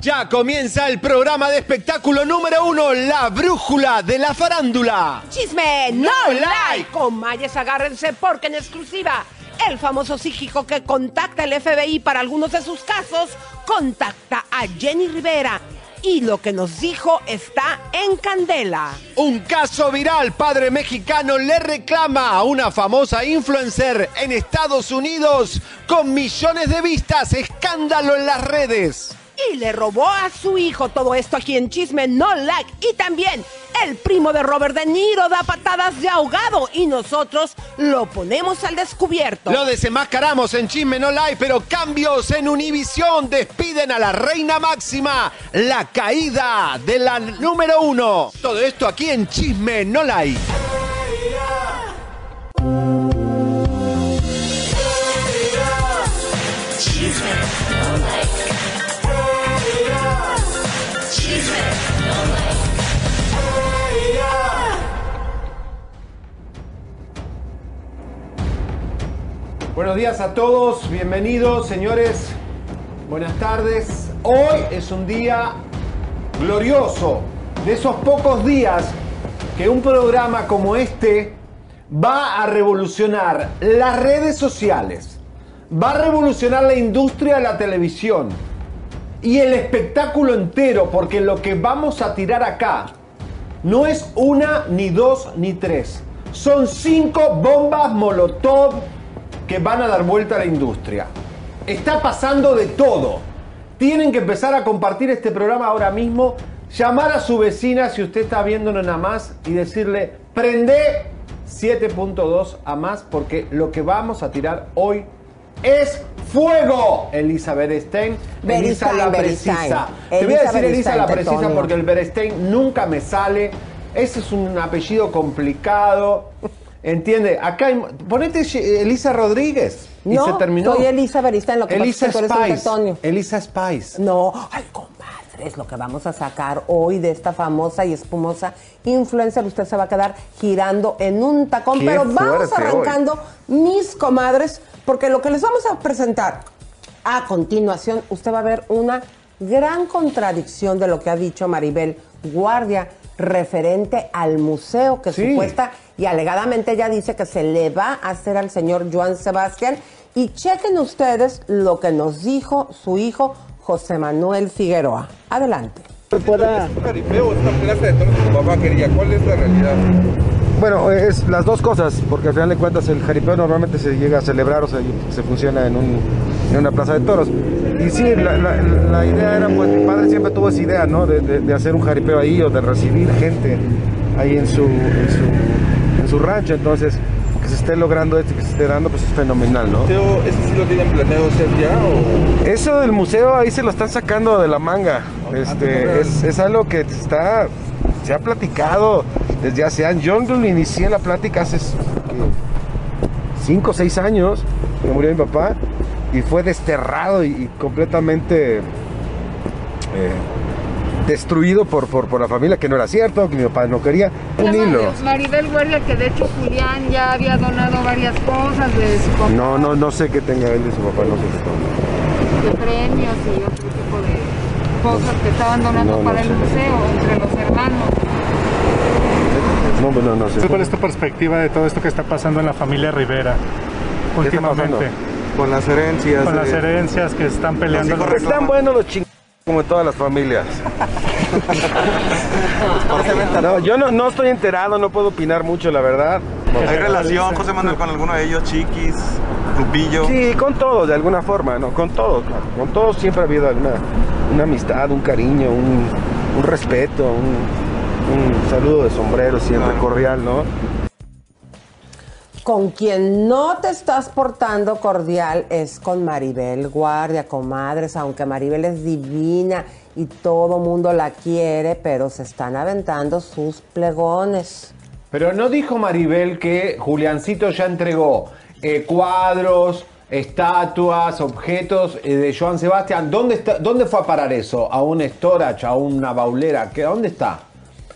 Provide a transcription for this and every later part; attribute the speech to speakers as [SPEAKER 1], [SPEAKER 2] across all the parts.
[SPEAKER 1] Ya comienza el programa de espectáculo número uno, La Brújula de la Farándula.
[SPEAKER 2] Chisme, no like. Con Mayes, agárrense porque en exclusiva, el famoso psíquico que contacta el FBI para algunos de sus casos, contacta a Jenny Rivera. Y lo que nos dijo está en candela.
[SPEAKER 1] Un caso viral, padre mexicano le reclama a una famosa influencer en Estados Unidos con millones de vistas, escándalo en las redes
[SPEAKER 2] y le robó a su hijo. Todo esto aquí en Chisme No Like. Y también el primo de Robert De Niro da patadas de ahogado y nosotros lo ponemos al descubierto.
[SPEAKER 1] Lo desenmascaramos en Chisme No Like, pero cambios en Univisión despiden a la reina máxima. La caída de la número uno. Todo esto aquí en Chisme No Like. Buenos días a todos, bienvenidos señores, buenas tardes. Hoy es un día glorioso, de esos pocos días que un programa como este va a revolucionar las redes sociales, va a revolucionar la industria de la televisión y el espectáculo entero, porque lo que vamos a tirar acá no es una, ni dos, ni tres. Son cinco bombas Molotov que van a dar vuelta a la industria. Está pasando de todo. Tienen que empezar a compartir este programa ahora mismo, llamar a su vecina si usted está viéndolo nada más y decirle, prende 7.2 a más porque lo que vamos a tirar hoy es fuego. Elisa Berestein. Elisa la precisa. Te voy a decir Elisa la precisa porque el Berestein nunca me sale. Ese es un apellido complicado. ¿Entiende? Acá, hay, ponete Elisa Rodríguez. y se terminó.
[SPEAKER 2] soy Elisa Berista lo que
[SPEAKER 1] Elisa Spice. Elisa Spice.
[SPEAKER 2] No, ay, comadre, es lo que vamos a sacar hoy de esta famosa y espumosa influencer. Usted se va a quedar girando en un tacón. pero vamos arrancando, mis comadres, porque lo que les vamos a presentar a continuación, usted va a ver una gran contradicción de lo que ha dicho Maribel Guardia referente al museo que supuesta y alegadamente ella dice que se le va a hacer al señor Joan Sebastián. Y chequen ustedes lo que nos dijo su hijo José Manuel Figueroa. Adelante.
[SPEAKER 3] ¿Pueda... ¿Es jaripeo es una plaza de toros que tu papá quería? ¿Cuál es la realidad?
[SPEAKER 4] Bueno, es las dos cosas, porque al final de cuentas el jaripeo normalmente se llega a celebrar o se, se funciona en, un, en, una plaza de toros. Y sí, la, la, la, idea era, pues mi padre siempre tuvo esa idea, ¿no? De, de, de, hacer un jaripeo ahí o de recibir gente ahí en su, en su, en su rancho. Entonces, que se esté logrando esto, que se esté dando, pues es fenomenal, ¿no?
[SPEAKER 3] ¿Eso sí lo tienen planeado hacer ya o...?
[SPEAKER 4] Eso del museo ahí se lo están sacando de la manga. Este, es, es algo que está, se ha platicado desde hace años. Yo inicié la plática hace 5 o 6 años, que murió mi papá, y fue desterrado y, y completamente... Eh, destruido por, por, por, la familia, que no era cierto, que mi papá no quería. Un hilo.
[SPEAKER 5] Maribel Guardia, que de hecho Julián ya había donado varias cosas de su papá.
[SPEAKER 4] No, no, no sé qué tenga él de su papá, no sé qué
[SPEAKER 5] De premios y otro tipo de cosas que estaban donando no, para el museo entre los hermanos.
[SPEAKER 4] No, no, no sé.
[SPEAKER 6] ¿Cuál es tu perspectiva de todo esto que está pasando en la familia Rivera últimamente?
[SPEAKER 4] Con las herencias.
[SPEAKER 6] Con las herencias que están peleando.
[SPEAKER 4] Los están buenos los chingados como en todas las familias. yo no, no, estoy enterado, no puedo opinar mucho, la verdad.
[SPEAKER 3] ¿Hay relación, José Manuel, con alguno de ellos, Chiquis, Lupillo?
[SPEAKER 4] Sí, con todos, de alguna forma, ¿no? Con todos, Con todos siempre ha habido alguna una amistad, un cariño, un, respeto, un, saludo de sombrero siempre cordial, ¿no?
[SPEAKER 2] Con quien no te estás portando cordial es con Maribel Guardia, comadres, aunque Maribel es divina y todo mundo la quiere, pero se están aventando sus plegones.
[SPEAKER 1] Pero no dijo Maribel que Juliancito ya entregó eh, cuadros, estatuas, objetos eh, de Joan Sebastián. ¿Dónde, está, ¿Dónde fue a parar eso? ¿A un storage, a una baulera? ¿Qué, ¿Dónde está?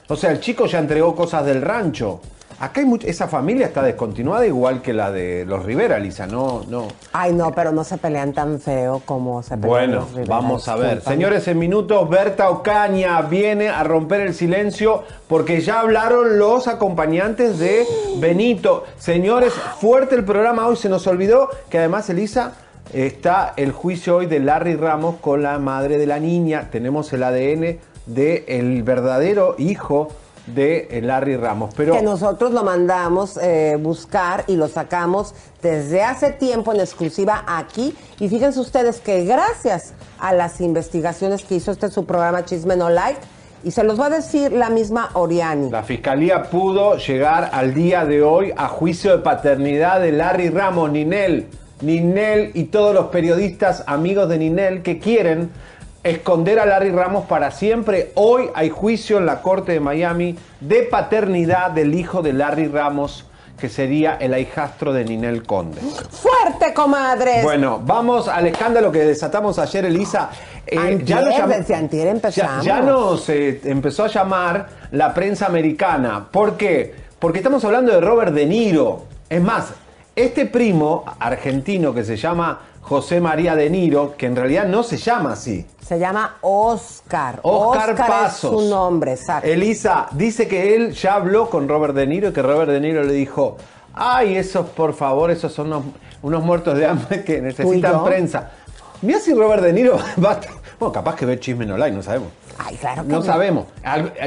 [SPEAKER 1] O sea, el chico ya entregó cosas del rancho. Acá hay mucha, esa familia está descontinuada igual que la de los Rivera, Lisa, no, no.
[SPEAKER 2] Ay, no, pero no se pelean tan feo como se pelean
[SPEAKER 1] bueno,
[SPEAKER 2] los Rivera.
[SPEAKER 1] vamos a ver. Señores, en minutos, Berta Ocaña viene a romper el silencio porque ya hablaron los acompañantes de Benito. Señores, fuerte el programa hoy, se nos olvidó que además, Elisa, está el juicio hoy de Larry Ramos con la madre de la niña. Tenemos el ADN del el verdadero hijo de eh, Larry Ramos. Pero...
[SPEAKER 2] Que nosotros lo mandamos eh, buscar y lo sacamos desde hace tiempo en exclusiva aquí. Y fíjense ustedes que gracias a las investigaciones que hizo este su programa Chisme No Like, y se los va a decir la misma Oriani.
[SPEAKER 1] La fiscalía pudo llegar al día de hoy a juicio de paternidad de Larry Ramos, Ninel. Ninel y todos los periodistas amigos de Ninel que quieren esconder a Larry Ramos para siempre. Hoy hay juicio en la Corte de Miami de paternidad del hijo de Larry Ramos, que sería el hijastro de Ninel Conde.
[SPEAKER 2] ¡Fuerte, comadres!
[SPEAKER 1] Bueno, vamos al escándalo que desatamos ayer, Elisa.
[SPEAKER 2] Eh, ya, nos
[SPEAKER 1] ya, ya, nos eh, empezó a llamar la prensa americana. ¿Por qué? Porque estamos hablando de Robert De Niro. Es más, este primo argentino que se llama José María De Niro, que en realidad no se llama así.
[SPEAKER 2] Se llama Oscar.
[SPEAKER 1] Oscar, Pasos.
[SPEAKER 2] Es su nombre, exacto.
[SPEAKER 1] Elisa dice que él ya habló con Robert De Niro y que Robert De Niro le dijo, ay, esos, por favor, esos son unos, muertos de hambre que necesitan prensa. Mira si Robert De Niro va Bueno, capaz que ve Chisme No Like, no sabemos.
[SPEAKER 2] Ay, claro que
[SPEAKER 1] no. No sabemos.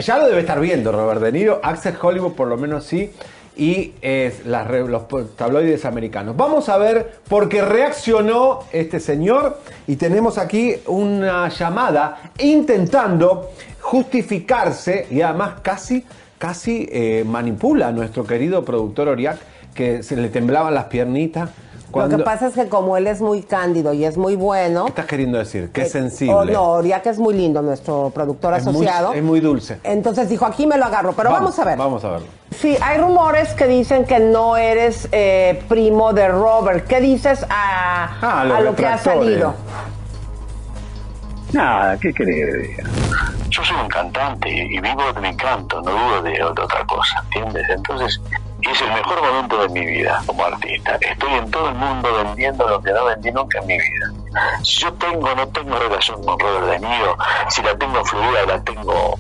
[SPEAKER 1] Ya lo debe estar viendo Robert De Niro. Access Hollywood por lo menos sí y los tabloides americanos. Vamos a ver por qué reaccionó este señor y tenemos aquí una llamada intentando justificarse y además casi, casi eh, manipula a nuestro querido productor Oriac que se le temblaban las piernitas
[SPEAKER 2] lo que pasa es que como él es muy cándido y es muy bueno...
[SPEAKER 1] ¿Qué estás queriendo decir? Que es eh, sensible.
[SPEAKER 2] Oh, no, ya que es muy lindo nuestro productor asociado.
[SPEAKER 1] es muy dulce.
[SPEAKER 2] Entonces dijo, aquí me lo agarro, pero vamos, a ver.
[SPEAKER 1] Vamos a verlo.
[SPEAKER 2] Sí, hay rumores que dicen que no eres eh, primo de Robert. ¿Qué dices a, ah, lo que ha salido?
[SPEAKER 7] Nada, ¿qué querés Yo soy un cantante y vivo de mi canto, no vivo de otra cosa, ¿entiendes? Entonces, es el mejor momento de mi vida como artista. Estoy en todo el mundo vendiendo lo que no vendí nunca en mi vida. Si yo tengo o no tengo relación con Robert De Niro, si la tengo fluida, la tengo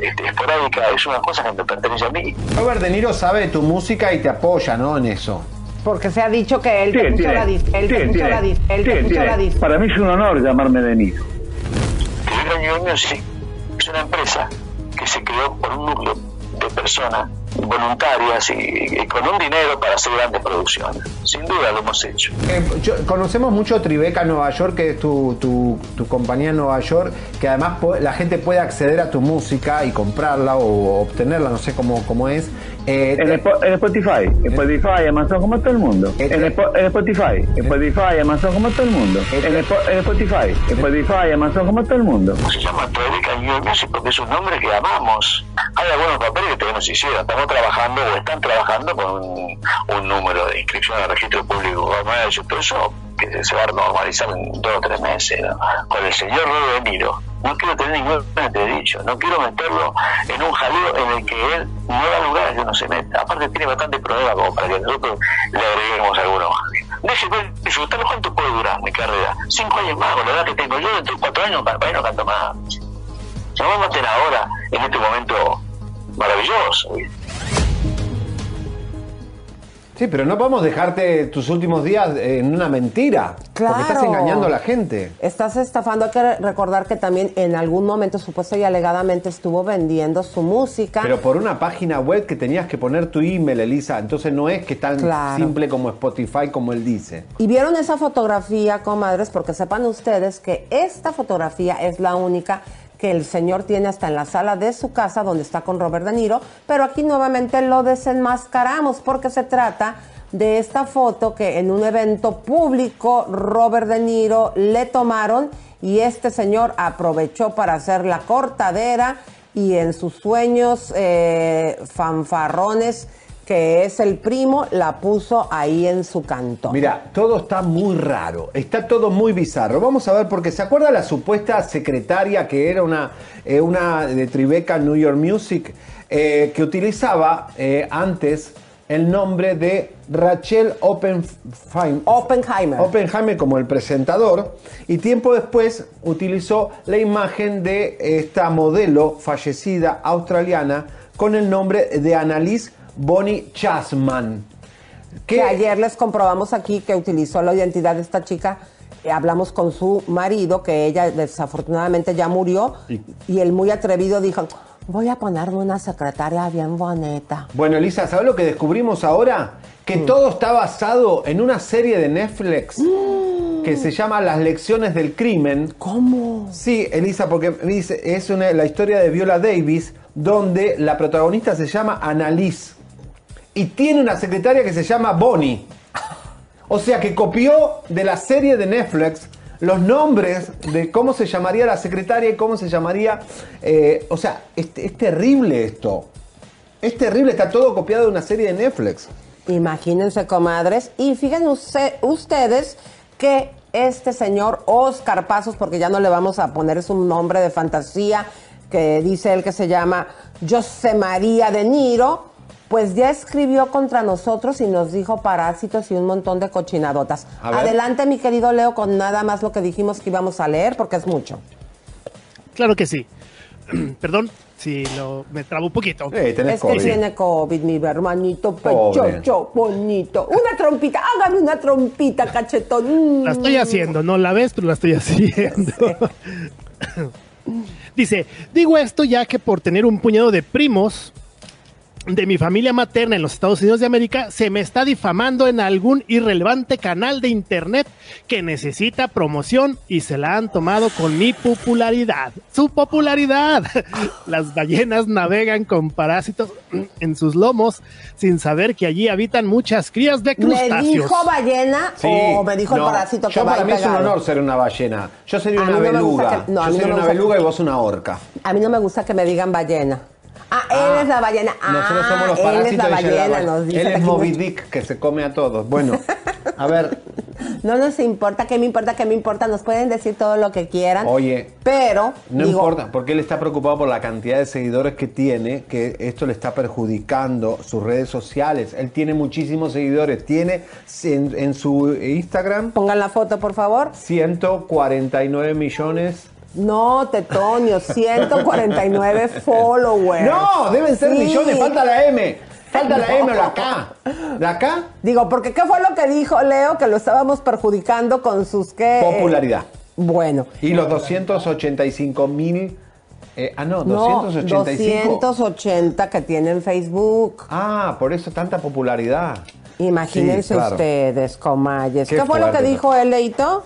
[SPEAKER 7] este, esporádica, es una cosa que me pertenece a mí.
[SPEAKER 1] Robert De Niro sabe tu música y te apoya, ¿no? En eso.
[SPEAKER 2] Porque se ha dicho que él te puso la disc, él te puso la disc, él te puso la disc.
[SPEAKER 7] Para mí es un honor llamarme De Niro. Sí, es una empresa que se creó por un núcleo de personas voluntarias y, con un dinero para hacer grandes producciones. Sin duda lo hemos hecho.
[SPEAKER 1] Eh, conocemos mucho Tribeca Nueva York, que es tu, tu, compañía Nueva York, que además la gente puede acceder a tu música y comprarla o obtenerla, no sé cómo, cómo es.
[SPEAKER 7] Eh, en, Spotify, en Spotify, Amazon como todo el mundo. Eh, en, Spotify, en Spotify, Amazon como todo el mundo. En, Spotify, en Spotify, Amazon como todo el mundo. Se llama Tribeca New Music porque es un nombre que amamos. Hay algunos papeles que todavía no se hicieron trabajando o están trabajando con un, número de inscripción al registro público pero eso que se va a normalizar en dos o tres meses con el señor Robert De Niro no quiero tener ningún dicho, no quiero meterlo en un jaleo en el que él no da lugar a que uno se meta. Aparte tiene bastante problema como para que nosotros le agreguemos alguno más. Déjeme cuánto puede durar mi carrera. Cinco años más, con la edad que tengo yo, dentro de cuatro años, para ahí no canto más. No me maten ahora, en este momento maravilloso.
[SPEAKER 1] Pero no podemos dejarte tus últimos días en una mentira.
[SPEAKER 2] Claro.
[SPEAKER 1] Porque estás engañando a la gente.
[SPEAKER 2] Estás estafando. Hay que recordar que también en algún momento, supuesto y alegadamente, estuvo vendiendo su música.
[SPEAKER 1] Pero por una página web que tenías que poner tu email, Elisa. Entonces no es que tan simple como Spotify, como él dice.
[SPEAKER 2] Y vieron esa fotografía, comadres, porque sepan ustedes que esta fotografía es la única que el señor tiene hasta en la sala de su casa donde está con Robert De Niro, pero aquí nuevamente lo desenmascaramos porque se trata de esta foto que en un evento público Robert De Niro le tomaron y este señor aprovechó para hacer la cortadera y en sus sueños eh, fanfarrones que es el primo, la puso ahí en su canto.
[SPEAKER 1] Mira, todo está muy raro, está todo muy bizarro. Vamos a ver, porque ¿se acuerda la supuesta secretaria que era una, eh, una de Tribeca New York Music, eh, que utilizaba eh, antes el nombre de Rachel Oppenheimer,
[SPEAKER 2] Oppenheimer.
[SPEAKER 1] Oppenheimer como el presentador y tiempo después utilizó la imagen de esta modelo fallecida australiana con el nombre de Annalise Bonnie Chasman.
[SPEAKER 2] Que ayer les comprobamos aquí que utilizó la identidad de esta chica. Eh, hablamos con su marido, que ella desafortunadamente ya murió, y, él muy atrevido dijo, voy a ponerme una secretaria bien bonita.
[SPEAKER 1] Bueno, Elisa, ¿sabes lo que descubrimos ahora? Que mm. todo está basado en una serie de Netflix mm. que se llama Las lecciones del crimen.
[SPEAKER 2] ¿Cómo?
[SPEAKER 1] Sí, Elisa, porque es la historia de Viola Davis, donde la protagonista se llama Annalise y tiene una secretaria que se llama Bonnie. O sea que copió de la serie de Netflix los nombres de cómo se llamaría la secretaria y cómo se llamaría... Eh, o sea, es, terrible esto. Es terrible, está todo copiado de una serie de Netflix.
[SPEAKER 2] Imagínense, comadres. Y fíjense ustedes que este señor Oscar Pasos, porque ya no le vamos a poner su nombre de fantasía, que dice él que se llama José María de Niro, pues ya escribió contra nosotros y nos dijo parásitos y un montón de cochinadotas. Adelante, mi querido Leo, con nada más lo que dijimos que íbamos a leer, porque es mucho.
[SPEAKER 8] Claro que sí. Perdón si lo, me trabo un poquito.
[SPEAKER 2] es que tiene COVID, mi hermanito pechocho, bonito. Una trompita, hágame una trompita, cachetón.
[SPEAKER 8] La estoy haciendo, no la ves, pero la estoy haciendo. Dice, digo esto ya que por tener un puñado de primos de mi familia materna en los Estados Unidos de América se me está difamando en algún irrelevante canal de internet que necesita promoción y se la han tomado con mi popularidad. Su popularidad. Las ballenas navegan con parásitos en sus lomos sin saber que allí habitan muchas crías de crustáceos.
[SPEAKER 2] ¿Me dijo ballena o me dijo el parásito que
[SPEAKER 1] yo
[SPEAKER 2] para
[SPEAKER 1] mí es un honor ser una ballena. Yo sería una beluga. yo sería una beluga y vos una orca.
[SPEAKER 2] A mí no me gusta que me digan ballena. Ah, él es la ballena. Ah,
[SPEAKER 1] nosotros somos los parásitos. Él es la ballena, nos dice. Él es Moby Dick, que se come a todos. Bueno, a ver.
[SPEAKER 2] No nos importa, ¿qué me importa? ¿Qué me importa? Nos pueden decir todo lo que quieran.
[SPEAKER 1] Oye.
[SPEAKER 2] Pero.
[SPEAKER 1] No importa, porque él está preocupado por la cantidad de seguidores que tiene, que esto le está perjudicando sus redes sociales. Él tiene muchísimos seguidores. Tiene en, en su Instagram.
[SPEAKER 2] Pongan la foto, por favor.
[SPEAKER 1] 149 millones
[SPEAKER 2] no, Tetonio, 149 followers.
[SPEAKER 1] No, deben ser millones, falta la M. Falta la M o la K. ¿La K?
[SPEAKER 2] Digo, porque ¿qué fue lo que dijo Leo? Que lo estábamos perjudicando con sus qué.
[SPEAKER 1] Popularidad.
[SPEAKER 2] bueno.
[SPEAKER 1] Y los 285 mil. Eh, ah, no, 285.
[SPEAKER 2] No, 280 que tienen Facebook.
[SPEAKER 1] Ah, por eso tanta popularidad.
[SPEAKER 2] Imagínense ustedes, comayes. ¿Qué, fue lo que dijo él, Leito?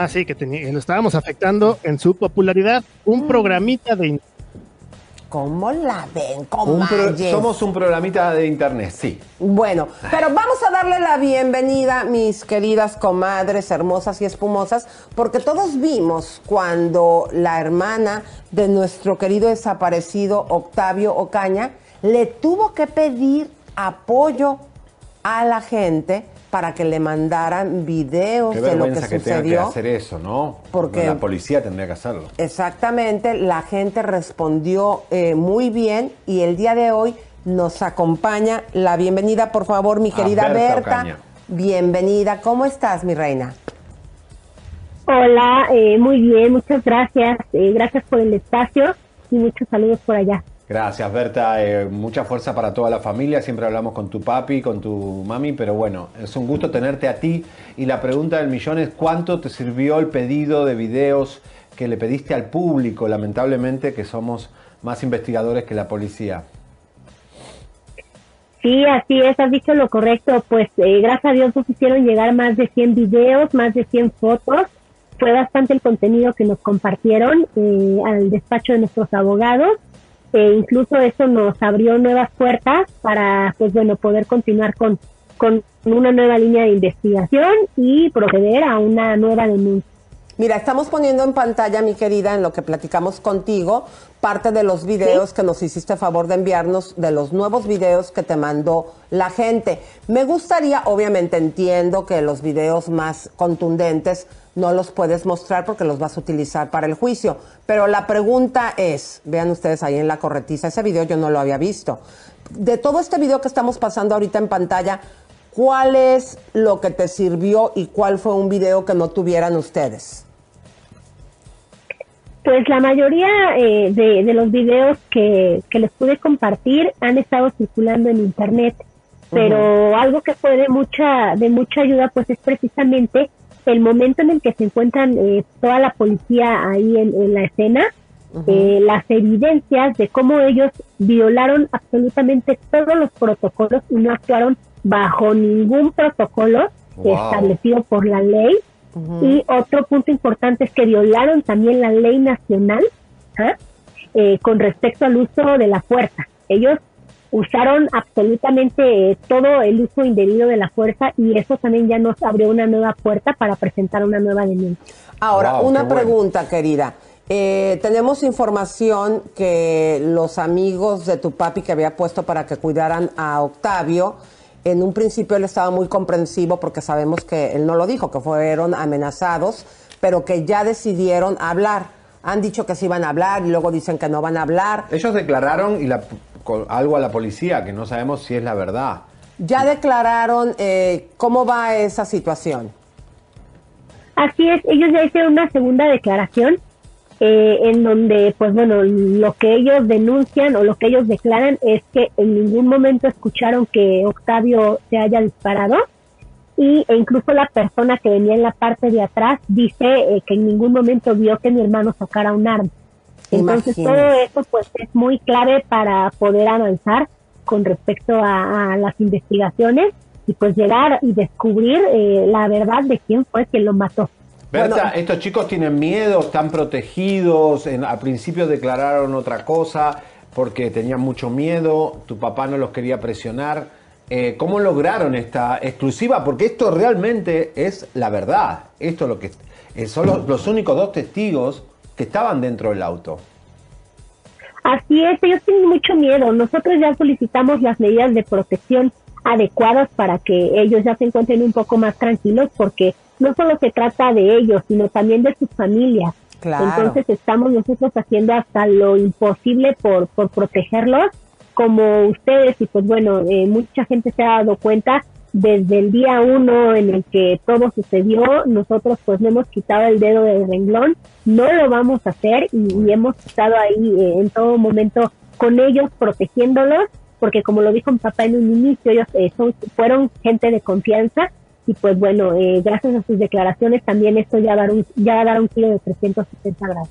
[SPEAKER 8] Ah, sí, que, lo estábamos afectando en su popularidad. Un mm. programita de...
[SPEAKER 2] ¿Cómo la ven?
[SPEAKER 1] somos un programita de internet, sí.
[SPEAKER 2] Bueno, pero vamos a darle la bienvenida, mis queridas comadres hermosas y espumosas, porque todos vimos cuando la hermana de nuestro querido desaparecido Octavio Ocaña le tuvo que pedir apoyo a la gente para que le mandaran videos de lo que, que sucedió. Tenga que
[SPEAKER 1] hacer eso, ¿no? Porque la policía tendría que hacerlo.
[SPEAKER 2] Exactamente, la gente respondió eh, muy bien y el día de hoy nos acompaña la bienvenida, por favor, mi querida Berta. Bienvenida, ¿cómo estás, mi reina?
[SPEAKER 9] Hola, eh, muy bien, muchas gracias. Eh, gracias por el espacio y muchos saludos por allá.
[SPEAKER 1] Gracias, Berta. Eh, mucha fuerza para toda la familia. Siempre hablamos con tu papi, con tu mami, pero bueno, es un gusto tenerte a ti. Y la pregunta del millón es, ¿cuánto te sirvió el pedido de videos que le pediste al público? Lamentablemente que somos más investigadores que la policía.
[SPEAKER 9] Sí, así es, has dicho lo correcto. Pues eh, gracias a Dios nos hicieron llegar más de 100 videos, más de 100 fotos. Fue bastante el contenido que nos compartieron eh, al despacho de nuestros abogados e incluso eso nos abrió nuevas puertas para, pues bueno, poder continuar con, con una nueva línea de investigación y proceder a una nueva denuncia.
[SPEAKER 2] Mira, estamos poniendo en pantalla, mi querida, en lo que platicamos contigo, parte de los videos que nos hiciste favor de enviarnos, de los nuevos videos que te mandó la gente. Me gustaría, obviamente entiendo que los videos más contundentes no los puedes mostrar porque los vas a utilizar para el juicio. Pero la pregunta es, vean ustedes ahí en la corretiza, ese video yo no lo había visto. De todo este video que estamos pasando ahorita en pantalla, ¿cuál es lo que te sirvió y cuál fue un video que no tuvieran ustedes?
[SPEAKER 9] Pues la mayoría eh, de, los videos que, les pude compartir han estado circulando en internet, pero algo que fue de mucha, de mucha ayuda pues es precisamente el momento en el que se encuentran eh, toda la policía ahí en, la escena, eh, las evidencias de cómo ellos violaron absolutamente todos los protocolos y no actuaron bajo ningún protocolo establecido por la ley. Y otro punto importante es que violaron también la ley nacional ¿ah? eh, con respecto al uso de la fuerza. Ellos usaron absolutamente eh, todo el uso indebido de la fuerza y eso también ya nos abrió una nueva puerta para presentar una nueva denuncia.
[SPEAKER 2] Ahora, una pregunta, querida. Eh, tenemos información que los amigos de tu papi que había puesto para que cuidaran a Octavio, en un principio él estaba muy comprensivo porque sabemos que él no lo dijo, que fueron amenazados, pero que ya decidieron hablar. Han dicho que sí iban a hablar y luego dicen que no van a hablar.
[SPEAKER 1] Ellos declararon y la algo a la policía que no sabemos si es la verdad.
[SPEAKER 2] Ya declararon eh, cómo va esa situación.
[SPEAKER 9] Así es, ellos ya hicieron una segunda declaración eh, en donde, pues bueno, lo que ellos denuncian o lo que ellos declaran es que en ningún momento escucharon que Octavio se haya disparado y e incluso la persona que venía en la parte de atrás dice eh, que en ningún momento vio que mi hermano sacara un arma. Entonces todo eso pues es muy clave para poder avanzar con respecto a, las investigaciones y pues llegar y descubrir eh, la verdad de quién fue quien lo mató.
[SPEAKER 1] Berta, estos chicos tienen miedo, están protegidos, en, al principio declararon otra cosa porque tenían mucho miedo, tu papá no los quería presionar. Eh, ¿Cómo lograron esta exclusiva? Porque esto realmente es la verdad. Esto es lo que eh, son los únicos dos testigos que estaban dentro del auto.
[SPEAKER 9] Así es, ellos tienen mucho miedo. Nosotros ya solicitamos las medidas de protección adecuadas para que ellos ya se encuentren un poco más tranquilos porque no solo se trata de ellos, sino también de sus familias. Entonces estamos nosotros haciendo hasta lo imposible por, por protegerlos como ustedes y pues bueno, eh, mucha gente se ha dado cuenta desde el día uno en el que todo sucedió, nosotros pues no hemos quitado el dedo del renglón, no lo vamos a hacer y, hemos estado ahí eh, en todo momento con ellos, protegiéndolos, porque como lo dijo mi papá en un inicio, ellos eh, son, fueron gente de confianza y pues bueno, eh, gracias a sus declaraciones también esto ya dar un, ya va a dar un kilo de 370 grados.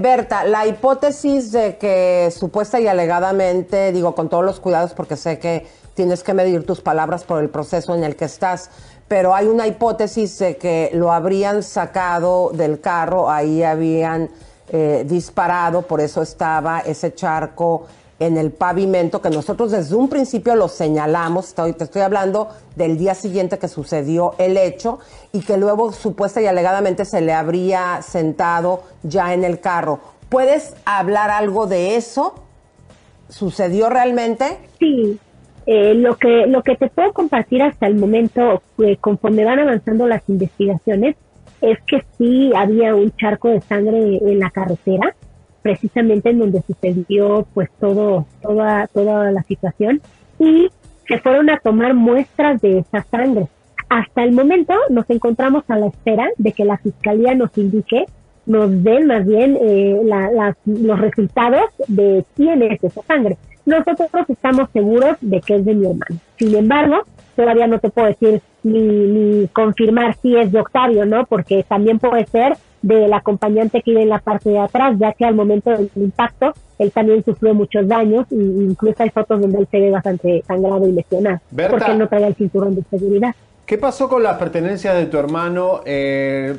[SPEAKER 2] Berta, la hipótesis de que supuesta y alegadamente, digo con todos los cuidados porque sé que tienes que medir tus palabras por el proceso en el que estás, pero hay una hipótesis de que lo habrían sacado del carro, ahí habían eh, disparado, por eso estaba ese charco en el pavimento, que nosotros desde un principio lo señalamos, estoy, te estoy hablando del día siguiente que sucedió el hecho, y que luego supuesta y alegadamente se le habría sentado ya en el carro. ¿Puedes hablar algo de eso? ¿Sucedió realmente?
[SPEAKER 9] Sí, eh, lo que lo que te puedo compartir hasta el momento, eh, conforme van avanzando las investigaciones, es que sí había un charco de sangre en la carretera, precisamente en donde sucedió pues todo toda toda la situación y se fueron a tomar muestras de esa sangre. Hasta el momento nos encontramos a la espera de que la fiscalía nos indique nos den más bien eh, los resultados de quién es esa sangre. Nosotros estamos seguros de que es de mi hermano. Sin embargo, todavía no te puedo decir ni, ni confirmar si es de Octavio, ¿no? Porque también puede ser del acompañante que iba en la parte de atrás, ya que al momento del impacto él también sufrió muchos daños e incluso hay fotos donde él se ve bastante sangrado y lesionado porque él no traía el cinturón de seguridad.
[SPEAKER 1] ¿Qué pasó con las pertenencias de tu hermano? Eh,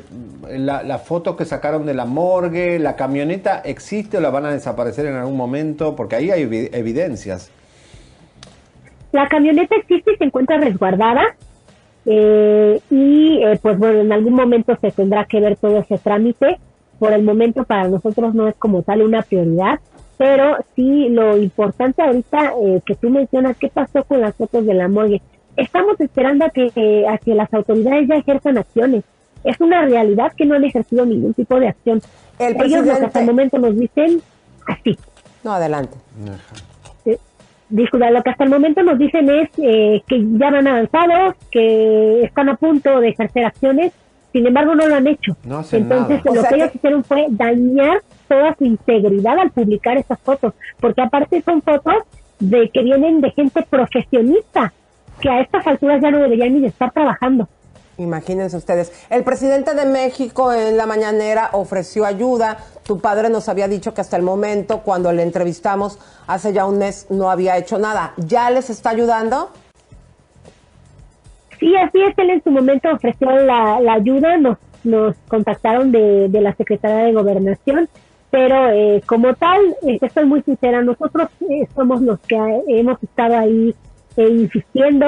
[SPEAKER 1] la, foto que sacaron de la morgue, ¿la camioneta existe o la van a desaparecer en algún momento? Porque ahí hay evidencias.
[SPEAKER 9] La camioneta existe y se encuentra resguardada. Eh, y eh, pues bueno, en algún momento se tendrá que ver todo ese trámite. Por el momento para nosotros no es como tal una prioridad, pero sí lo importante ahorita eh, que tú mencionas, ¿qué pasó con las fotos de la morgue? Estamos esperando a que, a que las autoridades ya ejerzan acciones. Es una realidad que no han ejercido ningún tipo de acción. El Ellos lo que hasta el momento nos dicen así.
[SPEAKER 2] No, adelante.
[SPEAKER 9] Disculpa, lo que hasta el momento nos dicen es eh, que ya van avanzados, que están a punto de ejercer acciones, sin embargo no lo han hecho. Entonces lo que, ellos hicieron fue dañar toda su integridad al publicar esas fotos, porque aparte son fotos de que vienen de gente profesionista, que a estas alturas ya no deberían ni estar trabajando.
[SPEAKER 2] Imagínense ustedes. El presidente de México en la mañanera ofreció ayuda. Tu padre nos había dicho que hasta el momento, cuando le entrevistamos hace ya un mes, no había hecho nada. ¿Ya les está ayudando?
[SPEAKER 9] Sí, así es. Él en su momento ofreció la, ayuda. Nos, nos contactaron de, la Secretaría de Gobernación. Pero eh, como tal, eh, estoy muy sincera, nosotros eh, somos los que hemos estado ahí insistiendo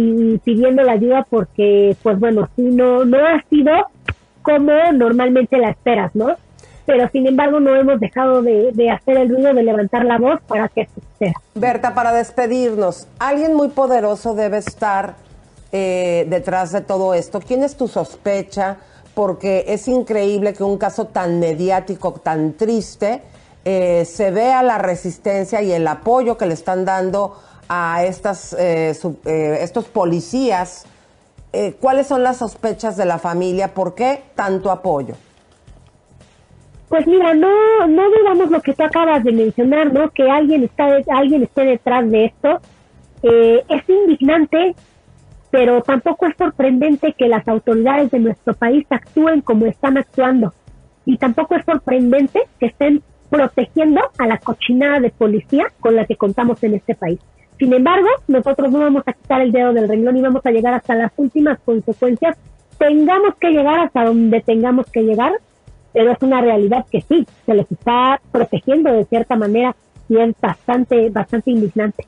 [SPEAKER 9] y pidiendo la ayuda porque, pues bueno, si no, no ha sido como normalmente la esperas, ¿no? Pero sin embargo no hemos dejado de, hacer el ruido, de levantar la voz para que suceda.
[SPEAKER 2] Berta, para despedirnos, alguien muy poderoso debe estar eh, detrás de todo esto. ¿Quién es tu sospecha? Porque es increíble que un caso tan mediático, tan triste, eh, se vea la resistencia y el apoyo que le están dando a estas, eh, eh, estos policías, eh, ¿cuáles son las sospechas de la familia? ¿Por qué tanto apoyo?
[SPEAKER 9] Pues mira, no, no dudamos lo que tú acabas de mencionar, ¿no? Que alguien está, alguien esté detrás de esto. es indignante, pero tampoco es sorprendente que las autoridades de nuestro país actúen como están actuando. Y tampoco es sorprendente que estén protegiendo a la cochinada de policía con la que contamos en este país. Sin embargo, nosotros no vamos a quitar el dedo del renglón y vamos a llegar hasta las últimas consecuencias. Tengamos que llegar hasta donde tengamos que llegar, pero es una realidad que sí, se les está protegiendo de cierta manera y es bastante, bastante indignante.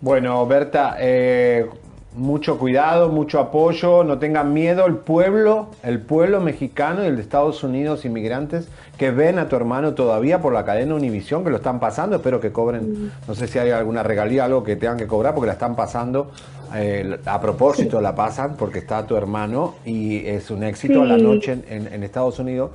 [SPEAKER 1] Bueno, Berta, eh, mucho cuidado, mucho apoyo, no tengan miedo, el pueblo, el pueblo mexicano y el de Estados Unidos, inmigrantes que ven a tu hermano todavía por la cadena Univisión, que lo están pasando, espero que cobren, no sé si hay alguna regalía, algo que tengan que cobrar, porque la están pasando, eh, a propósito la pasan, porque está tu hermano y es un éxito a la noche en, Estados Unidos.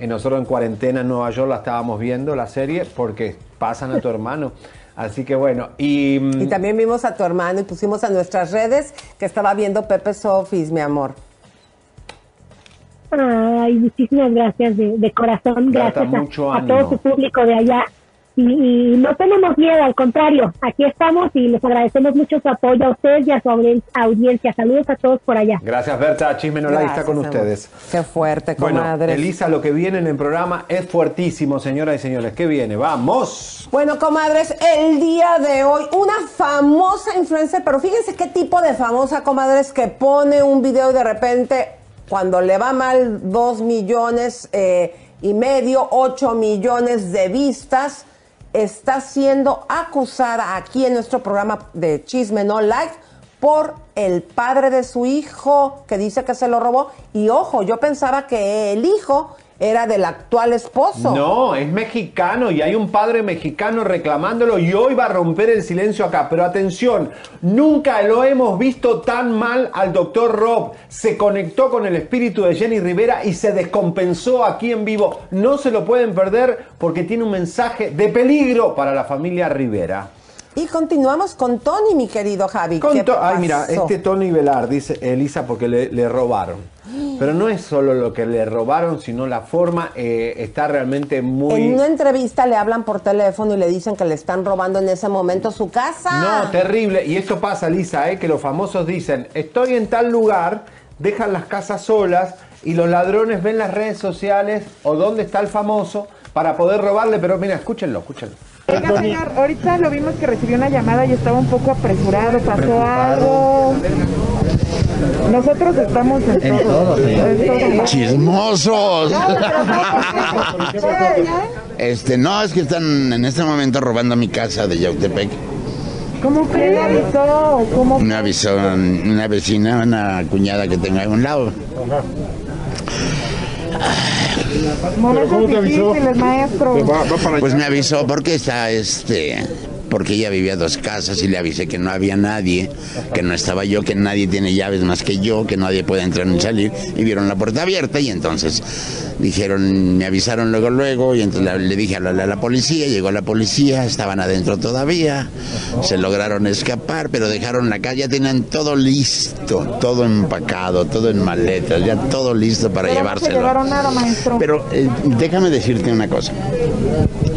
[SPEAKER 1] Y nosotros en cuarentena en Nueva York la estábamos viendo, la serie, porque pasan a tu hermano. Así que bueno, y...
[SPEAKER 2] Y también vimos a tu hermano y pusimos a nuestras redes que estaba viendo Pepe Sofis, mi amor.
[SPEAKER 9] Ay, muchísimas gracias de, corazón. Gracias a, a, todo su público de allá y, no tenemos miedo, al contrario, aquí estamos y les agradecemos mucho su apoyo a ustedes y a su audiencia. Saludos a todos por allá.
[SPEAKER 1] Gracias, Berta. Chisme está con ustedes.
[SPEAKER 2] Qué fuerte, comadre.
[SPEAKER 1] Bueno, Elisa, lo que viene en el programa es fuertísimo, señoras y señores. ¿Qué viene? ¡Vamos!
[SPEAKER 2] Bueno, comadres, el día de hoy, una famosa influencer, pero fíjense qué tipo de famosa, comadres, que pone un video y de repente, cuando le va mal, dos millones eh, y medio, ocho millones de vistas está siendo acusada aquí en nuestro programa de Chisme No Live por el padre de su hijo que dice que se lo robó. Y ojo, yo pensaba que el hijo era del actual esposo.
[SPEAKER 1] No, es mexicano y hay un padre mexicano reclamándolo y hoy va a romper el silencio acá. Pero atención, nunca lo hemos visto tan mal al doctor Rob. Se conectó con el espíritu de Jenny Rivera y se descompensó aquí en vivo. No se lo pueden perder porque tiene un mensaje de peligro para la familia Rivera.
[SPEAKER 2] Y continuamos con Tony, mi querido Javi.
[SPEAKER 1] Ay, mira, este Tony Velar, dice Elisa, porque le, robaron. Pero no es solo lo que le robaron, sino la forma eh, está realmente muy...
[SPEAKER 2] En una entrevista le hablan por teléfono y le dicen que le están robando en ese momento su casa.
[SPEAKER 1] No, terrible. Y eso pasa, Lisa, eh, que los famosos dicen, estoy en tal lugar, dejan las casas solas y los ladrones ven las redes sociales o dónde está el famoso para poder robarle. Pero mira, escúchenlo, escúchenlo.
[SPEAKER 5] Oiga, señor, ahorita lo vimos que recibió una llamada y estaba un poco apresurado, pasó algo. Nosotros estamos en, todo.
[SPEAKER 10] Chismosos. este, no, es que están en este momento robando mi casa de Yautepec.
[SPEAKER 5] ¿Cómo que le avisó? ¿Cómo
[SPEAKER 10] me avisó una vecina, una cuñada que tengo a un lado.
[SPEAKER 5] ¿Cómo te avisó? Maestro.
[SPEAKER 10] Pues me avisó porque está este porque ella vivía dos casas y le avisé que no había nadie, que no estaba yo, que nadie tiene llaves más que yo, que nadie puede entrar ni salir, y vieron la puerta abierta y entonces dijeron, me avisaron luego, luego, y entonces le dije a la, policía, llegó la policía, estaban adentro todavía, se lograron escapar, pero dejaron la calle, ya tenían todo listo, todo empacado, todo en maletas, ya todo listo para llevárselo. Pero eh, déjame decirte una cosa,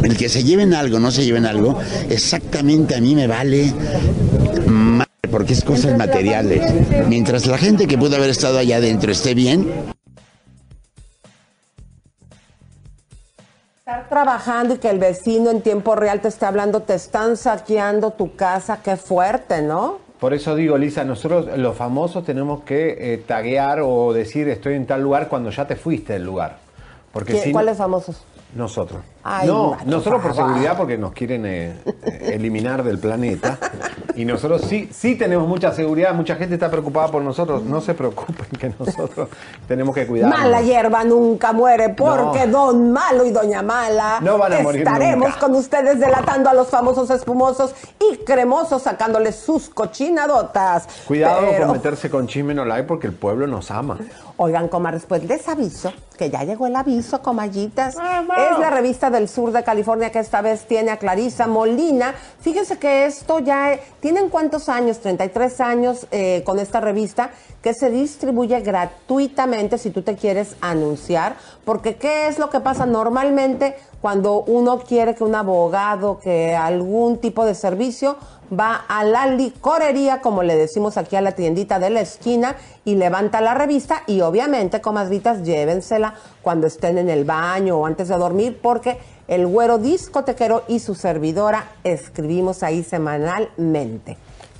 [SPEAKER 10] el que se lleven algo, no se lleven algo, exactamente a mí me vale porque es cosas materiales. Mientras la gente que pudo haber estado allá adentro esté bien.
[SPEAKER 2] Estar trabajando y que el vecino en tiempo real te esté hablando, te están saqueando tu casa, qué fuerte, ¿no?
[SPEAKER 1] Por eso digo, Lisa, nosotros los famosos tenemos que eh, taguear o decir estoy en tal lugar cuando ya te fuiste del lugar. Porque
[SPEAKER 2] ¿Cuáles famosos?
[SPEAKER 1] Nosotros. No, nosotros por seguridad porque nos quieren eh, eh, eliminar del planeta. Y nosotros sí, sí tenemos mucha seguridad, mucha gente está preocupada por nosotros. No se preocupen que nosotros tenemos que cuidar.
[SPEAKER 2] Mala hierba nunca muere porque Don Malo y Doña Mala
[SPEAKER 1] no van a morir
[SPEAKER 2] estaremos con ustedes delatando a los famosos espumosos y cremosos sacándoles sus cochinadotas.
[SPEAKER 1] Cuidado con meterse con chisme no porque el pueblo nos ama.
[SPEAKER 2] Oigan, comadres, pues les aviso que ya llegó el aviso, comallitas. Es la revista del sur de California que esta vez tiene a Clarisa Molina. Fíjense que esto ya tienen cuántos años, 33 años eh, con esta revista que se distribuye gratuitamente si tú te quieres anunciar, porque ¿qué es lo que pasa normalmente cuando uno quiere que un abogado, que algún tipo de servicio va a la licorería, como le decimos aquí a la tiendita de la esquina, y levanta la revista y obviamente, comadritas, llévensela cuando estén en el baño o antes de dormir, porque el güero discotequero y su servidora escribimos ahí semanalmente.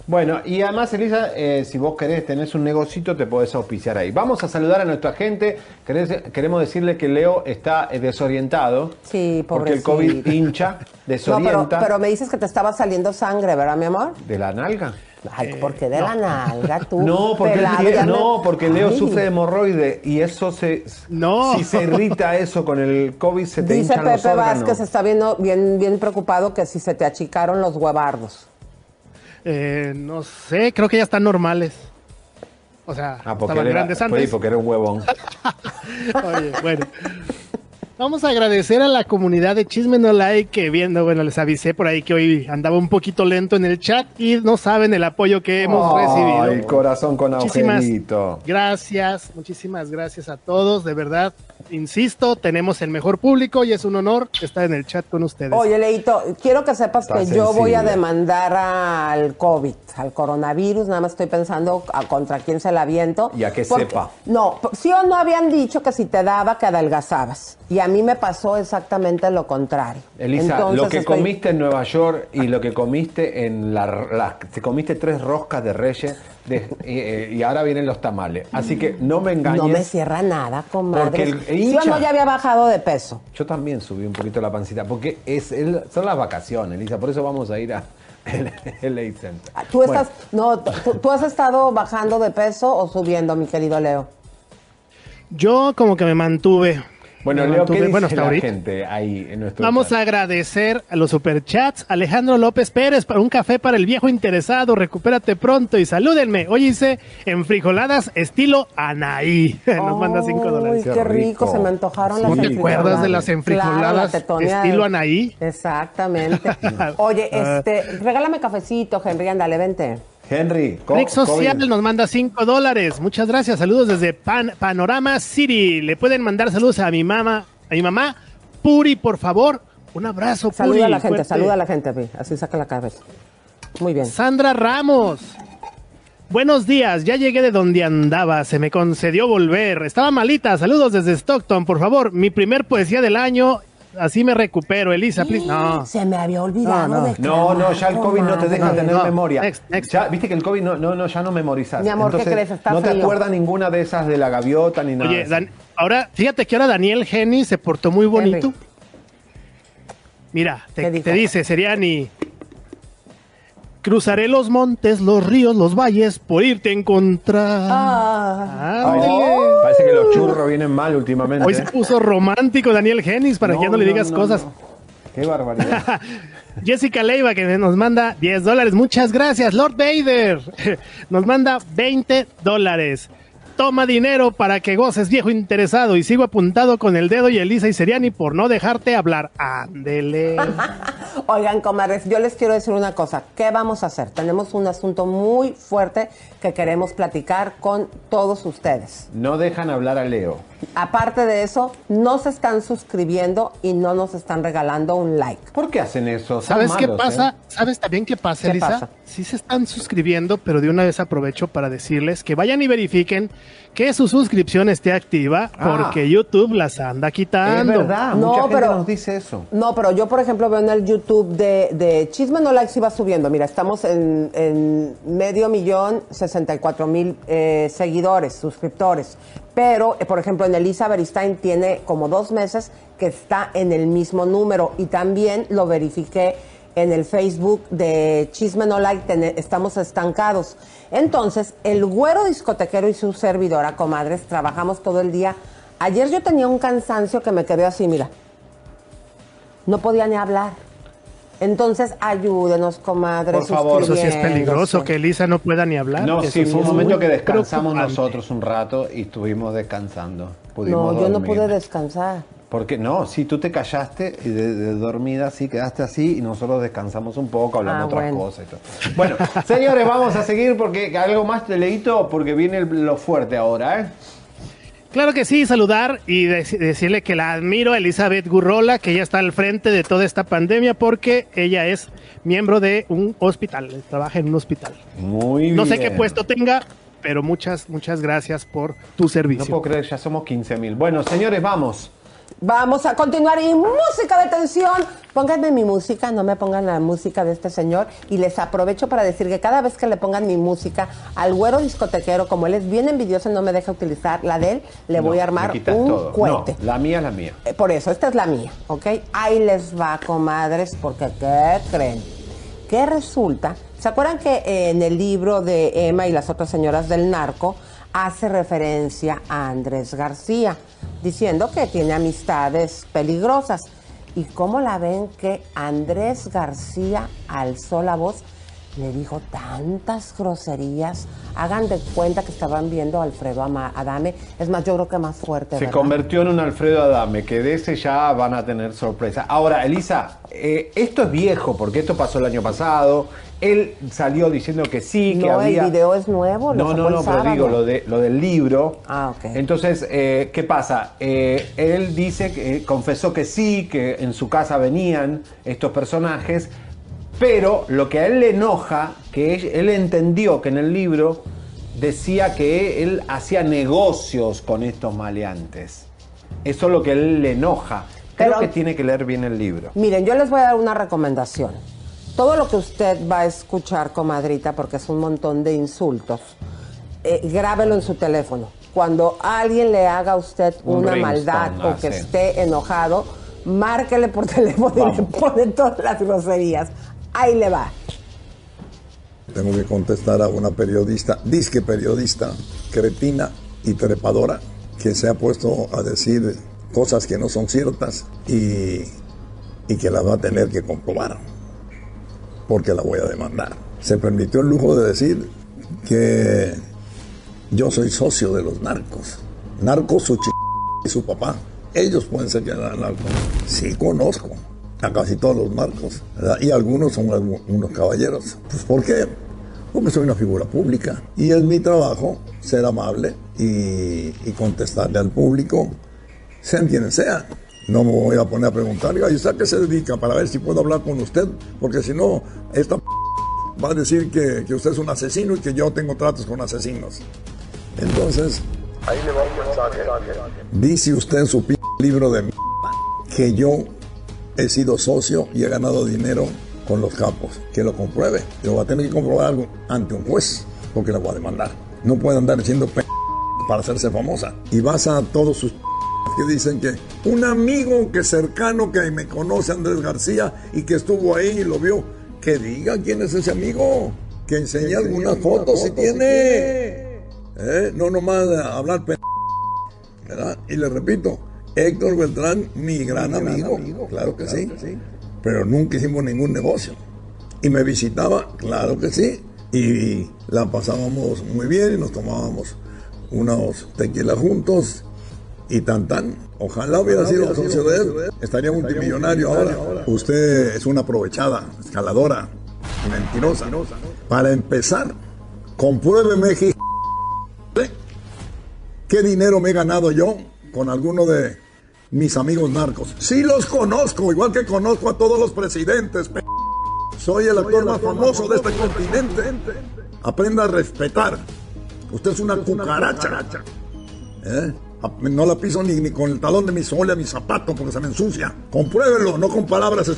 [SPEAKER 1] Bueno, y además, Elisa, eh, si vos querés, tenés un negocito, te podés auspiciar ahí. Vamos a saludar a nuestra gente. Queremos decirle que Leo está eh, desorientado.
[SPEAKER 2] Sí,
[SPEAKER 1] Porque el COVID hincha, desorienta.
[SPEAKER 2] pero, me dices que te estaba saliendo sangre, ¿verdad, mi amor?
[SPEAKER 1] ¿De la nalga?
[SPEAKER 2] Ay, ¿por qué de la nalga tú?
[SPEAKER 1] No, porque, no, porque Leo sufre de hemorroide y eso se... No. Si se irrita eso con el COVID, se te
[SPEAKER 2] Dice
[SPEAKER 1] hinchan
[SPEAKER 2] Pepe
[SPEAKER 1] los órganos.
[SPEAKER 2] Vázquez, está viendo bien, bien preocupado que si se te achicaron los huevardos.
[SPEAKER 8] Eh, no sé, creo que ya están normales. O sea,
[SPEAKER 1] ah, estaban grandes antes. Sí, porque era un huevón.
[SPEAKER 8] Oye, bueno. Vamos a agradecer a la comunidad de Chisme No Like que viendo, bueno, les avisé por ahí que hoy andaba un poquito lento en el chat y no saben el apoyo que hemos recibido.
[SPEAKER 1] El corazón con
[SPEAKER 8] muchísimas Gracias, muchísimas gracias a todos, de verdad. Insisto, tenemos el mejor público y es un honor estar en el chat con ustedes.
[SPEAKER 2] Oye, Leito, quiero que sepas que yo voy a demandar al COVID, al coronavirus, nada más estoy pensando a contra quién se la aviento.
[SPEAKER 1] Y a que sepa.
[SPEAKER 2] No, sí o no habían dicho que si te daba que adelgazabas. Y a mí me pasó exactamente lo contrario.
[SPEAKER 1] Elisa, lo que comiste en Nueva York y lo que comiste en la, te comiste tres roscas de reyes eh, y, ahora vienen los tamales. Así que no me engañes. No
[SPEAKER 2] me cierra nada, comadre. Porque Yo no ya había bajado de peso.
[SPEAKER 1] Yo también subí un poquito la pancita porque es son las vacaciones, Elisa. Por eso vamos a ir a el Center.
[SPEAKER 2] Ah, ¿Tú, estás, no, ¿Tú has estado bajando de peso o subiendo, mi querido Leo?
[SPEAKER 8] Yo como que me mantuve
[SPEAKER 1] Bueno, Leo, ¿qué dice bueno, la gente ahí en nuestro
[SPEAKER 8] Vamos a agradecer a los superchats. Alejandro López Pérez, para un café para el viejo interesado. Recupérate pronto y salúdenme. Hoy hice enfrijoladas estilo Anaí. Nos manda cinco dólares.
[SPEAKER 2] Qué, qué rico. se me antojaron las
[SPEAKER 8] enfrijoladas. ¿No te acuerdas de las enfrijoladas estilo Anaí?
[SPEAKER 2] Exactamente. Oye, ah. este, regálame cafecito, Henry, ándale, vente.
[SPEAKER 1] Henry,
[SPEAKER 8] Rick Social nos manda 5 dólares. Muchas gracias. Saludos desde Panorama City. Le pueden mandar saludos a mi mamá, a mi mamá. Puri, por favor. Un abrazo, Puri.
[SPEAKER 2] Saluda a la gente, saluda a la gente, así saca la cabeza. Muy bien.
[SPEAKER 8] Sandra Ramos. Buenos días, ya llegué de donde andaba, se me concedió volver. Estaba malita, saludos desde Stockton, por favor. Mi primer poesía del año así me recupero, Elisa, please. No.
[SPEAKER 2] Se me había olvidado.
[SPEAKER 1] No, no, no, ya el COVID no te deja tener memoria. Viste que el COVID no, no, ya no memorizas.
[SPEAKER 2] Mi amor, ¿qué crees? Está
[SPEAKER 1] no te acuerdas ninguna de esas de la gaviota ni nada. Oye,
[SPEAKER 8] ahora, fíjate que ahora Daniel Geni se portó muy bonito. Mira, te, te dice, Seriani, Cruzaré los montes, los ríos, los valles por irte a encontrar.
[SPEAKER 1] Ah. parece que los churros vienen mal últimamente.
[SPEAKER 8] Hoy se puso romántico Daniel Genis para que ya no le digas cosas.
[SPEAKER 1] Qué barbaridad.
[SPEAKER 8] Jessica Leiva que nos manda 10 dólares. Muchas gracias. Lord Vader nos manda 20 dólares. Toma dinero para que goces, viejo interesado. Y sigo apuntado con el dedo y Elisa y Seriani por no dejarte hablar. Ándele.
[SPEAKER 2] Oigan, comadres, yo les quiero decir una cosa. ¿Qué vamos a hacer? Tenemos un asunto muy fuerte que queremos platicar con todos ustedes.
[SPEAKER 1] No dejan hablar a Leo.
[SPEAKER 2] Aparte de eso, no se están suscribiendo y no nos están regalando un like.
[SPEAKER 1] ¿Por qué hacen eso?
[SPEAKER 8] ¿Sabes qué pasa? ¿eh? ¿Sabes también qué pasa, Elisa? Sí se están suscribiendo, pero de una vez aprovecho para decirles que vayan y verifiquen que su suscripción esté activa ah. porque YouTube las anda quitando.
[SPEAKER 1] Es verdad, no, mucha gente nos dice eso.
[SPEAKER 2] No, pero yo, por ejemplo, veo en el YouTube de, de Chisme No Likes iba subiendo. Mira, estamos en, medio millón, 64 mil eh, seguidores, suscriptores. Pero, eh, por ejemplo, en Elisa Beristain tiene como dos meses que está en el mismo número y también lo verifiqué en el Facebook de Chisme No Like, estamos estancados. Entonces, el güero discotequero y su servidora, comadres, trabajamos todo el día. Ayer yo tenía un cansancio que me quedé así, mira. No podía ni hablar. Entonces, ayúdenos, comadres.
[SPEAKER 8] Por favor, eso sí es peligroso, que Elisa no pueda ni hablar.
[SPEAKER 1] No, sí, fue un momento que descansamos nosotros un rato y estuvimos descansando.
[SPEAKER 2] no, yo no pude descansar.
[SPEAKER 1] Porque no, si tú te callaste y de, dormida sí quedaste así y nosotros descansamos un poco hablando ah, otras cosas. Bueno, señores, vamos a seguir porque algo más te leíto porque viene lo fuerte ahora, ¿eh?
[SPEAKER 8] Claro que sí, saludar y decirle que la admiro a Elizabeth Gurrola, que ella está al frente de toda esta pandemia porque ella es miembro de un hospital, trabaja en un hospital.
[SPEAKER 1] Muy bien.
[SPEAKER 8] No sé qué puesto tenga, pero muchas, muchas gracias por tu servicio.
[SPEAKER 1] No puedo creer, ya somos 15 mil. Bueno, señores, vamos.
[SPEAKER 2] Vamos a continuar y música de tensión. Pónganme mi música, no me pongan la música de este señor. Y les aprovecho para decir que cada vez que le pongan mi música al güero discotequero, como él es bien envidioso y no me deja utilizar la de él, le voy a armar un cohete.
[SPEAKER 1] la mía es la mía.
[SPEAKER 2] Eh, por eso, esta es la mía, ¿ok? Ahí les va, comadres, porque ¿qué creen? Que resulta, ¿se acuerdan que en el libro de Emma y las otras señoras del narco hace referencia a Andrés García? diciendo que tiene amistades peligrosas. ¿Y cómo la ven que Andrés García alzó la voz? Le dijo tantas groserías. Hagan de cuenta que estaban viendo a Alfredo Adame. Es más, yo creo que más fuerte.
[SPEAKER 1] Se convirtió en un Alfredo Adame, que de ese ya van a tener sorpresa. Ahora, Elisa, eh, esto es viejo, porque esto pasó el año pasado. Él salió diciendo que sí, que había...
[SPEAKER 2] el video es nuevo.
[SPEAKER 1] no, no, no, pero digo lo, de, lo del libro.
[SPEAKER 2] Ah, ok.
[SPEAKER 1] Entonces, eh, ¿qué pasa? Eh, él dice, que confesó que sí, que en su casa venían estos personajes, pero lo que a él le enoja, que él entendió que en el libro decía que él hacía negocios con estos maleantes. Eso es lo que a él le enoja. Creo que tiene que leer bien el libro.
[SPEAKER 2] Miren, yo les voy a dar una recomendación todo lo que usted va a escuchar, comadrita, porque es un montón de insultos, eh, grábelo en su teléfono. Cuando alguien le haga a usted una maldad o que esté enojado, márquele por teléfono y le pone todas las groserías. Ahí le va.
[SPEAKER 11] Tengo que contestar a una periodista, disque periodista, cretina y trepadora, que se ha puesto a decir cosas que no son ciertas y, y que las va a tener que comprobar, porque la voy a demandar. Se permitió el lujo de decir que yo soy socio de los narcos. Narcos, su ch y su papá. Ellos pueden ser narcos. Sí, conozco a casi todos los narcos. Y algunos son unos caballeros. Pues ¿por qué? Porque soy una figura pública. Y es mi trabajo ser amable y, contestarle al público, sean quienes sean. No me voy a poner a preguntarle, ¿y usted a qué se dedica? Para ver si puedo hablar con usted. Porque si no, esta va a decir que, que usted es un asesino y que yo tengo tratos con asesinos. Entonces, ahí le va un mensaje. Dice usted en su libro de que yo he sido socio y he ganado dinero con los capos. Que lo compruebe. Yo va a tener que comprobar algo ante un juez, porque la voy a demandar. No puede andar diciendo para hacerse famosa. Y vas a todos sus que dicen que un amigo que cercano que me conoce, Andrés García, y que estuvo ahí y lo vio, que diga quién es ese amigo, que enseñe algunas fotos si tiene. ¿Eh? No nomás hablar ¿verdad? Y le repito, Héctor Beltrán, mi gran amigo, claro que sí, pero nunca hicimos ningún negocio. Y me visitaba, claro que sí, y la pasábamos muy bien y nos tomábamos unos tequilas juntos y tan tan. Ojalá hubiera sido socio de él, estaría multimillonario ahora. Usted es una aprovechada, escaladora, mentirosa. Para empezar, compruébeme, ¿Qué dinero me he ganado yo con alguno de mis amigos narcos? Sí los conozco, igual que conozco a todos los presidentes. Soy el actor más famoso de este continente. Aprenda a respetar. Usted es una cucaracha. ¿Eh? No la piso ni, con el talón de mi sole a mi zapato porque se me ensucia. Compruébelo, no con palabras.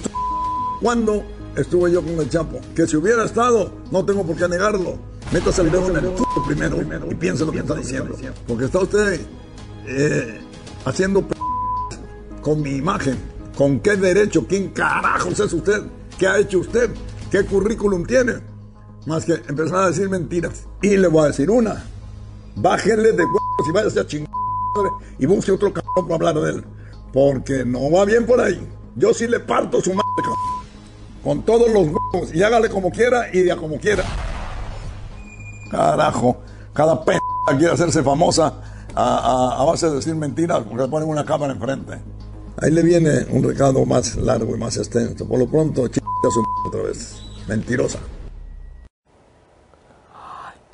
[SPEAKER 11] ¿Cuándo estuve yo con el Chapo? Que si hubiera estado, no tengo por qué negarlo. Métase el dedo en el culo primero y piense lo que está diciendo. Porque está usted eh, haciendo con mi imagen. ¿Con qué derecho? ¿Quién carajos es usted? ¿Qué ha hecho usted? ¿Qué currículum tiene? Más que empezar a decir mentiras. Y le voy a decir una. Bájenle de huevos y váyase a chingar y busque otro cabrón para hablar de él. Porque no va bien por ahí. Yo sí le parto su madre, Con todos los huevos. Y hágale como quiera y de como quiera. Carajo, cada p quiere hacerse famosa a, base de decir mentiras porque le ponen una cámara enfrente. Ahí le viene un recado más largo y más extenso. Por lo pronto, ch su otra vez. Mentirosa.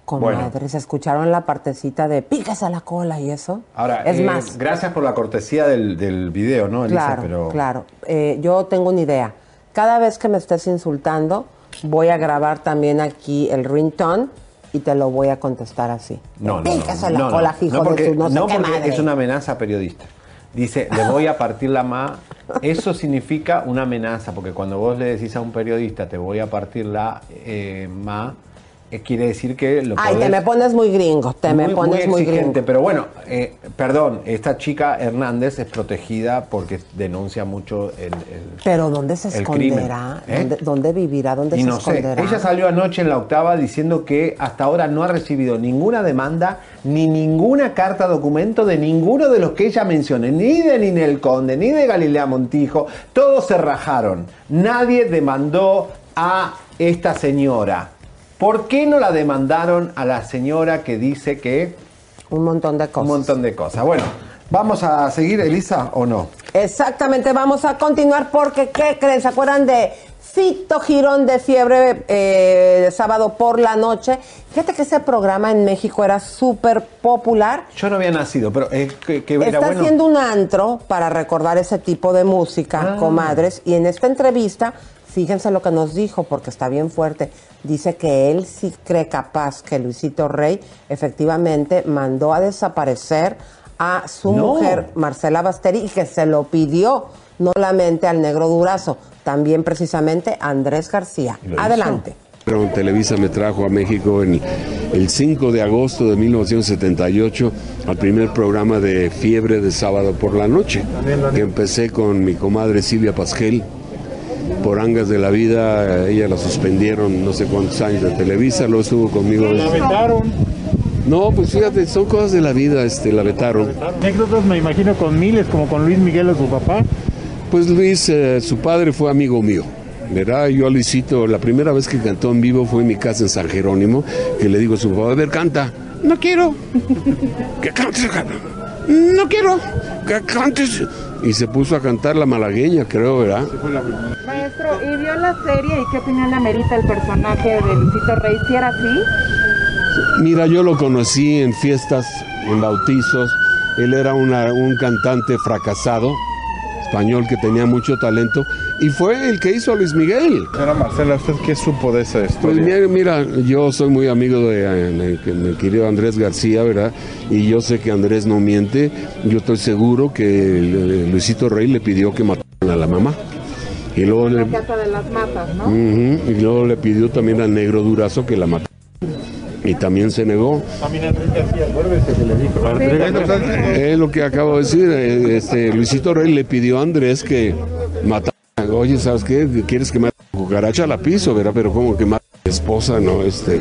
[SPEAKER 2] Comadres, ¿escucharon la partecita de picas a la cola y eso?
[SPEAKER 1] Ahora, es eh, más. Gracias por la cortesía del, del video, ¿no,
[SPEAKER 2] Elisa? Claro, claro. Eh, yo tengo una idea. Cada vez que me estés insultando, voy a grabar también aquí el ringtone y te lo voy a contestar así.
[SPEAKER 1] No, no, no, la cola, no, porque, no, porque es una amenaza periodista. Dice, le voy a partir la ma. Eso significa una amenaza, porque cuando vos le decís a un periodista, te voy a partir la eh, ma, eh, quiere decir que lo
[SPEAKER 2] Ay, te me pones muy gringo, te me pones muy, exigente,
[SPEAKER 1] Pero bueno, eh, perdón, esta chica Hernández es protegida porque denuncia mucho el,
[SPEAKER 2] Pero ¿dónde se esconderá? ¿eh? ¿Dónde, vivirá? ¿Dónde se esconderá?
[SPEAKER 1] Ella salió anoche en la octava diciendo que hasta ahora no ha recibido ninguna demanda ni ninguna carta documento de ninguno de los que ella mencione, ni de Ninel Conde, ni de Galilea Montijo. Todos se rajaron. Nadie demandó a esta señora. ¿Por qué no la demandaron a la señora que dice que...
[SPEAKER 2] Un montón de cosas.
[SPEAKER 1] Un montón de cosas. Bueno, ¿vamos a seguir, Elisa, o no?
[SPEAKER 2] Exactamente, vamos a continuar porque, ¿qué creen? ¿Se acuerdan de Fito Girón de Fiebre eh, de sábado por la noche? Fíjate que ese programa en México era súper popular.
[SPEAKER 1] Yo no había nacido, pero eh, que,
[SPEAKER 2] Está haciendo un antro para recordar ese tipo de música, ah. comadres, y en esta entrevista fíjense lo que nos dijo, porque está bien fuerte. Dice que él sí cree capaz que Luisito Rey efectivamente mandó a desaparecer a su mujer, Marcela Basteri, y que se lo pidió no solamente al negro Durazo, también precisamente a Andrés García. Adelante.
[SPEAKER 12] Televisa me trajo a México en el 5 de agosto de 1978 al primer programa de Fiebre de sábado por la noche, que empecé con mi comadre Silvia Pasquel por angas de la vida, ella la suspendieron no sé cuántos años de Televisa, luego estuvo conmigo. No, pues fíjate, son cosas de la vida, este, la vetaron.
[SPEAKER 6] Anécdotas me imagino con miles, como con Luis Miguel o su papá.
[SPEAKER 12] Pues Luis, eh, su padre fue amigo mío. ¿verdad? Yo a Luisito, la primera vez que cantó en vivo fue en mi casa en San Jerónimo, que le digo a su papá, a ver, canta. No quiero. que cantes, no quiero. Que cantes. Y se puso a cantar la malagueña, creo, ¿verdad?
[SPEAKER 5] Maestro, ¿y vio la serie y qué opinión le amerita el personaje de Luisito Rey? ¿Si era así?
[SPEAKER 12] Mira, yo lo conocí en fiestas, en bautizos. Él era una, un cantante fracasado, español que tenía mucho talento y fue el que hizo a Luis Miguel.
[SPEAKER 3] Señora Marcela, ¿usted qué supo de esa historia?
[SPEAKER 12] Pues mira, yo soy muy amigo de, mi querido Andrés García, ¿verdad? Y yo sé que Andrés no miente. Yo estoy seguro que Luisito Rey le pidió que mataran a la mamá.
[SPEAKER 5] Y luego, le, de las matas, ¿no?
[SPEAKER 12] y luego le pidió también al negro Durazo que la matara y también se negó. Es lo que acabo de decir. Eh, este, Luisito Rey le pidió a Andrés que matara. Oye, ¿sabes qué? ¿Quieres que mate a la piso, verdad? Pero como que esposa, ¿no? Este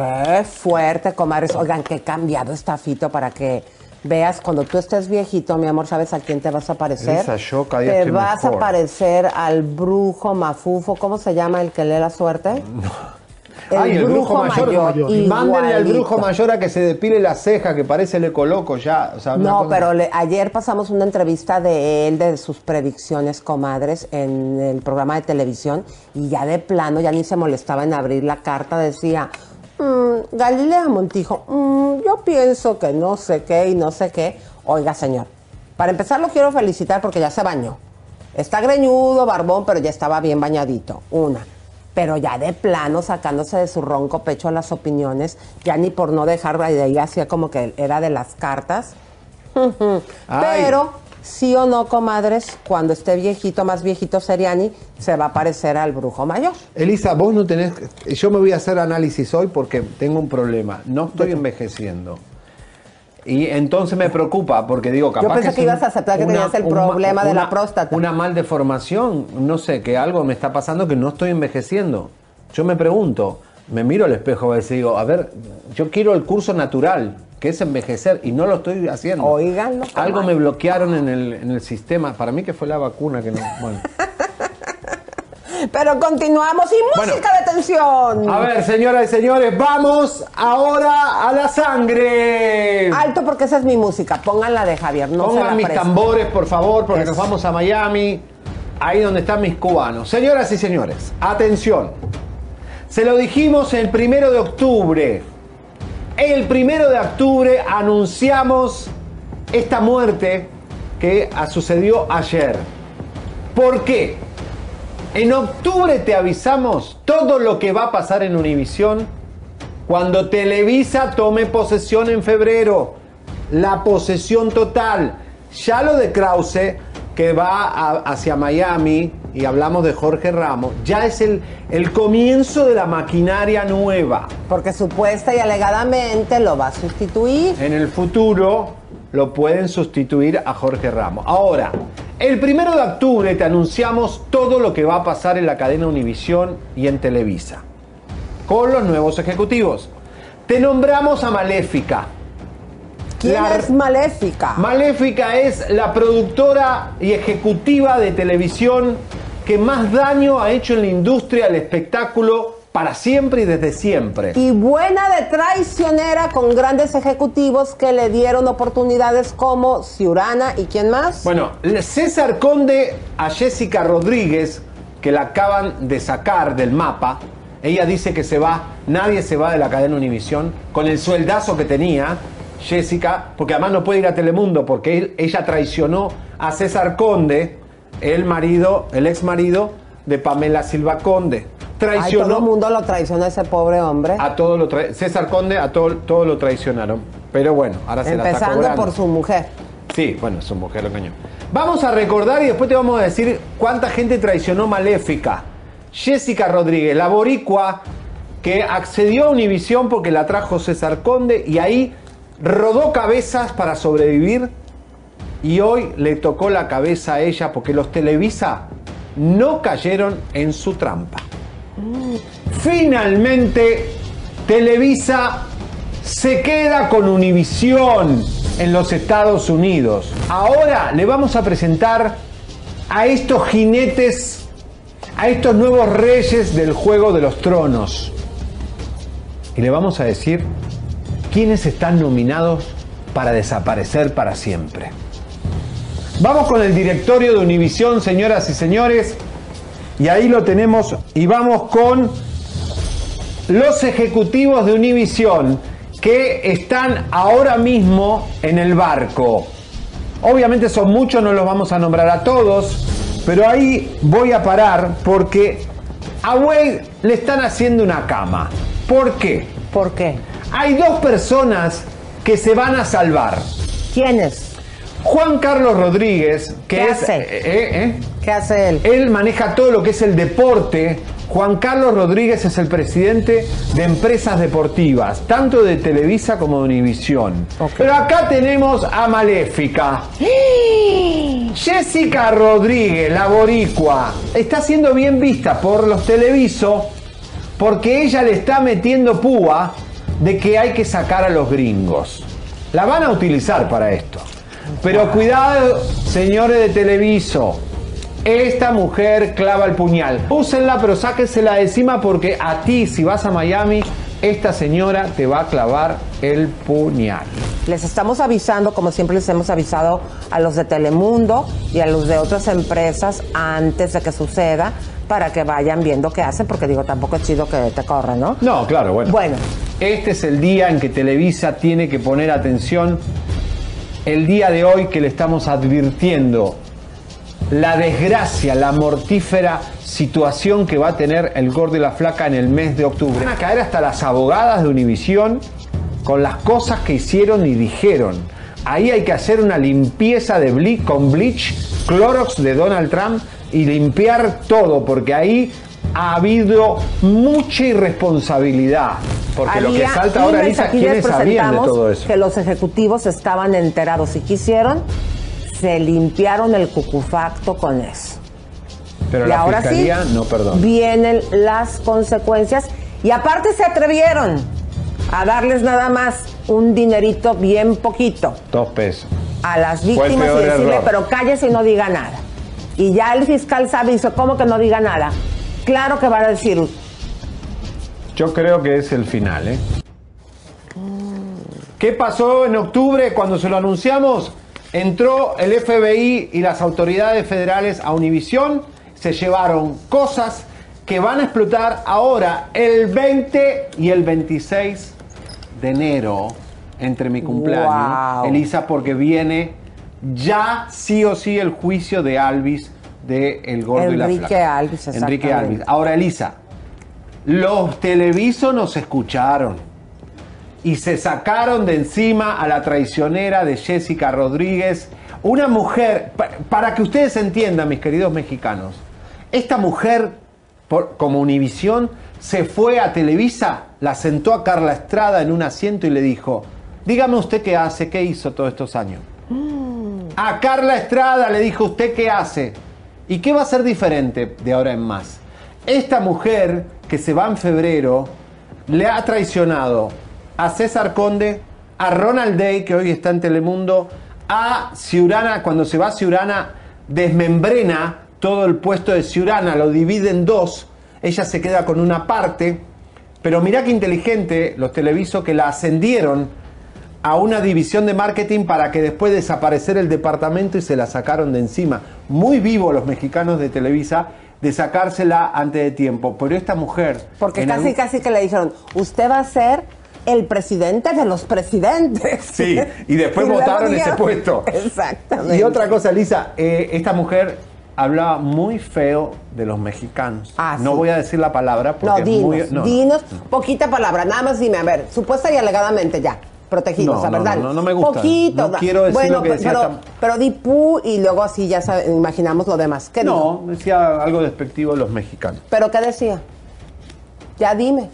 [SPEAKER 2] Qué fuerte, comadres. Oigan, qué cambiado está Fito para que veas cuando tú estés viejito, mi amor, ¿sabes a quién te vas a parecer? te vas a parecer al brujo mafufo, ¿cómo se llama el que lee la suerte?
[SPEAKER 1] El, Ay, el brujo, mayor. Mándenle al brujo mayor a que se depile la ceja, que parece el ecoloco ya.
[SPEAKER 2] no, pero ayer pasamos una entrevista de él, de sus predicciones, comadres, en el programa de televisión, y ya de plano, ya ni se molestaba en abrir la carta, decía, Mm, Galilea Montijo, mm, yo pienso que no sé qué y no sé qué. Oiga, señor, para empezar lo quiero felicitar porque ya se bañó. Está greñudo, barbón, pero ya estaba bien bañadito. Una. Pero ya de plano, sacándose de su ronco pecho las opiniones, ya ni por no dejar de ahí, hacía como que era de las cartas. pero sí o no, comadres, cuando esté viejito, más viejito Seriani, se va a parecer al brujo mayor.
[SPEAKER 1] Elisa, vos no tenés. Yo me voy a hacer análisis hoy porque tengo un problema. No estoy envejeciendo. Y entonces me preocupa porque digo, capaz
[SPEAKER 2] Yo pensé que, ibas a aceptar que tenías el problema de la próstata.
[SPEAKER 1] Una mal deformación, no sé, que algo me está pasando que no estoy envejeciendo. Yo me pregunto, me miro al espejo y digo, a ver, yo quiero el curso natural que es envejecer y no lo estoy haciendo.
[SPEAKER 2] Oiganlo.
[SPEAKER 1] Algo me bloquearon en el, en el sistema. Para mí que fue la vacuna que no. Bueno.
[SPEAKER 2] Pero continuamos y música de tensión.
[SPEAKER 1] A ver, señoras y señores, vamos ahora a la sangre.
[SPEAKER 2] Alto porque esa es mi música. Pónganla de Javier, no
[SPEAKER 1] Pongan mis tambores, por favor, porque nos vamos a Miami. Ahí donde están mis cubanos. Señoras y señores, atención. Se lo dijimos el primero de octubre. El primero de octubre anunciamos esta muerte que sucedió ayer. ¿Por qué? En octubre te avisamos todo lo que va a pasar en Univisión cuando Televisa tome posesión en febrero. La posesión total. Ya lo de Krause que va hacia Miami, y hablamos de Jorge Ramos, ya es el, el comienzo de la maquinaria nueva.
[SPEAKER 2] Porque supuesta y alegadamente lo va a sustituir.
[SPEAKER 1] En el futuro lo pueden sustituir a Jorge Ramos. Ahora, el primero de octubre te anunciamos todo lo que va a pasar en la cadena Univisión y en Televisa, con los nuevos ejecutivos. Te nombramos a Maléfica,
[SPEAKER 2] ¿Quién es Maléfica?
[SPEAKER 1] Maléfica es la productora y ejecutiva de televisión que más daño ha hecho en la industria del espectáculo para siempre y desde siempre.
[SPEAKER 2] Y buena de traicionera con grandes ejecutivos que le dieron oportunidades como Ciurana y quién más.
[SPEAKER 1] Bueno, César Conde a Jessica Rodríguez, que la acaban de sacar del mapa. Ella dice que se va, nadie se va de la cadena Univisión con el sueldazo que tenía Jessica, porque además no puede ir a Telemundo porque ella traicionó a César Conde, el marido, el ex marido de Pamela Silva Conde.
[SPEAKER 2] traicionó. a todo el mundo lo traicionó ese pobre hombre.
[SPEAKER 1] A todo lo César Conde, a todo, todo lo traicionaron. Pero bueno, ahora se
[SPEAKER 2] la está
[SPEAKER 1] Empezando
[SPEAKER 2] por su mujer.
[SPEAKER 1] Sí, bueno, su mujer lo cañó. Vamos a recordar y después te vamos a decir cuánta gente traicionó Maléfica. Jessica Rodríguez, la boricua que accedió a Univisión porque la trajo César Conde y ahí rodó cabezas para sobrevivir y hoy le tocó la cabeza a ella porque los Televisa no cayeron en su trampa. Finalmente, Televisa se queda con Univisión en los Estados Unidos. Ahora le vamos a presentar a estos jinetes, a estos nuevos reyes del juego de los tronos. Y le vamos a decir quiénes están nominados para desaparecer para siempre. Vamos con el directorio de Univisión, señoras y señores. Y ahí lo tenemos. Y vamos con los ejecutivos de Univisión que están ahora mismo en el barco. Obviamente son muchos, no los vamos a nombrar a todos, pero ahí voy a parar porque a Wade le están haciendo una cama. ¿Por qué?
[SPEAKER 2] ¿Por qué?
[SPEAKER 1] Hay dos personas que se van a salvar.
[SPEAKER 2] ¿Quiénes?
[SPEAKER 1] Juan Carlos Rodríguez, que
[SPEAKER 2] ¿Qué
[SPEAKER 1] es...
[SPEAKER 2] Hace?
[SPEAKER 1] Eh, eh,
[SPEAKER 2] ¿Qué hace él?
[SPEAKER 1] Él maneja todo lo que es el deporte. Juan Carlos Rodríguez es el presidente de empresas deportivas, tanto de Televisa como de Univisión. Pero acá tenemos a Maléfica. Jessica Rodríguez, la boricua, está siendo bien vista por los televisos porque ella le está metiendo púa de que hay que sacar a los gringos. La van a utilizar para esto. Pero cuidado, señores de Televiso. Esta mujer clava el puñal. Úsenla, pero sáquensela de encima porque a ti, si vas a Miami, esta señora te va a clavar el puñal.
[SPEAKER 2] Les estamos avisando, como siempre les hemos avisado a los de Telemundo y a los de otras empresas antes de que suceda, para que vayan viendo qué hacen, porque digo, tampoco es chido que te corran, ¿no?
[SPEAKER 1] No, claro, bueno.
[SPEAKER 2] Bueno.
[SPEAKER 1] Este es el día en que Televisa tiene que poner atención el día de hoy que le estamos advirtiendo la desgracia, la mortífera situación que va a tener el gordo y la flaca en el mes de octubre. Van a caer hasta las abogadas de Univisión con las cosas que hicieron y dijeron. Ahí hay que hacer una limpieza de bleach, con bleach, Clorox de Donald Trump y limpiar todo, porque ahí ha habido mucha irresponsabilidad. Porque lo que salta ahora, Lisa, ¿quiénes sabían de todo eso?
[SPEAKER 2] Que los ejecutivos estaban enterados y quisieron, se limpiaron el cucufacto con eso.
[SPEAKER 1] Pero
[SPEAKER 2] y
[SPEAKER 1] la
[SPEAKER 2] ahora
[SPEAKER 1] fiscalía
[SPEAKER 2] sí,
[SPEAKER 1] no perdona.
[SPEAKER 2] Vienen las consecuencias y aparte se atrevieron a darles nada más un dinerito bien poquito
[SPEAKER 1] Dos pesos.
[SPEAKER 2] a las víctimas y decirle,
[SPEAKER 1] error.
[SPEAKER 2] pero cállese y no diga nada. Y ya el fiscal sabe dice, ¿cómo que no diga nada? Claro que va a decir,
[SPEAKER 1] Yo creo que es el final, ¿eh? ¿Qué pasó en octubre cuando se lo anunciamos? Entró el FBI y las autoridades federales a Univisión, se llevaron cosas que van a explotar ahora el 20 y el 26 de enero, entre mi cumpleaños,
[SPEAKER 2] Wow.
[SPEAKER 1] Elisa, porque viene ya sí o sí el juicio de Alvis de El Gordo y la
[SPEAKER 2] Enrique
[SPEAKER 1] Flaca.
[SPEAKER 2] Alvis,
[SPEAKER 1] Enrique. Alvis. Ahora, Elisa, los televisos nos escucharon y se sacaron de encima a la traicionera de Jessica Rodríguez, una mujer, pa- para que ustedes entiendan, mis queridos mexicanos, esta mujer, por- como Univisión, se fue a Televisa, la sentó a Carla Estrada en un asiento y le dijo, dígame usted qué hace, qué hizo todos estos años. A Carla Estrada le dijo, ¿usted qué hace? ¿Y qué va a ser diferente de ahora en más? Esta mujer que se va en febrero le ha traicionado a César Conde, a Ronald Day, que hoy está en Telemundo, a Ciurana, cuando se va Ciurana, desmembrena todo el puesto de Ciurana, lo divide en dos, ella se queda con una parte, pero mirá qué inteligente los televisos que la ascendieron a una división de marketing para que después desaparecer el departamento y se la sacaron de encima. Muy vivo los mexicanos de Televisa de sacársela antes de tiempo. Pero esta mujer...
[SPEAKER 2] porque casi
[SPEAKER 1] algún-
[SPEAKER 2] casi que le dijeron, usted va a ser el presidente de los presidentes.
[SPEAKER 1] Sí, y después
[SPEAKER 2] luego
[SPEAKER 1] votaron ese puesto.
[SPEAKER 2] Exactamente.
[SPEAKER 1] Y otra cosa, Lisa, eh, esta mujer hablaba muy feo de los mexicanos.
[SPEAKER 2] Ah,
[SPEAKER 1] no
[SPEAKER 2] sí.
[SPEAKER 1] voy a decir la palabra
[SPEAKER 2] No,
[SPEAKER 1] porque es
[SPEAKER 2] dinos,
[SPEAKER 1] muy... no, no.
[SPEAKER 2] dinos, poquita palabra, nada más dime, a ver, supuesta y alegadamente ya, protegidos,
[SPEAKER 1] No,
[SPEAKER 2] a ver,
[SPEAKER 1] no, no, no me gusta.
[SPEAKER 2] Poquito,
[SPEAKER 1] No quiero decir
[SPEAKER 2] bueno,
[SPEAKER 1] lo que decía
[SPEAKER 2] pero,
[SPEAKER 1] tan-
[SPEAKER 2] pero di pu y luego así ya imaginamos lo demás. ¿Qué dijo?
[SPEAKER 1] No, decía algo despectivo de los mexicanos.
[SPEAKER 2] ¿Pero qué decía? Ya dime.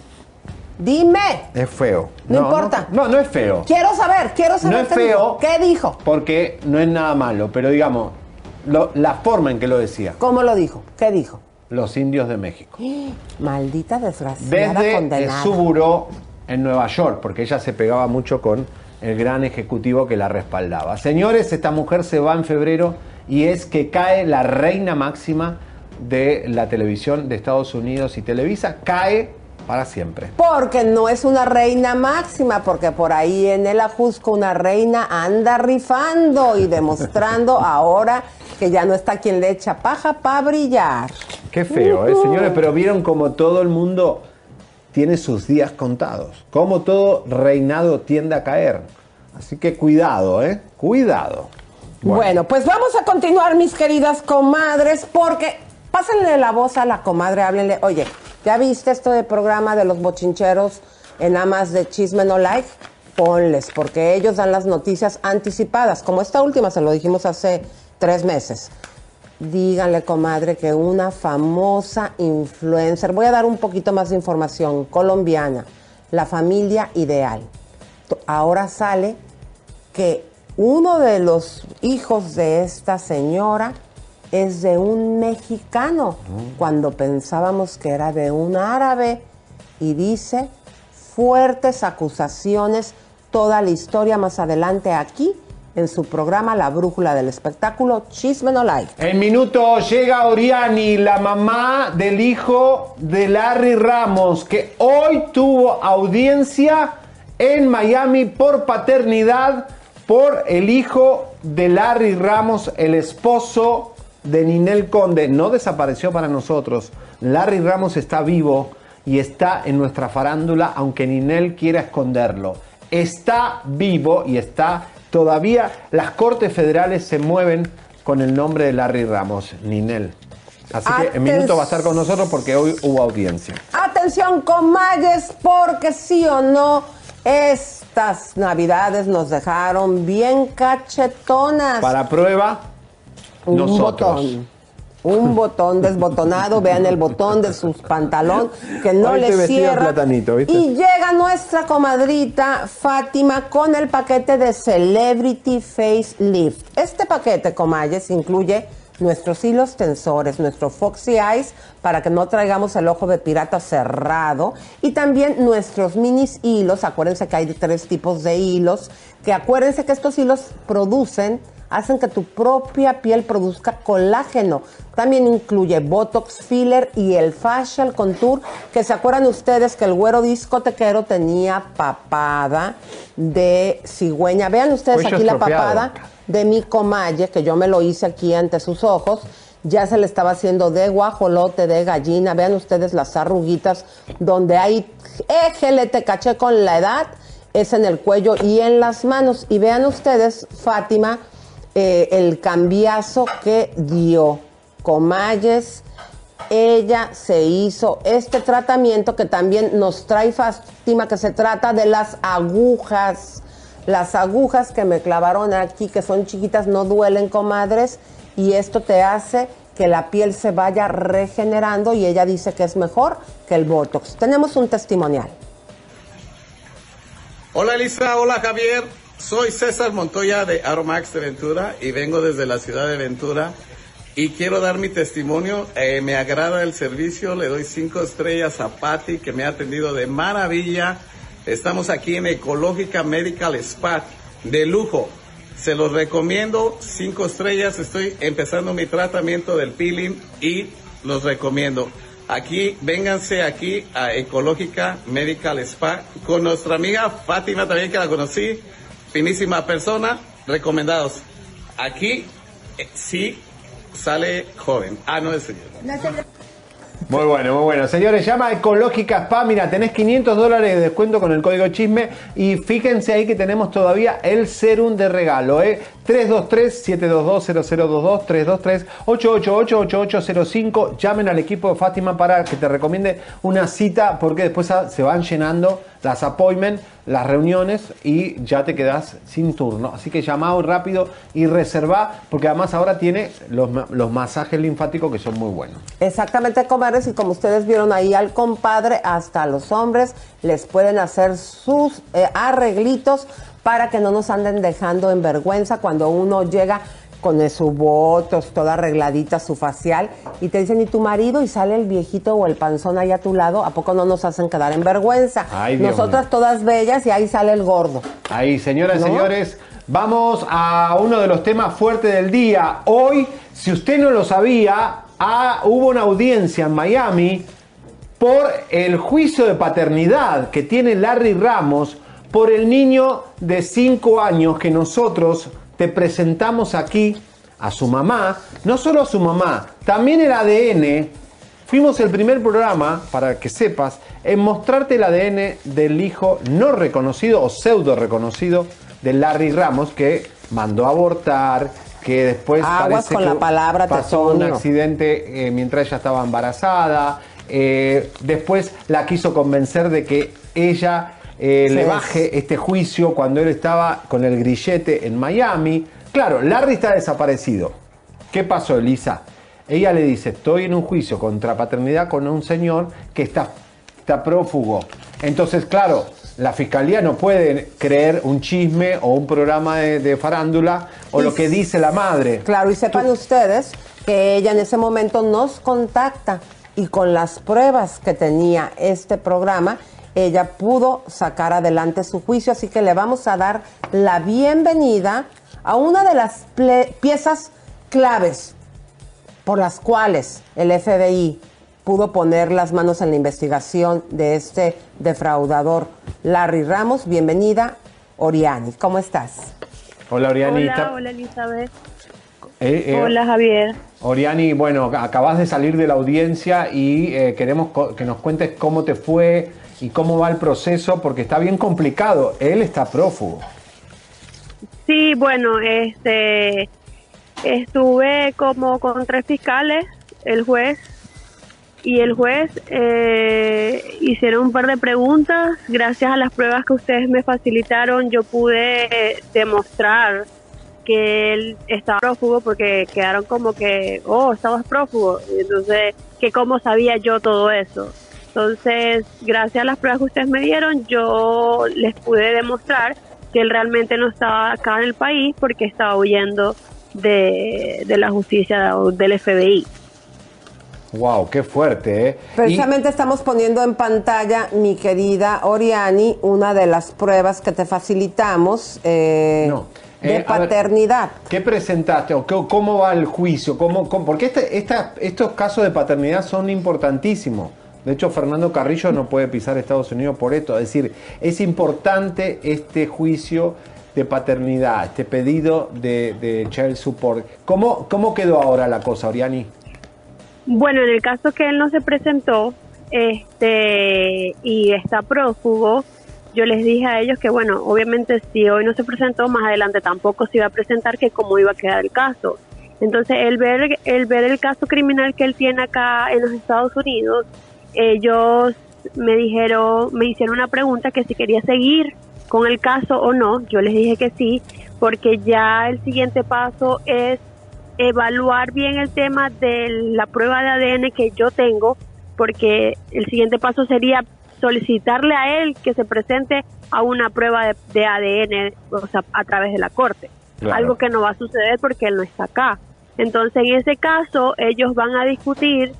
[SPEAKER 2] Dime.
[SPEAKER 1] Es feo.
[SPEAKER 2] No importa.
[SPEAKER 1] No, no, es feo.
[SPEAKER 2] Quiero saber, quiero saber
[SPEAKER 1] No es
[SPEAKER 2] qué
[SPEAKER 1] feo.
[SPEAKER 2] dijo. ¿Qué dijo?
[SPEAKER 1] Porque no es nada malo, pero digamos, lo- la forma en que lo decía.
[SPEAKER 2] ¿Cómo lo dijo? ¿Qué dijo?
[SPEAKER 1] Los indios de México.
[SPEAKER 2] Maldita desgraciada
[SPEAKER 1] Desde eh,
[SPEAKER 2] condenada.
[SPEAKER 1] su buró en Nueva York, porque ella se pegaba mucho con el gran ejecutivo que la respaldaba. Señores, esta mujer se va en febrero y es que cae la reina máxima de la televisión de Estados Unidos y Televisa, cae para siempre.
[SPEAKER 2] Porque no es una reina máxima, porque por ahí en el Ajusco una reina anda rifando y demostrando ahora que ya no está quien le echa paja para brillar.
[SPEAKER 1] Qué feo, ¿eh, señores? Pero vieron como todo el mundo tiene sus días contados. Como todo reinado tiende a caer. Así que cuidado, ¿eh? Cuidado.
[SPEAKER 2] Bueno. pues vamos a continuar, mis queridas comadres, porque pásenle la voz a la comadre, háblenle. Oye, ¿ya viste esto de programa de los bochincheros en amas de chisme no like? Ponles, porque ellos dan las noticias anticipadas, como esta última, se lo dijimos hace tres meses. Díganle, comadre, que una famosa influencer, voy a dar un poquito más de información, colombiana, la familia ideal. Ahora sale que uno de los hijos de esta señora es de un mexicano, cuando pensábamos que era de un árabe, y dice fuertes acusaciones, toda la historia más adelante aquí en su programa La Brújula del Espectáculo, Chisme No Like.
[SPEAKER 1] En minuto llega Oriani, la mamá del hijo de Larry Ramos, que hoy tuvo audiencia en Miami por paternidad por el hijo de Larry Ramos, el esposo de Ninel Conde. No desapareció para nosotros. Larry Ramos está vivo y está en nuestra farándula, aunque Ninel quiera esconderlo. Está vivo y está todavía. Las cortes federales se mueven con el nombre de Larry Ramos, Ninel. Así que en minuto va a estar con nosotros porque hoy hubo audiencia.
[SPEAKER 2] Atención, comayes, porque sí o no, estas navidades nos dejaron bien cachetonas.
[SPEAKER 1] Para prueba,
[SPEAKER 2] un
[SPEAKER 1] nosotros.
[SPEAKER 2] botón. Un botón desbotonado, vean el botón de sus pantalón que no
[SPEAKER 1] Hoy
[SPEAKER 2] le cierra.
[SPEAKER 1] platanito, ¿viste?
[SPEAKER 2] Y llega nuestra comadrita Fátima con el paquete de Celebrity Face Lift. Este paquete, comayes, incluye nuestros hilos tensores, nuestro Foxy Eyes para que no traigamos el ojo de pirata cerrado y también nuestros minis hilos, acuérdense que hay tres tipos de hilos, que acuérdense que estos hilos producen hacen que tu propia piel produzca colágeno. También incluye Botox Filler y el Facial Contour, que se acuerdan ustedes que el güero discotequero tenía papada de cigüeña. Vean ustedes aquí la papada de mi comalle, que yo me lo hice aquí ante sus ojos. Ya se le estaba haciendo de guajolote, de gallina. Vean ustedes las arruguitas donde hay éjele, te caché con la edad. Es en el cuello y en las manos. Y vean ustedes, Fátima, eh, el cambiazo que dio. Comalles, ella se hizo este tratamiento que también nos trae Fátima, que se trata de las agujas. Las agujas que me clavaron aquí, que son chiquitas, no duelen, comadres, y esto te hace que la piel se vaya regenerando y ella dice que es mejor que el Botox. Tenemos un testimonial.
[SPEAKER 13] Hola Elisa, hola Javier. Soy César Montoya de Aromax de Ventura y vengo desde la ciudad de Ventura y quiero dar mi testimonio. Eh, me agrada el servicio, le doy cinco estrellas a Patty que me ha atendido de maravilla. Estamos aquí en Ecológica Medical Spa de lujo. Se los recomiendo, cinco estrellas. Estoy empezando mi tratamiento del peeling y los recomiendo. Aquí, vénganse aquí a Ecológica Medical Spa con nuestra amiga Fátima también que la conocí, finísima persona, recomendados. Aquí eh, sí sale joven. Ah, no es señor.
[SPEAKER 1] Muy bueno, muy bueno. Señores, llama Ecológica Spa. Mira, tenés 500 dólares de descuento con el código chisme. Y fíjense ahí que tenemos todavía el serum de regalo. ¿eh? 323-722-0022, 323-888-8805. Llamen al equipo de Fátima para que te recomiende una cita porque después se van llenando las appointments, las reuniones y ya te quedas sin turno. Así que llama rápido y reserva porque además ahora tiene los, los masajes linfáticos que son muy buenos.
[SPEAKER 2] Exactamente, comadres, y como ustedes vieron ahí al compadre, hasta los hombres les pueden hacer sus eh, arreglitos para que no nos anden dejando en vergüenza cuando uno llega con su votos, toda arregladita, su facial, y te dicen, ¿y tu marido? Y sale el viejito o el panzón ahí a tu lado, ¿a poco no nos hacen quedar en vergüenza? Nosotras todas bellas y ahí sale el gordo.
[SPEAKER 1] Ahí, señoras y señores, vamos a uno de los temas fuertes del día. Hoy, si usted no lo sabía, ah, hubo una audiencia en Miami por el juicio de paternidad que tiene Larry Ramos por el niño de 5 años que nosotros te presentamos aquí a su mamá, no solo a su mamá, también el ADN. Fuimos el primer programa, para que sepas, en mostrarte el ADN del hijo no reconocido o pseudo reconocido de Larry Ramos, que mandó a abortar, que después
[SPEAKER 2] Aguas con la palabra
[SPEAKER 1] pasó un accidente eh, mientras ella estaba embarazada. Eh, después la quiso convencer de que ella eh, le baje este juicio cuando él estaba con el grillete en Miami. Claro, Larry está desaparecido. ¿Qué pasó, Elisa? Ella le dice, estoy en un juicio contra paternidad con un señor que está, está prófugo. Entonces, claro, la fiscalía no puede creer un chisme o un programa de, farándula o lo que dice la madre.
[SPEAKER 2] Claro, y sepan ustedes que ella en ese momento nos contacta y con las pruebas que tenía este programa, ella pudo sacar adelante su juicio, así que le vamos a dar la bienvenida a una de las piezas claves por las cuales el FBI pudo poner las manos en la investigación de este defraudador. Larry Ramos, bienvenida, Oriani. ¿Cómo estás?
[SPEAKER 1] Hola, Oriani.
[SPEAKER 14] Hola, hola, Elizabeth. Eh, eh, hola, Javier.
[SPEAKER 1] Oriani, bueno, acabas de salir de la audiencia y eh, queremos que nos cuentes cómo te fue, y cómo va el proceso, porque está bien complicado. Él está prófugo.
[SPEAKER 14] Sí, bueno, este, estuve como con tres fiscales, el juez y el juez eh, hicieron un par de preguntas. Gracias a las pruebas que ustedes me facilitaron, yo pude demostrar que él estaba prófugo porque quedaron como que, oh, estabas prófugo. Entonces, que cómo sabía yo todo eso. Entonces, gracias a las pruebas que ustedes me dieron, yo les pude demostrar que él realmente no estaba acá en el país porque estaba huyendo de, la justicia del FBI.
[SPEAKER 1] Wow, qué fuerte, ¿eh?
[SPEAKER 2] Precisamente estamos poniendo en pantalla, mi querida Oriani, una de las pruebas que te facilitamos eh, de eh, paternidad.
[SPEAKER 1] ¿Qué presentaste o cómo va el juicio? ¿Cómo, porque este, estos casos de paternidad son importantísimos. De hecho, Fernando Carrillo no puede pisar Estados Unidos por esto. Es decir, es importante este juicio de paternidad, este pedido de, de child support. ¿Cómo, ¿Cómo quedó ahora la cosa, Oriani?
[SPEAKER 14] Bueno, en el caso que él no se presentó este y está prófugo, yo les dije a ellos que, bueno, obviamente si hoy no se presentó, más adelante tampoco se iba a presentar, que cómo iba a quedar el caso. Entonces, el ver, el ver el caso criminal que él tiene acá en los Estados Unidos, ellos me dijeron, me hicieron una pregunta que si quería seguir con el caso o no. Yo les dije que sí, porque ya el siguiente paso es evaluar bien el tema de la prueba de ADN que yo tengo, porque el siguiente paso sería solicitarle a él que se presente a una prueba de, ADN, o sea, a través de la corte. Algo que no va a suceder porque él no está acá. Entonces, en ese caso, ellos van a discutir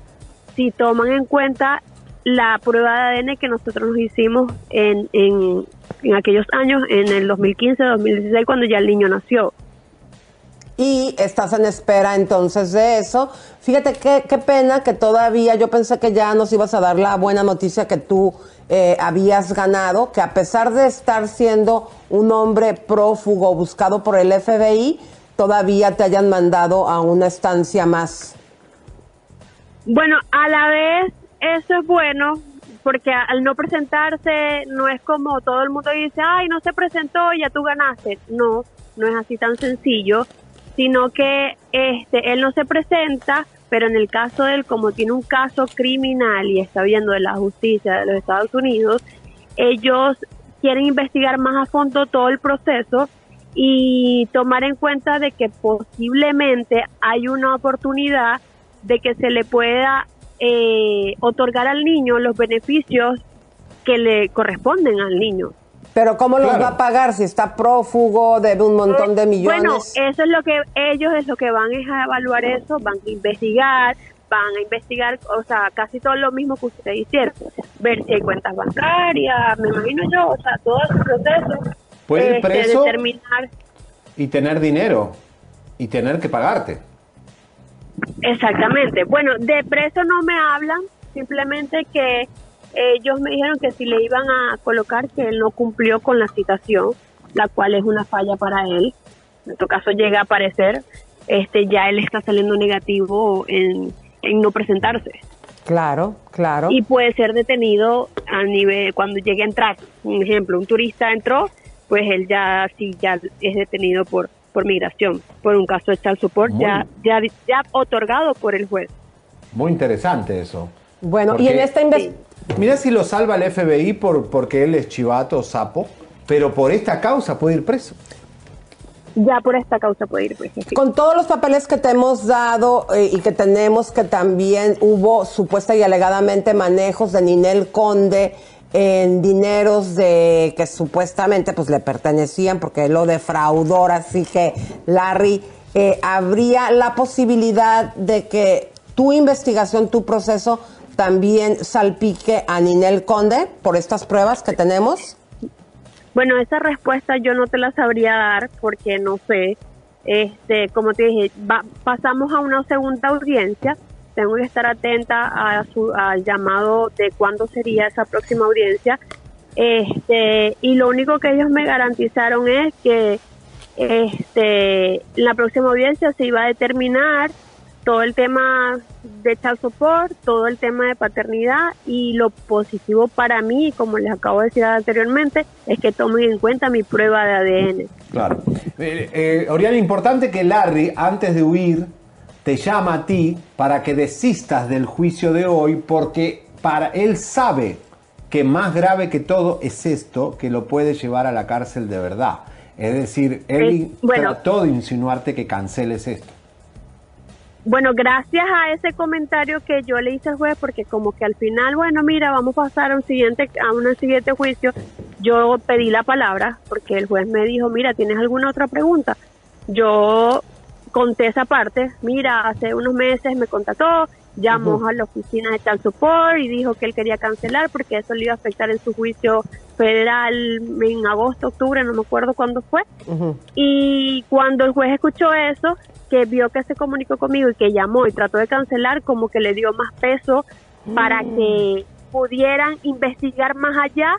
[SPEAKER 14] si toman en cuenta la prueba de ADN que nosotros nos hicimos en, en, aquellos años, en el 2015, 2016, cuando ya el niño nació.
[SPEAKER 2] Y estás en espera entonces de eso. Fíjate qué, qué pena que todavía yo pensé que ya nos ibas a dar la buena noticia que tú eh, habías ganado, que a pesar de estar siendo un hombre prófugo buscado por el FBI, todavía te hayan mandado a una estancia más
[SPEAKER 14] bueno, a la vez eso es bueno porque al no presentarse no es como todo el mundo dice, ay, no se presentó ya tú ganaste. No, no es así tan sencillo, sino que este, él no se presenta, pero en el caso de él, como tiene un caso criminal y está viendo de la justicia de los Estados Unidos, ellos quieren investigar más a fondo todo el proceso y tomar en cuenta de que posiblemente hay una oportunidad de que se le pueda eh, otorgar al niño los beneficios que le corresponden al niño.
[SPEAKER 2] Pero ¿cómo los va a pagar si está prófugo, debe un montón de millones?
[SPEAKER 14] Bueno, eso es lo que ellos es lo que van a evaluar eso, van a investigar, van a investigar, o sea, casi todo lo mismo que ustedes hicieron, ver si hay cuentas bancarias, me imagino yo, o sea, todo ese proceso.
[SPEAKER 1] Puede ir
[SPEAKER 14] este,
[SPEAKER 1] preso
[SPEAKER 14] determinar
[SPEAKER 1] y tener dinero y tener que pagarte.
[SPEAKER 14] Exactamente. Bueno, de preso no me hablan, simplemente que ellos me dijeron que si le iban a colocar que él no cumplió con la citación, la cual es una falla para él. En tu caso llega a aparecer, este ya él está saliendo negativo en, en no presentarse.
[SPEAKER 2] Claro, claro.
[SPEAKER 14] Y puede ser detenido a nivel cuando llegue a entrar. Un ejemplo, un turista entró, pues él ya sí ya es detenido por por migración, por un caso de child support ya, ya, ya otorgado por el juez.
[SPEAKER 1] Muy interesante eso.
[SPEAKER 2] Bueno, y en esta investigación...
[SPEAKER 1] Mira si lo salva el FBI por, porque él es chivato, sapo, pero por esta causa puede ir preso.
[SPEAKER 14] Ya por esta causa puede ir preso.
[SPEAKER 2] Con todos los papeles que te hemos dado eh, y que tenemos que también hubo supuesta y alegadamente manejos de Ninel Conde en dineros de que supuestamente pues le pertenecían porque lo defraudó, así que Larry, eh, ¿habría la posibilidad de que tu investigación, tu proceso también salpique a Ninel Conde por estas pruebas que tenemos?
[SPEAKER 14] Bueno, esa respuesta yo no te la sabría dar porque no sé. Este, como te dije, pasamos a una segunda audiencia tengo que estar atenta a su, al llamado de cuándo sería esa próxima audiencia. Este, y lo único que ellos me garantizaron es que este, la próxima audiencia se iba a determinar todo el tema de child support, todo el tema de paternidad y lo positivo para mí, como les acabo de decir anteriormente, es que tomen en cuenta mi prueba de ADN.
[SPEAKER 1] Claro. Eh, eh, Oriana, importante que Larry, antes de huir, te llama a ti para que desistas del juicio de hoy porque para él sabe que más grave que todo es esto que lo puede llevar a la cárcel de verdad. Es decir, él trató de insinuarte que canceles esto.
[SPEAKER 14] Bueno, gracias a ese comentario que yo le hice al juez, porque como que al final, bueno, mira, vamos a pasar a un siguiente, a un siguiente juicio, yo pedí la palabra, porque el juez me dijo, mira, ¿tienes alguna otra pregunta? Yo conté esa parte. Mira, hace unos meses me contactó, llamó a la oficina de tal support y dijo que él quería cancelar porque eso le iba a afectar en su juicio federal en agosto, octubre, no me acuerdo cuándo fue. Y cuando el juez escuchó eso, que vio que se comunicó conmigo y que llamó y trató de cancelar, como que le dio más peso para mm. que pudieran investigar más allá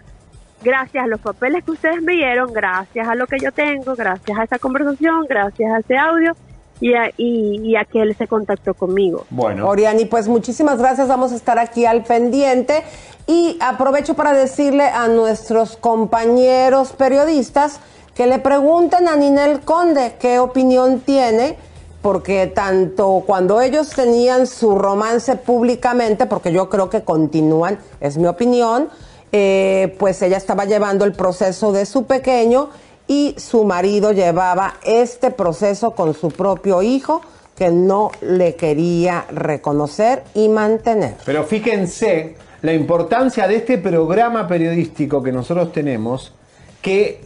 [SPEAKER 14] gracias a los papeles que ustedes me dieron, gracias a lo que yo tengo, gracias a esa conversación, gracias a ese audio, y a, y, que él se contactó conmigo.
[SPEAKER 2] Bueno. Oriani, pues muchísimas gracias. Vamos a estar aquí al pendiente. Y aprovecho para decirle a nuestros compañeros periodistas que le pregunten a Ninel Conde qué opinión tiene, porque tanto cuando ellos tenían su romance públicamente, porque yo creo que continúan, es mi opinión, eh, pues ella estaba llevando el proceso de su pequeño y su marido llevaba este proceso con su propio hijo que no le quería reconocer y mantener.
[SPEAKER 1] Pero fíjense la importancia de este programa periodístico que nosotros tenemos, que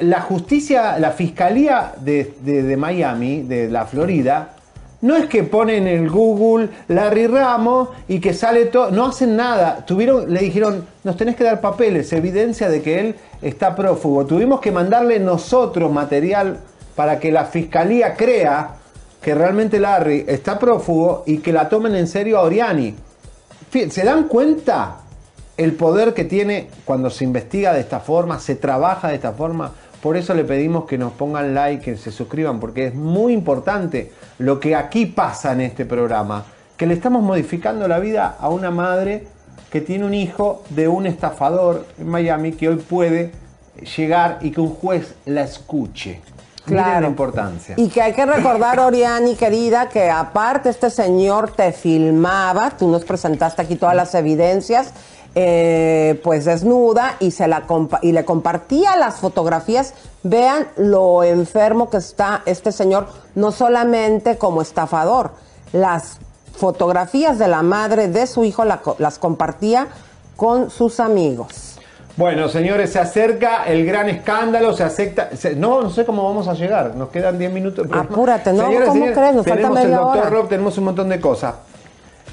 [SPEAKER 1] la justicia, la fiscalía de, de Miami, de la Florida, no es que ponen el Google Larry Ramos y que sale todo, no hacen nada. Tuvieron, le dijeron, nos tenés que dar papeles, evidencia de que él está prófugo. Tuvimos que mandarle nosotros material para que la fiscalía crea que realmente Larry está prófugo y que la tomen en serio a Oriani. ¿Se dan cuenta el poder que tiene cuando se investiga de esta forma, se trabaja de esta forma? Por eso le pedimos que nos pongan like, que se suscriban, porque es muy importante lo que aquí pasa en este programa, que le estamos modificando la vida a una madre que tiene un hijo de un estafador en Miami que hoy puede llegar y que un juez la escuche. Miren la importancia.
[SPEAKER 2] Y que hay que recordar, Oriani, querida, que aparte este señor te filmaba, tú nos presentaste aquí todas las evidencias, eh, pues desnuda y, se la y le compartía las fotografías. Vean lo enfermo que está este señor, no solamente como estafador, las fotografías de la madre de su hijo las compartía con sus amigos.
[SPEAKER 1] Bueno, señores, se acerca el gran escándalo, se acepta... no, no sé cómo vamos a llegar, nos quedan 10 minutos.
[SPEAKER 2] Apúrate, ¿no? ¿Cómo crees? Nos
[SPEAKER 1] tenemos el doctor Rob, tenemos un montón de cosas.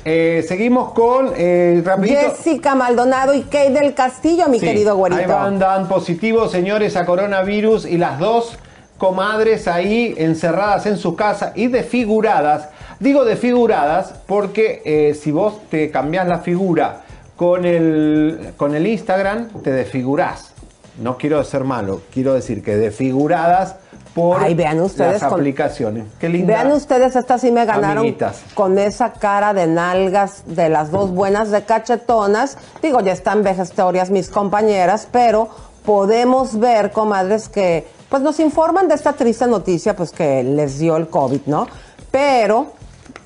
[SPEAKER 1] Eh, seguimos con eh,
[SPEAKER 2] Jessica Maldonado y Kate del Castillo, mi querido güerito.
[SPEAKER 1] Ahí van, dan positivos, señores, a coronavirus y las dos comadres ahí encerradas en su casa y desfiguradas. Digo desfiguradas porque eh, si vos te cambiás la figura con el, con el Instagram te desfigurás. No quiero ser malo, quiero decir que desfiguradas por
[SPEAKER 2] vean ustedes
[SPEAKER 1] las aplicaciones. Qué linda.
[SPEAKER 2] Vean ustedes, estas sí me ganaron con esa cara de nalgas de las dos buenas de cachetonas. Digo, ya están vejestorias mis compañeras, pero podemos ver, comadres, que pues nos informan de esta triste noticia, pues que les dio el COVID, ¿no? Pero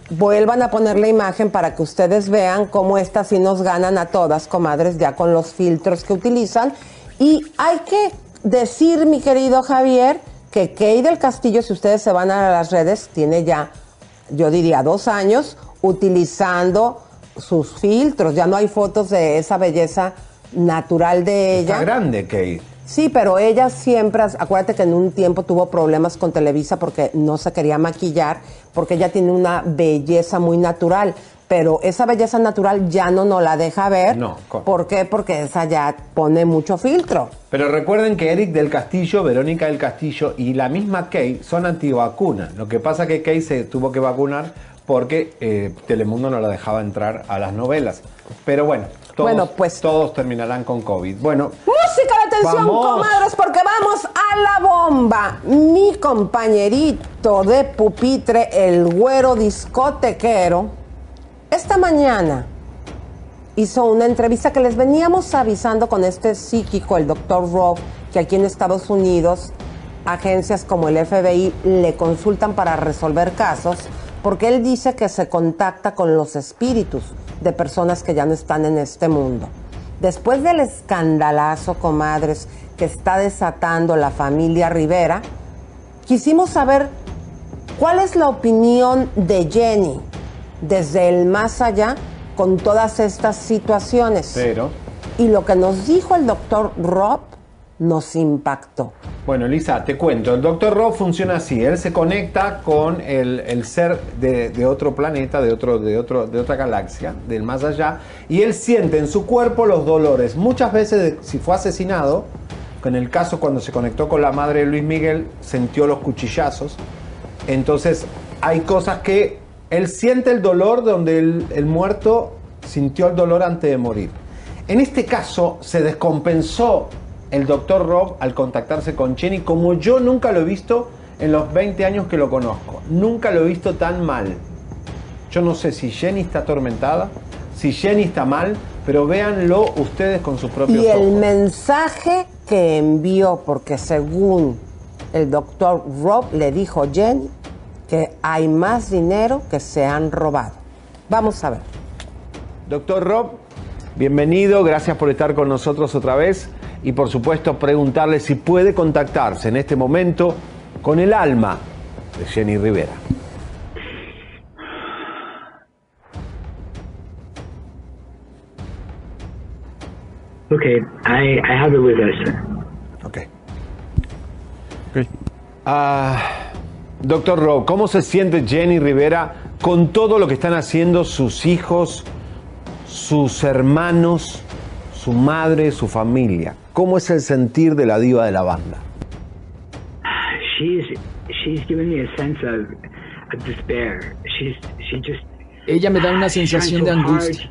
[SPEAKER 2] vuelvan a poner la imagen para que ustedes vean cómo estas sí nos ganan a todas, comadres, ya con los filtros que utilizan. Y hay que decir, mi querido Javier, que Kay del Castillo, si ustedes se van a las redes, tiene ya, yo diría, dos años utilizando sus filtros. Ya no hay fotos de esa belleza natural de ella.
[SPEAKER 1] Está grande, Kay.
[SPEAKER 2] Sí, pero ella siempre, acuérdate que en un tiempo tuvo problemas con Televisa porque no se quería maquillar, porque ella tiene una belleza muy natural, pero esa belleza natural ya no nos la deja ver.
[SPEAKER 1] No.
[SPEAKER 2] ¿Por qué? Porque esa ya pone mucho filtro.
[SPEAKER 1] Pero recuerden que Eric del Castillo, Verónica del Castillo y la misma Kay son antivacunas. Lo que pasa es que Kay se tuvo que vacunar porque eh, Telemundo no la dejaba entrar a las novelas. Pero bueno, todos, bueno, pues, todos terminarán con COVID. Bueno,
[SPEAKER 2] música de atención, comadres, porque vamos a la bomba. Mi compañerito de pupitre, el güero discotequero, esta mañana hizo una entrevista que les veníamos avisando con este psíquico, el doctor Rob, que aquí en Estados Unidos agencias como el FBI le consultan para resolver casos porque él dice que se contacta con los espíritus de personas que ya no están en este mundo. Después del escandalazo, comadres, que está desatando la familia Rivera, quisimos saber cuál es la opinión de Jenny desde el más allá con todas estas situaciones.
[SPEAKER 1] Pero.
[SPEAKER 2] Y lo que nos dijo el doctor Rob nos impactó.
[SPEAKER 1] Bueno, Lisa, te cuento. El Doctor Rob funciona así. Él se conecta con el, ser de, otro planeta, de, otro, de, otro, de otra galaxia, del más allá, y él siente en su cuerpo los dolores. Muchas veces, si fue asesinado, en el caso cuando se conectó con la madre de Luis Miguel, sintió los cuchillazos. Entonces, hay cosas que él siente el dolor donde el, el muerto sintió el dolor antes de morir. En este caso, se descompensó el doctor Rob al contactarse con Jenny como yo nunca lo he visto en los 20 años que lo conozco. Nunca lo he visto tan mal. Yo no sé si Jenny está atormentada, si Jenny está mal, pero véanlo ustedes con sus propios
[SPEAKER 2] ojos.
[SPEAKER 1] Y
[SPEAKER 2] el mensaje que envió, porque según el doctor Rob le dijo Jenny que hay más dinero que se han robado. Vamos a ver.
[SPEAKER 1] Doctor Rob, bienvenido, gracias por estar con nosotros otra vez y por supuesto preguntarle si puede contactarse en este momento con el alma de Jenny Rivera.
[SPEAKER 7] Okay, I, I have it with us.
[SPEAKER 1] Okay. Ah, doctor Rowe, ¿cómo se siente Jenny Rivera con todo lo que están haciendo sus hijos, sus hermanos, su madre, su familia? ¿Cómo es el sentir de la diva de la banda?
[SPEAKER 15] Ella me da una sensación de angustia.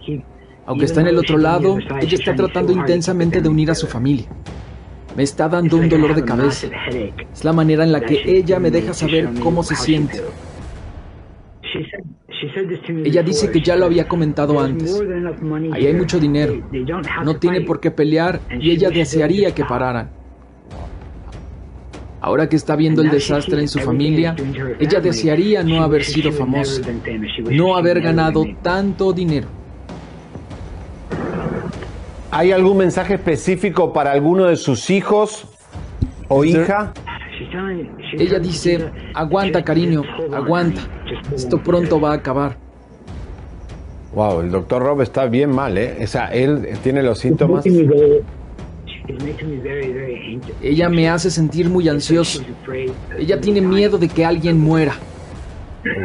[SPEAKER 15] Aunque está en el otro lado, ella está tratando intensamente de unir a su familia. Me está dando un dolor de cabeza. Es la manera en la que ella me deja saber cómo se siente. Ella dice que ya lo había comentado antes. Ahí hay mucho dinero. No tiene por qué pelear y ella desearía que pararan. Ahora que está viendo el desastre en su familia, ella desearía no haber sido famosa, no haber ganado tanto dinero.
[SPEAKER 1] ¿Hay algún mensaje específico para alguno de sus hijos o hija?
[SPEAKER 15] Ella dice, aguanta cariño, aguanta, esto pronto va a acabar.
[SPEAKER 1] Wow, el doctor Rob está bien mal, ¿eh? O sea, él tiene los síntomas.
[SPEAKER 15] Ella me hace sentir muy ansioso. Ella tiene miedo de que alguien muera.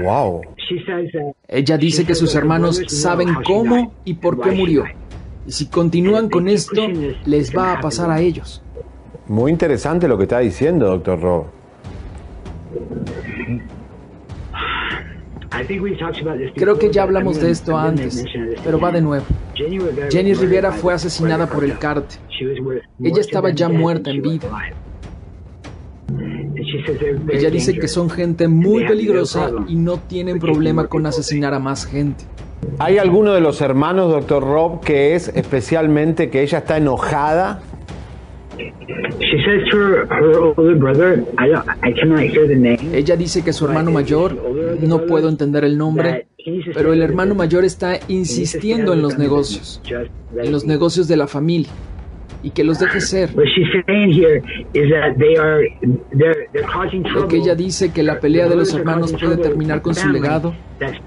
[SPEAKER 1] Wow.
[SPEAKER 15] Ella dice que sus hermanos saben cómo y por qué murió. Y si continúan con esto, les va a pasar a ellos.
[SPEAKER 1] Muy interesante lo que está diciendo, doctor Rob.
[SPEAKER 15] Creo que ya hablamos de esto antes, pero va de nuevo. Jenny Rivera fue asesinada por el cártel. Ella estaba ya muerta en vida. Ella dice que son gente muy peligrosa y no tienen problema con asesinar a más gente.
[SPEAKER 1] ¿Hay alguno de los hermanos, doctor Rob, que es especialmente que ella está enojada?
[SPEAKER 15] Ella dice que su hermano mayor, no puedo entender el nombre, pero el hermano mayor está insistiendo en los negocios, en los negocios de la familia y que los deje ser. Lo que ella dice que la pelea de los hermanos puede terminar con su legado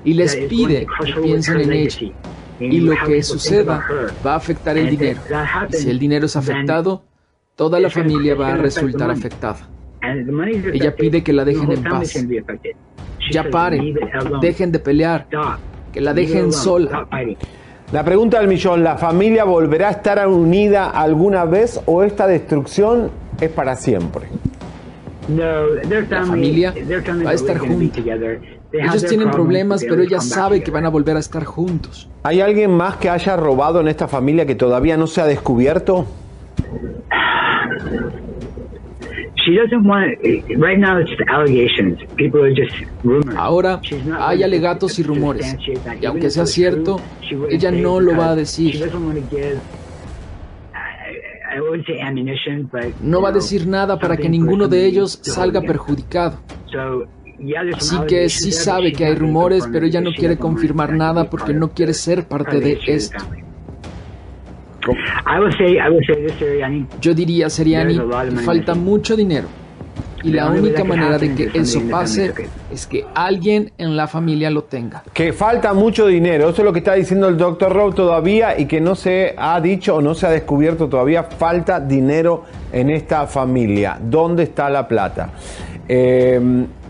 [SPEAKER 15] y les pide que piensen en ella. Y lo que suceda va a afectar el dinero. Y si el dinero es afectado, toda la familia va a resultar afectada. Ella pide que la dejen en paz. Ya paren, dejen de pelear, que la dejen sola.
[SPEAKER 1] La pregunta del millón, ¿la familia volverá a estar unida alguna vez o esta destrucción es para siempre?
[SPEAKER 15] La familia va a estar junta. Ellos tienen problemas, pero ella sabe que van a volver a estar juntos.
[SPEAKER 1] ¿Hay alguien más que haya robado en esta familia que todavía no se ha descubierto?
[SPEAKER 15] Ahora hay alegatos y rumores. Y aunque sea cierto, ella no lo va a decir. No va a decir nada para que ninguno de ellos salga perjudicado. Así que sí sabe que hay rumores, pero ella no quiere confirmar nada porque no quiere ser parte de esto. Yo diría, Seriani, falta mucho dinero. Y la única manera de que eso pase es que alguien en la familia lo tenga.
[SPEAKER 1] Que falta mucho dinero, eso es lo que está diciendo el doctor Rowe todavía y que no se ha dicho o no se ha descubierto todavía. Falta dinero en esta familia. ¿Dónde está la plata? Eh,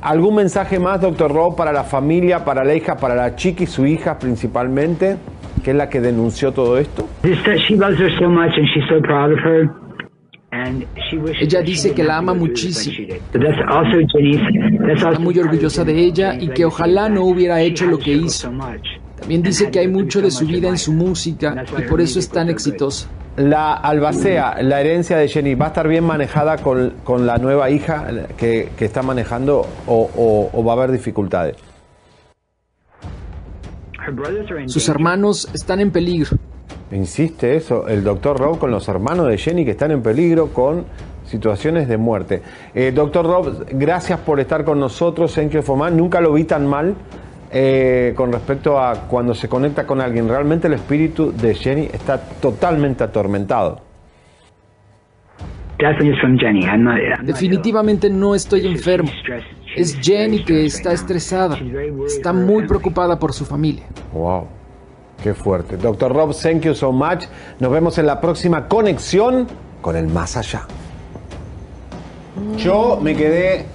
[SPEAKER 1] ¿Algún mensaje más, doctor Rowe, para la familia, para la hija, para la chica y su hija principalmente? Que es la que denunció todo esto?
[SPEAKER 15] Ella dice que la ama muchísimo. Está muy orgullosa de ella y que ojalá no hubiera hecho lo que hizo. También dice que hay mucho de su vida en su música y por eso es tan exitosa.
[SPEAKER 1] La albacea, la herencia de Jenny, ¿va a estar bien manejada con, con la nueva hija que, que está manejando o, o va a haber dificultades?
[SPEAKER 15] Sus hermanos están en peligro.
[SPEAKER 1] Insiste eso, el doctor Rob con los hermanos de Jenny que están en peligro con situaciones de muerte. Eh, doctor Rob, gracias por estar con nosotros en Fomán. Nunca lo vi tan mal eh, con respecto a cuando se conecta con alguien. Realmente el espíritu de Jenny está totalmente atormentado.
[SPEAKER 15] Definitivamente no estoy enfermo. Es Jenny que está estresada. Está muy preocupada por su familia.
[SPEAKER 1] Wow. Qué fuerte. Doctor Rob, thank you so much. Nos vemos en la próxima conexión con el más allá. Yo me quedé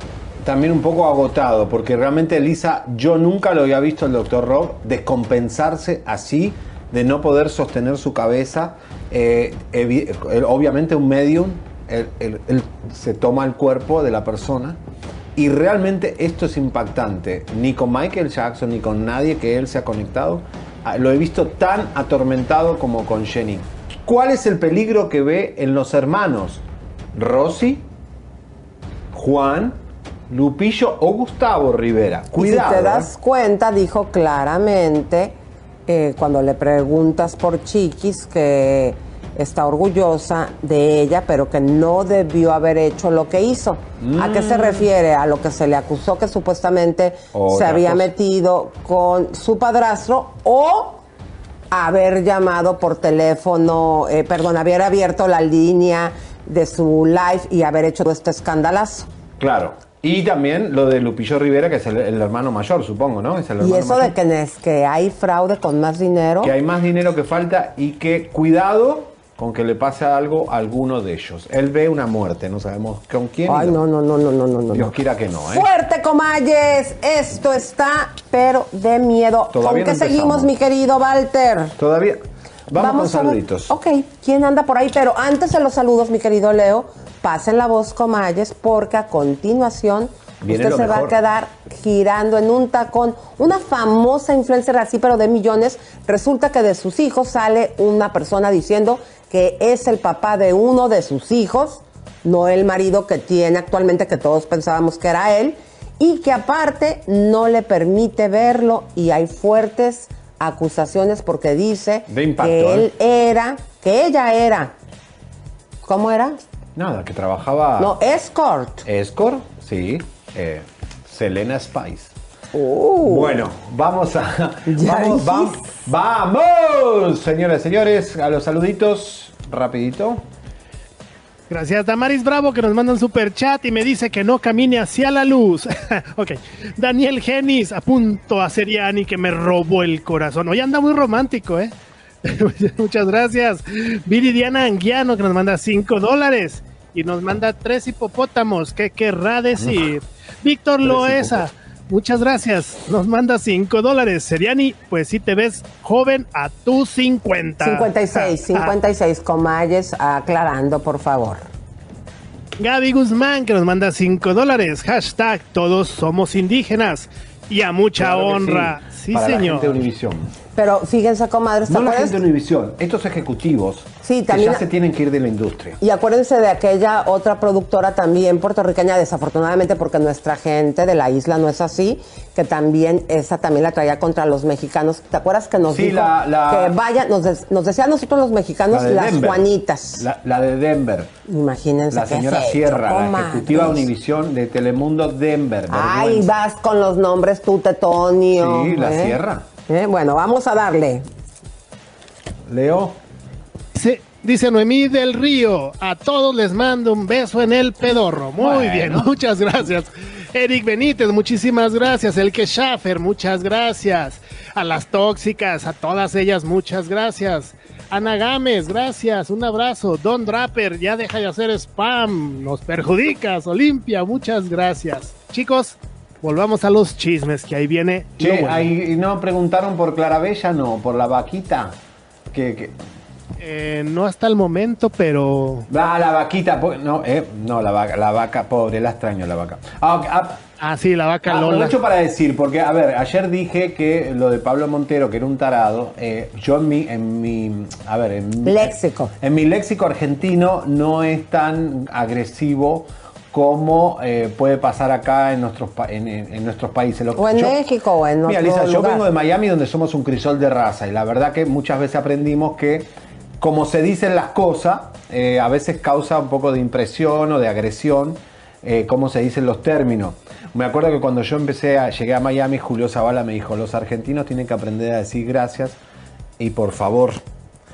[SPEAKER 1] también un poco agotado porque realmente Elisa, yo nunca lo había visto el doctor Rob descompensarse así, de no poder sostener su cabeza. Eh, obviamente un medium, él se toma el cuerpo de la persona y realmente esto es impactante. Ni con Michael Jackson ni con nadie que él se ha conectado ah, lo he visto tan atormentado como con Jenny. ¿Cuál es el peligro que ve en los hermanos? Rosy, Juan, Lupillo o Gustavo Rivera. Cuidado.
[SPEAKER 2] si te das ¿eh? cuenta, dijo claramente eh, cuando le preguntas por Chiquis que está orgullosa de ella, pero que no debió haber hecho lo que hizo. ¿A qué se
[SPEAKER 1] Mm.
[SPEAKER 2] refiere? A lo que se le acusó que supuestamente se
[SPEAKER 1] Otra
[SPEAKER 2] había
[SPEAKER 1] cosa.
[SPEAKER 2] metido con su padrastro o haber llamado por teléfono, eh, perdón, haber abierto la línea de su live y haber hecho todo este escandalazo.
[SPEAKER 1] Claro. Y también lo de Lupillo Rivera, que es el, el hermano mayor, supongo, ¿no? Es el
[SPEAKER 2] Y eso
[SPEAKER 1] mayor.
[SPEAKER 2] de que, es que hay fraude con más dinero.
[SPEAKER 1] que hay más dinero que falta y que cuidado con que le pase algo a alguno de ellos. Él ve una muerte, no sabemos con quién.
[SPEAKER 2] Ay, no, no, no, no, no, no, no.
[SPEAKER 1] Dios quiera que no, ¿eh?
[SPEAKER 2] Fuerte, Comayes. Esto está, pero de miedo.
[SPEAKER 1] Todavía
[SPEAKER 2] ¿Con
[SPEAKER 1] no
[SPEAKER 2] qué seguimos, mi querido Walter?
[SPEAKER 1] Todavía. Vamos, con
[SPEAKER 2] a ver-
[SPEAKER 1] saluditos.
[SPEAKER 2] Ok, ¿quién anda por ahí? Pero antes de los saludos, mi querido Leo, pasen la voz, Comayes, porque a continuación
[SPEAKER 1] Viene
[SPEAKER 2] usted se va a quedar girando en un tacón. Una famosa influencer así, pero de millones. Resulta que de sus hijos sale una persona diciendo que es el papá de uno de sus hijos, no el marido que tiene actualmente, que todos pensábamos que era él, y que aparte no le permite verlo y hay fuertes acusaciones porque dice
[SPEAKER 1] impacto,
[SPEAKER 2] que él
[SPEAKER 1] ¿eh?
[SPEAKER 2] era, que ella era, ¿cómo era?
[SPEAKER 1] Nada, que trabajaba.
[SPEAKER 2] No, escort.
[SPEAKER 1] Escort, sí. eh, Selena Spice.
[SPEAKER 2] Uh.
[SPEAKER 1] Bueno, vamos a. Vamos, va-
[SPEAKER 2] dijiste.
[SPEAKER 1] vamos, señoras y señores, a los saluditos, rapidito.
[SPEAKER 8] Gracias, Damaris Bravo, que nos manda un super chat y me dice que no camine hacia la luz. ok. Daniel Genis, a punto a Seriani, que me robó el corazón. Hoy anda muy romántico, ¿eh? Muchas gracias. Viridiana Anguiano, que nos manda 5 dólares y nos manda tres hipopótamos. ¿Qué querrá decir? Víctor Loesa, muchas gracias. Nos manda 5 dólares. Seriani, pues sí te ves joven a tus 50.
[SPEAKER 2] 56, 56 Comayes, aclarando, por favor.
[SPEAKER 8] Gaby Guzmán que nos manda 5 dólares. Hashtag todos somos indígenas. Y a mucha
[SPEAKER 1] Claro
[SPEAKER 8] honra.
[SPEAKER 1] sí,
[SPEAKER 8] Sí,
[SPEAKER 1] para la
[SPEAKER 8] señor.
[SPEAKER 1] gente de Univisión.
[SPEAKER 2] Pero fíjense, comadres, ¿te
[SPEAKER 1] No la gente de Univisión, estos ejecutivos
[SPEAKER 2] Sí,
[SPEAKER 1] que
[SPEAKER 2] también-
[SPEAKER 1] ya se tienen que ir de la industria.
[SPEAKER 2] Y acuérdense de aquella otra productora también puertorriqueña, desafortunadamente porque nuestra gente de la isla no es así, que también esa también la traía contra los mexicanos. ¿Te acuerdas que nos
[SPEAKER 1] Sí,
[SPEAKER 2] dijo
[SPEAKER 1] la- la-
[SPEAKER 2] que vaya, nos, des- nos decía a nosotros los mexicanos
[SPEAKER 1] La de
[SPEAKER 2] las
[SPEAKER 1] Denver.
[SPEAKER 2] Juanitas?
[SPEAKER 1] La, la de Denver.
[SPEAKER 2] Imagínense
[SPEAKER 1] La señora Sierra, la ejecutiva de Univisión de Telemundo Denver.
[SPEAKER 2] Ay,
[SPEAKER 1] vergüenza.
[SPEAKER 2] vas con los nombres tú, Tetonio.
[SPEAKER 1] Sí, la
[SPEAKER 2] ¿eh?
[SPEAKER 1] Sierra.
[SPEAKER 2] ¿Eh? Bueno, vamos a darle.
[SPEAKER 1] Leo.
[SPEAKER 8] Sí, dice Noemí del Río. A todos les mando un beso en el pedorro. Muy
[SPEAKER 1] Bueno.
[SPEAKER 8] bien, muchas gracias. Eric Benítez, muchísimas gracias. El que Schaffer, muchas gracias. A las tóxicas, a todas ellas, muchas gracias. Ana Gámez, gracias, un abrazo. Don Draper, ya deja de hacer spam, nos perjudicas. Olimpia, muchas gracias. Chicos, volvamos a los chismes, que ahí viene.
[SPEAKER 1] Che,
[SPEAKER 8] bueno.
[SPEAKER 1] ahí no preguntaron por Clarabella, no, por la vaquita. Que, que-
[SPEAKER 8] Eh, no hasta el momento, pero...
[SPEAKER 1] Ah, la vaquita, po- no, eh, no, la vaca, la vaca, pobre, la extraño la vaca. Ah, ah,
[SPEAKER 8] Ah, sí, la vaca Lola.
[SPEAKER 1] Aprovecho para decir, porque, a ver, ayer dije que lo de Pablo Montero, que era un tarado, eh, yo en mi, en mi, a ver, en mi-
[SPEAKER 2] Léxico.
[SPEAKER 1] En mi léxico argentino no es tan agresivo como eh, puede pasar acá en nuestros, pa- en, en- nuestros países. Lo-
[SPEAKER 2] O en
[SPEAKER 1] yo-
[SPEAKER 2] México o en
[SPEAKER 1] Mira, Lisa, yo vengo de Miami donde somos un crisol de raza y la verdad que muchas veces aprendimos que como se dicen las cosas, eh, a veces causa un poco de impresión o de agresión eh, cómo se dicen los términos. Me acuerdo que cuando yo empecé a llegué a Miami, Julio Zavala me dijo, los argentinos tienen que aprender a decir gracias y por favor.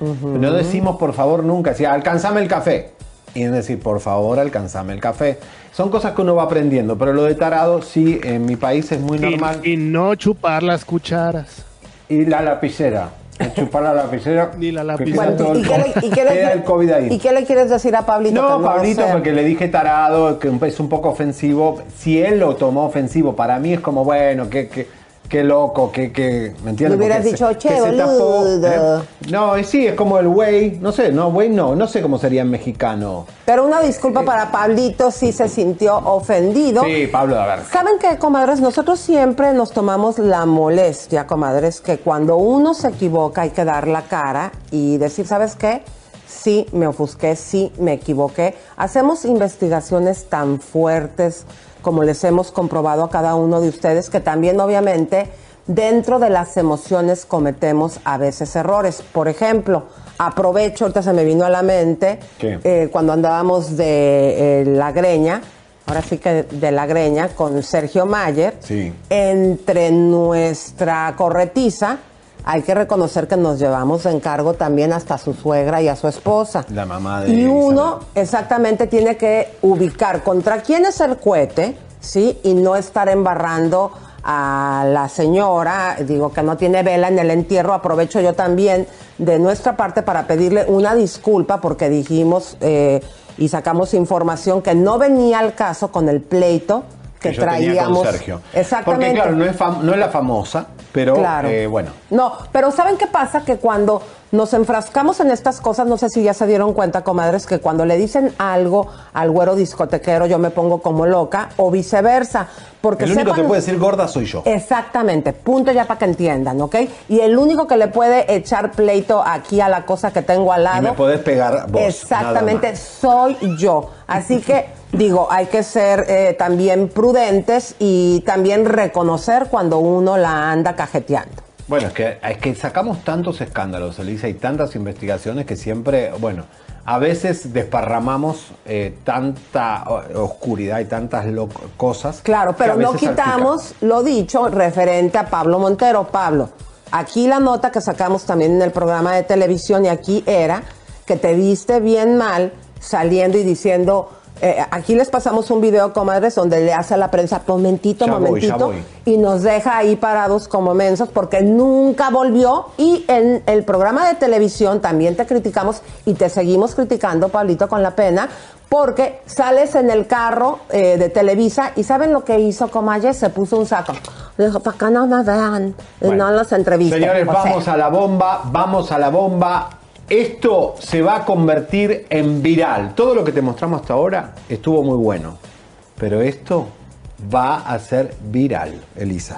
[SPEAKER 1] No decimos por favor nunca, decía, alcanzame el café. Y es decir, por favor, alcanzame el café. Son cosas que uno va aprendiendo, pero lo de tarado sí, en mi país es muy normal.
[SPEAKER 8] Y, no chupar las cucharas.
[SPEAKER 1] Y la lapicera. Chupar la lapicera.
[SPEAKER 8] Ni la
[SPEAKER 1] que
[SPEAKER 8] lapicera.
[SPEAKER 2] ¿y qué le-
[SPEAKER 1] co-
[SPEAKER 2] y qué le-
[SPEAKER 1] queda el COVID ahí.
[SPEAKER 2] ¿Y qué le quieres decir a Pablito?
[SPEAKER 1] No,
[SPEAKER 2] que
[SPEAKER 1] Pablito,
[SPEAKER 2] sé?
[SPEAKER 1] porque le dije tarado, que es un poco ofensivo. Si él lo tomó ofensivo, para mí es como, bueno, qué, qué loco, qué, qué, ¿me entiendes?
[SPEAKER 2] Le hubieras
[SPEAKER 1] Porque
[SPEAKER 2] dicho,
[SPEAKER 1] se-
[SPEAKER 2] "Che,
[SPEAKER 1] que se tapó,
[SPEAKER 2] boludo".
[SPEAKER 1] ¿eh? No, y sí, es como el güey, no sé, no, güey no, no sé cómo sería en mexicano.
[SPEAKER 2] Pero una disculpa para Pablito si se sintió ofendido.
[SPEAKER 1] Sí, Pablo, a ver.
[SPEAKER 2] ¿Saben qué, comadres? Nosotros siempre nos tomamos la molestia, comadres, que cuando uno se equivoca hay que dar la cara y decir, ¿sabes qué? Sí, me ofusqué, sí, me equivoqué. Hacemos investigaciones tan fuertes como les hemos comprobado a cada uno de ustedes, que también obviamente dentro de las emociones cometemos a veces errores. Por ejemplo, aprovecho, ahorita se me vino a la mente, eh, cuando andábamos de eh, la greña, ahora sí que de la greña, con Sergio Mayer, entre nuestra corretiza, hay que reconocer que nos llevamos en cargo también hasta a su suegra y a su esposa.
[SPEAKER 1] La mamá de
[SPEAKER 2] Y uno exactamente tiene que ubicar contra quién es el cohete, ¿sí? Y no estar embarrando a la señora, digo que no tiene vela en el entierro, aprovecho yo también de nuestra parte para pedirle una disculpa porque dijimos eh, y sacamos información que no venía al caso con el pleito que, traíamos.
[SPEAKER 1] Sergio.
[SPEAKER 2] Exactamente.
[SPEAKER 1] Porque claro, no es, no es la famosa, pero eh, bueno.
[SPEAKER 2] No, pero ¿saben qué pasa? Que cuando nos enfrascamos en estas cosas, no sé si ya se dieron cuenta, comadres, que cuando le dicen algo al güero discotequero yo me pongo como loca o viceversa. Porque
[SPEAKER 1] el único que puede decir gorda soy yo.
[SPEAKER 2] Exactamente, punto ya para que entiendan, ¿ok? Y el único que le puede echar pleito aquí a la cosa que tengo al lado.
[SPEAKER 1] Y me podés pegar vos.
[SPEAKER 2] Exactamente, soy yo. Así que digo, hay que ser eh, también prudentes y también reconocer cuando uno la anda cajeteando.
[SPEAKER 1] Bueno, es que, es que sacamos tantos escándalos, Elisa, y tantas investigaciones que siempre, bueno, a veces desparramamos eh, tanta oscuridad y tantas cosas.
[SPEAKER 2] Claro, pero no quitamos lo dicho referente a Pablo Montero. Pablo, aquí la nota que sacamos también en el programa de televisión y aquí era que te viste bien mal saliendo y diciendo eh, aquí les pasamos un video, comadres, donde le hace a la prensa momentito, momentito, y nos deja ahí parados como mensos porque nunca volvió. Y en el programa de televisión también te criticamos y te seguimos criticando, Pablito, con la pena, porque sales en el carro eh, de Televisa y ¿saben lo que hizo Comalle? Se puso un saco. Dijo, para que no me vean, no los entrevistas.
[SPEAKER 1] Señores, vamos a la bomba, vamos a la bomba. Esto se va a convertir en viral. Todo lo que te mostramos hasta ahora estuvo muy bueno. Pero esto va a ser viral, Elisa.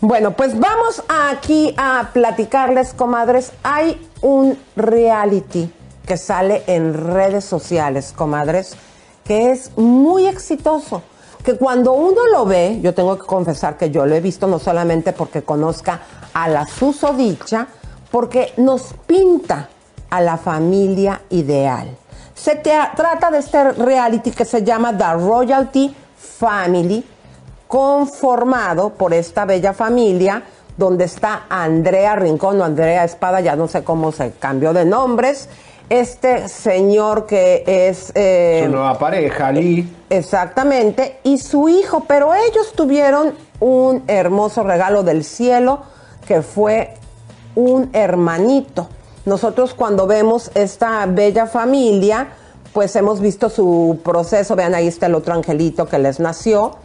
[SPEAKER 2] Bueno, pues vamos aquí a platicarles, comadres. Hay un reality que sale en redes sociales, comadres, que es muy exitoso. Que cuando uno lo ve, yo tengo que confesar que yo lo he visto no solamente porque conozca a la susodicha, porque nos pinta a la familia ideal. Se trata de este reality que se llama The Royalty Family, conformado por esta bella familia donde está Andrea Rincón o Andrea Espada, ya no sé cómo se cambió de nombres. Este señor que es...
[SPEAKER 1] Eh, su nueva pareja, Lee.
[SPEAKER 2] Exactamente, y su hijo, pero ellos tuvieron un hermoso regalo del cielo que fue un hermanito. Nosotros cuando vemos esta bella familia, pues hemos visto su proceso, vean ahí está el otro angelito que les nació.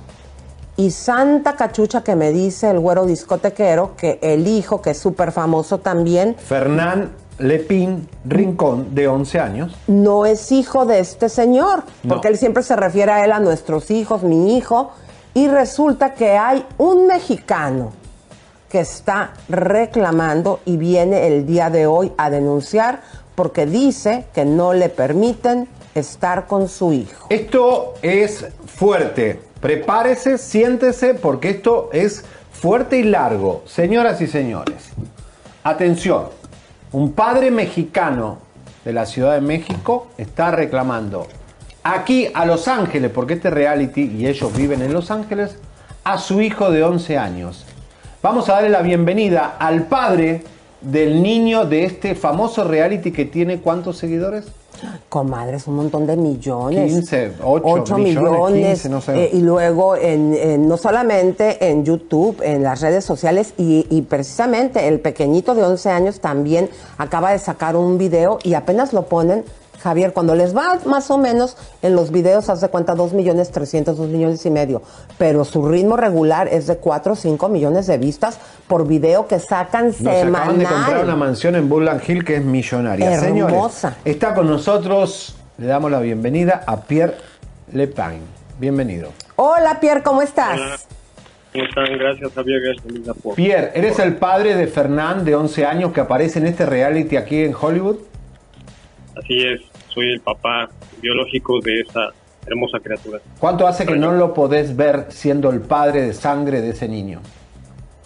[SPEAKER 2] Y Santa Cachucha que me dice el güero discotequero que el hijo, que es súper famoso también.
[SPEAKER 1] Fernán Lepín Rincón, de 11 años.
[SPEAKER 2] No es hijo de este señor, porque él siempre se refiere a él, a nuestros hijos, mi hijo. Y resulta que hay un mexicano que está reclamando y viene el día de hoy a denunciar porque dice que no le permiten estar con su hijo.
[SPEAKER 1] Esto es fuerte. Prepárese, siéntese, porque esto es fuerte y largo. Señoras y señores, atención. Un padre mexicano de la Ciudad de México está reclamando aquí a Los Ángeles, porque este reality y ellos viven en Los Ángeles, a su hijo de 11 años. Vamos a darle la bienvenida al padre del niño de este famoso reality que tiene cuántos seguidores?
[SPEAKER 2] Comadres, un montón de millones.
[SPEAKER 1] 15, 8, millones. no sé.
[SPEAKER 2] Eh, y luego, en, no solamente en YouTube, en las redes sociales, y, precisamente el pequeñito de 11 años también acaba de sacar un video y apenas lo ponen Javier, cuando les va más o menos en los videos, haz de cuenta 2 millones 300, 2 millones y medio, pero su ritmo regular es de 4 o 5 millones de vistas por video que sacan
[SPEAKER 1] Nos acaban
[SPEAKER 2] semanal.
[SPEAKER 1] de comprar una mansión en Bullard Hill que es millonaria.
[SPEAKER 2] Hermosa.
[SPEAKER 1] Señores, está con nosotros, le damos la bienvenida a Pierre Lepine. Bienvenido.
[SPEAKER 2] Hola Pierre, ¿cómo estás?
[SPEAKER 16] Hola. ¿Cómo están? Gracias, Javier. Gracias, por...
[SPEAKER 1] Pierre, eres el padre de Fernán, de 11 años, que aparece en este reality aquí en Hollywood.
[SPEAKER 16] Así es, soy el papá biológico de esa hermosa criatura.
[SPEAKER 1] ¿Cuánto hace que no lo podés ver siendo el padre de sangre de ese niño?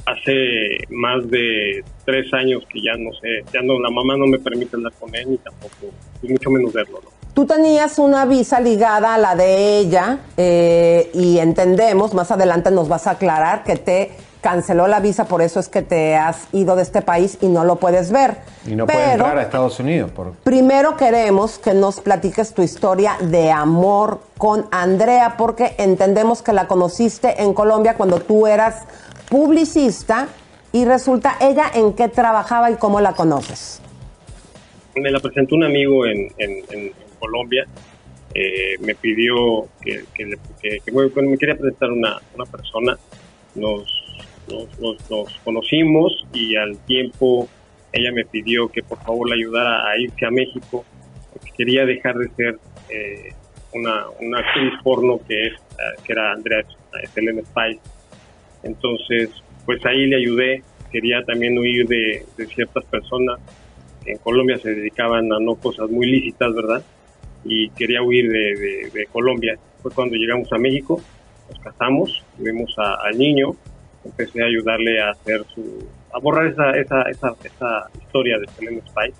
[SPEAKER 16] Hace más de tres años que ya no sé, ya no, la mamá no me permite hablar con él ni tampoco, y mucho menos verlo, ¿no?
[SPEAKER 2] Tú tenías una visa ligada a la de ella eh, y entendemos, más adelante nos vas a aclarar que te canceló la visa, por eso es que te has ido de este país y no lo puedes ver.
[SPEAKER 1] Y no puede
[SPEAKER 2] Pero
[SPEAKER 1] entrar a Estados Unidos. Por...
[SPEAKER 2] primero queremos que nos platiques tu historia de amor con Andrea, porque entendemos que la conociste en Colombia cuando tú eras publicista y resulta ella en qué trabajaba y cómo la conoces.
[SPEAKER 16] Me la presentó un amigo en, en, en- en Colombia, eh, me pidió que, que, le- que- que, bueno, me quería presentar una, una persona, nos, nos, nos- conocimos y al tiempo ella me pidió que por favor la ayudara a irse a México, porque quería dejar de ser eh, una, una actriz porno que, es, eh, que era Andrea Selena Spice. Entonces, pues ahí le ayudé, quería también huir de, ciertas personas en Colombia se dedicaban a no cosas muy lícitas, ¿verdad? Y quería huir de, de- Colombia. Fue cuando llegamos a México, nos casamos, tuvimos al niño, empecé a ayudarle a hacer su, a borrar esa, esa, esa, esa historia de Selena Spice.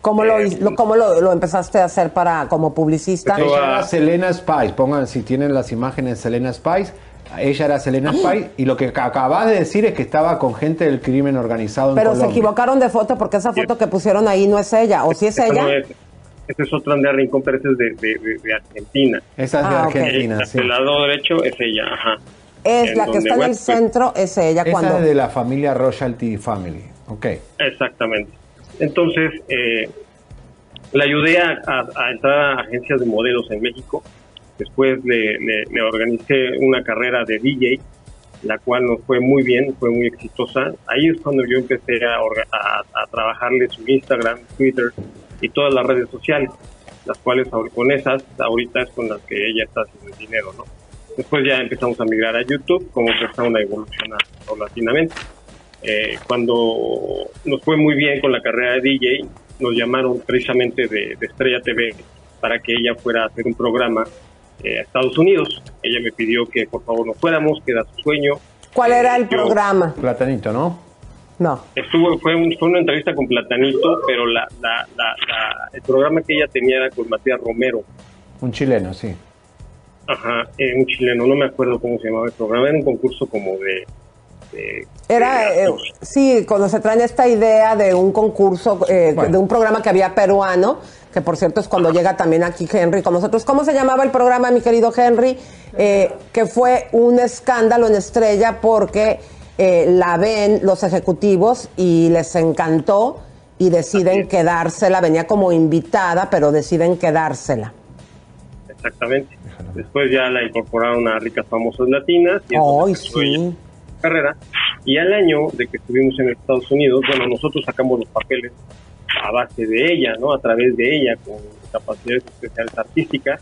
[SPEAKER 2] ¿Cómo, lo, lo- cómo lo, lo empezaste a hacer para como publicista?
[SPEAKER 1] Ella era Selena Spice, pongan si tienen las imágenes Selena Spice. Ella era Selena Spice y lo que ac- acabas de decir es que estaba con gente del crimen organizado en
[SPEAKER 2] Pero se equivocaron de foto porque esa foto que pusieron ahí no es ella. ¿O si es ella?
[SPEAKER 16] no es, esa es otra Andrea Rincón, pero esa es de, de, de- de Argentina.
[SPEAKER 1] Esa es de Ah. Argentina,
[SPEAKER 16] Eh,
[SPEAKER 1] sí.
[SPEAKER 16] El lado derecho es ella, ajá.
[SPEAKER 2] Es
[SPEAKER 16] En
[SPEAKER 2] la que está en el centro, es ella
[SPEAKER 1] Esa
[SPEAKER 2] cuando...
[SPEAKER 1] es de la familia Royalty Family. Ok.
[SPEAKER 16] Exactamente. Entonces, eh, le ayudé a, a- a entrar a agencias de modelos en México. Después le, le- le organicé una carrera de DJ, la cual nos fue muy bien, fue muy exitosa. Ahí es cuando yo empecé a, orga- a- a trabajarle su Instagram, Twitter y todas las redes sociales, las cuales con esas ahorita es con las que ella está haciendo el dinero, ¿no? Después ya empezamos a migrar a YouTube, como empezaron a evolucionar paulatinamente. Eh, cuando nos fue muy bien con la carrera de DJ, nos llamaron precisamente de, de Estrella TV para que ella fuera a hacer un programa eh, a Estados Unidos. Ella me pidió que por favor nos fuéramos, que era su sueño.
[SPEAKER 2] ¿Cuál era el
[SPEAKER 16] yo-
[SPEAKER 2] programa?
[SPEAKER 1] Platanito, ¿no?
[SPEAKER 2] No.
[SPEAKER 16] Estuvo, fue, un- fue una entrevista con Platanito, pero la, la- la- la- el programa que ella tenía era con Matías Romero.
[SPEAKER 1] Un chileno, sí.
[SPEAKER 16] Ajá, eh, un chileno, no me acuerdo cómo se llamaba el programa, era un concurso como de... de-
[SPEAKER 2] Era, eh, sí, cuando se traen esta idea de un concurso, eh, de un programa que había peruano, que por cierto es cuando llega también aquí Henry con nosotros. ¿Cómo se llamaba el programa, mi querido Henry? Eh, que fue un escándalo en Estrella porque eh, la ven los ejecutivos y les encantó y deciden quedársela. Venía como invitada, pero deciden quedársela.
[SPEAKER 16] Exactamente. Después ya la incorporaron a Ricas Famosas Latinas y ella su carrera. Y al año de que estuvimos en Estados Unidos, bueno, nosotros sacamos los papeles a base de ella, ¿no? A través de ella, con capacidades especiales artísticas.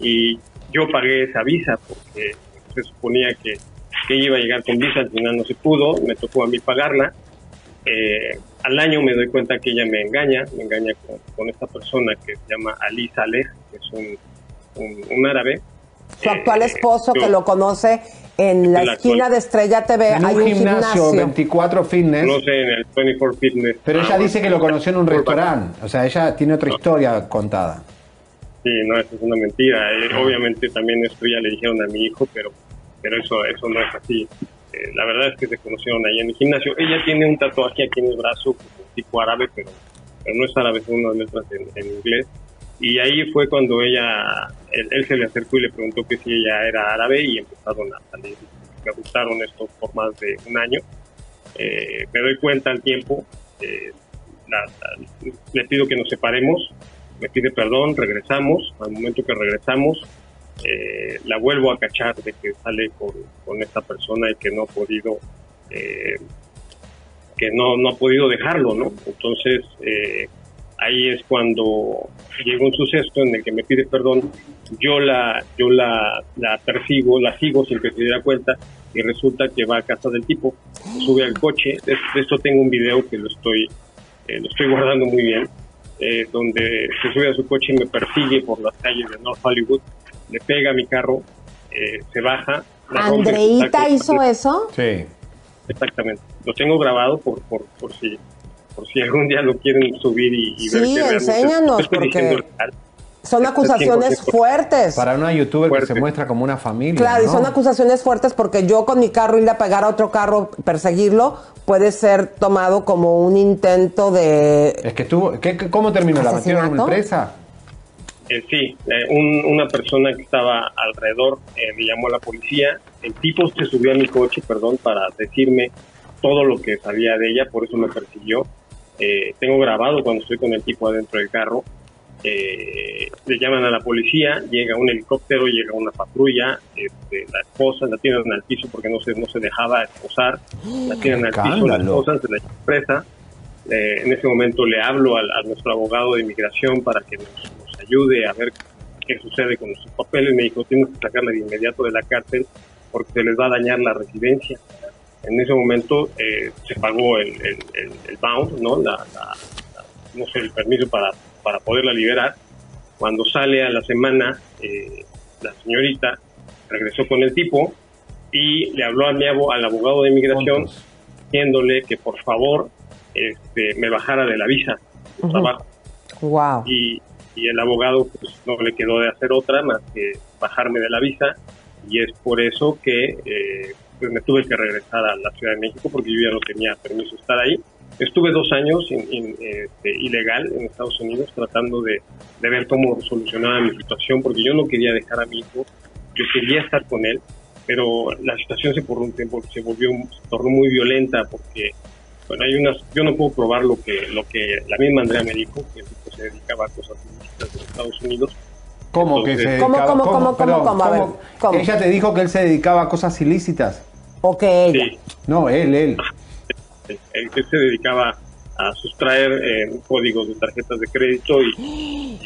[SPEAKER 16] Y yo pagué esa visa porque se suponía que, que ella iba a llegar con visa, al final no se pudo, me tocó a mí pagarla. Eh, al año me doy cuenta que ella me engaña, me engaña con, con esta persona que se llama Ali Saleh, que es un, un, un árabe.
[SPEAKER 2] Su actual esposo,
[SPEAKER 16] yo-
[SPEAKER 2] que lo conoce en la
[SPEAKER 16] El
[SPEAKER 2] esquina
[SPEAKER 16] actual.
[SPEAKER 2] de Estrella TV,
[SPEAKER 1] En
[SPEAKER 2] hay
[SPEAKER 1] un gimnasio,
[SPEAKER 2] gimnasio.
[SPEAKER 1] 24 Fitness.
[SPEAKER 16] No sé, en el 24 Fitness.
[SPEAKER 1] Pero
[SPEAKER 16] Ah,
[SPEAKER 1] ella
[SPEAKER 16] bueno.
[SPEAKER 1] dice que lo conoció en un restaurante. O sea, ella tiene otra historia contada.
[SPEAKER 16] Sí, no, eso es una mentira. Eh, obviamente también esto ya le dijeron a mi hijo, pero pero eso eso no es así. Eh, la verdad es que se conocieron ahí en el gimnasio. Ella tiene un tatuaje aquí en el brazo, tipo árabe, pero, pero no es árabe, son unas letras en, en inglés. Y ahí fue cuando ella, él, se le acercó y le preguntó que si ella era árabe y empezaron a salir. Me gustaron esto por más de un año. Eh, me doy cuenta al tiempo, eh, le pido que nos separemos. me pide perdón, regresamos, al momento que regresamos, eh, la vuelvo a cachar de que sale con, con esta persona y que no ha podido eh, que no, no ha podido dejarlo, ¿no? Entonces, ahí es cuando llega un suceso en el que me pide perdón, yo la, yo la, la persigo, la sigo sin que se diera cuenta y resulta que va a casa del tipo, sube al coche, de, esto tengo un video que lo estoy, eh, lo estoy guardando muy bien, eh, donde se sube a su coche y me persigue por las calles de North Hollywood, le pega a mi carro, se baja.
[SPEAKER 2] ¿Andreita hizo eso?
[SPEAKER 16] Sí. Exactamente. Lo tengo grabado por, por, por si por si algún día lo quieren subir y, y
[SPEAKER 2] ver. Sí, enséñanos, porque son acusaciones fuertes.
[SPEAKER 1] Para una youtuber que se muestra como una familia.
[SPEAKER 2] Claro, y son acusaciones fuertes porque yo con mi carro ir a pegar a otro carro, perseguirlo, puede ser tomado como un intento de.
[SPEAKER 1] Es que estuvo. ¿Cómo terminó la batalla en una empresa?
[SPEAKER 16] Eh, sí, eh, una persona que estaba alrededor eh, me llamó a la policía. El tipo se subió a mi coche, perdón, para decirme todo lo que sabía de ella, por eso me persiguió. Tengo grabado cuando estoy con el tipo adentro del carro. le llaman a la policía, llega un helicóptero, llega una patrulla, este, la esposa la tienen al piso porque no se, no se dejaba esposar, la tienen al piso, la esposa se la presa. en ese momento le hablo a, nuestro abogado de inmigración para que nos ayude a ver qué sucede con sus papeles. Me dijo, tienes que sacarla de inmediato de la cárcel porque se les va a dañar la residencia. En ese momento eh, se pagó el, el, bound, ¿no? La, no sé, el permiso para, para poderla liberar. Cuando sale a la semana, eh, la señorita regresó con el tipo y le habló a mi al abogado de inmigración diciéndole que por favor este, me bajara de la visa de trabajo.
[SPEAKER 2] Wow.
[SPEAKER 16] Y, y el abogado pues, no le quedó de hacer otra más que bajarme de la visa y es por eso que eh, pues me tuve que regresar a la Ciudad de México porque yo ya no tenía permiso de estar ahí. Estuve dos años este, ilegal en Estados Unidos tratando de, de, ver cómo solucionaba mi situación porque yo no quería dejar a mi hijo, yo quería estar con él, pero la situación se por un tiempo se volvió, se tornó muy violenta porque bueno, hay unas, yo no puedo probar lo que, lo que la misma Andrea me dijo, que se dedicaba a cosas ilícitas en Estados Unidos.
[SPEAKER 1] ¿Cómo que se dedicaba?
[SPEAKER 2] ¿Cómo, cómo, cómo, ¿cómo?
[SPEAKER 1] Ella te dijo que él se dedicaba a cosas ilícitas.
[SPEAKER 2] ¿O que ella? Sí.
[SPEAKER 1] No, él, él.
[SPEAKER 16] Él, se dedicaba a sustraer eh, códigos de tarjetas de crédito y,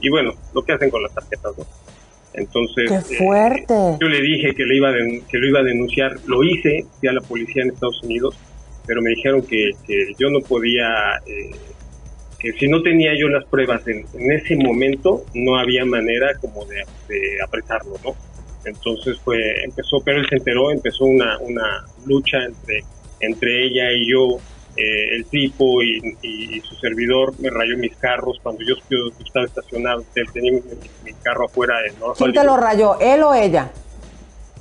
[SPEAKER 16] y, bueno, lo que hacen con las tarjetas, ¿no? Entonces,
[SPEAKER 2] ¡Qué eh, fuerte!
[SPEAKER 16] yo le dije que, le iba que lo iba a denunciar, lo hice, fui a la policía en Estados Unidos, pero me dijeron que, que yo no podía, eh, que si no tenía yo las pruebas en, ese momento, no había manera como de, de, apretarlo, ¿no? Entonces fue, empezó, pero él se enteró, empezó una, una lucha entre, entre ella y yo, eh, el tipo y, su servidor me rayó mis carros cuando yo, estaba estacionado, él tenía mi, carro afuera. De
[SPEAKER 2] ¿Quién te lo rayó, él o ella?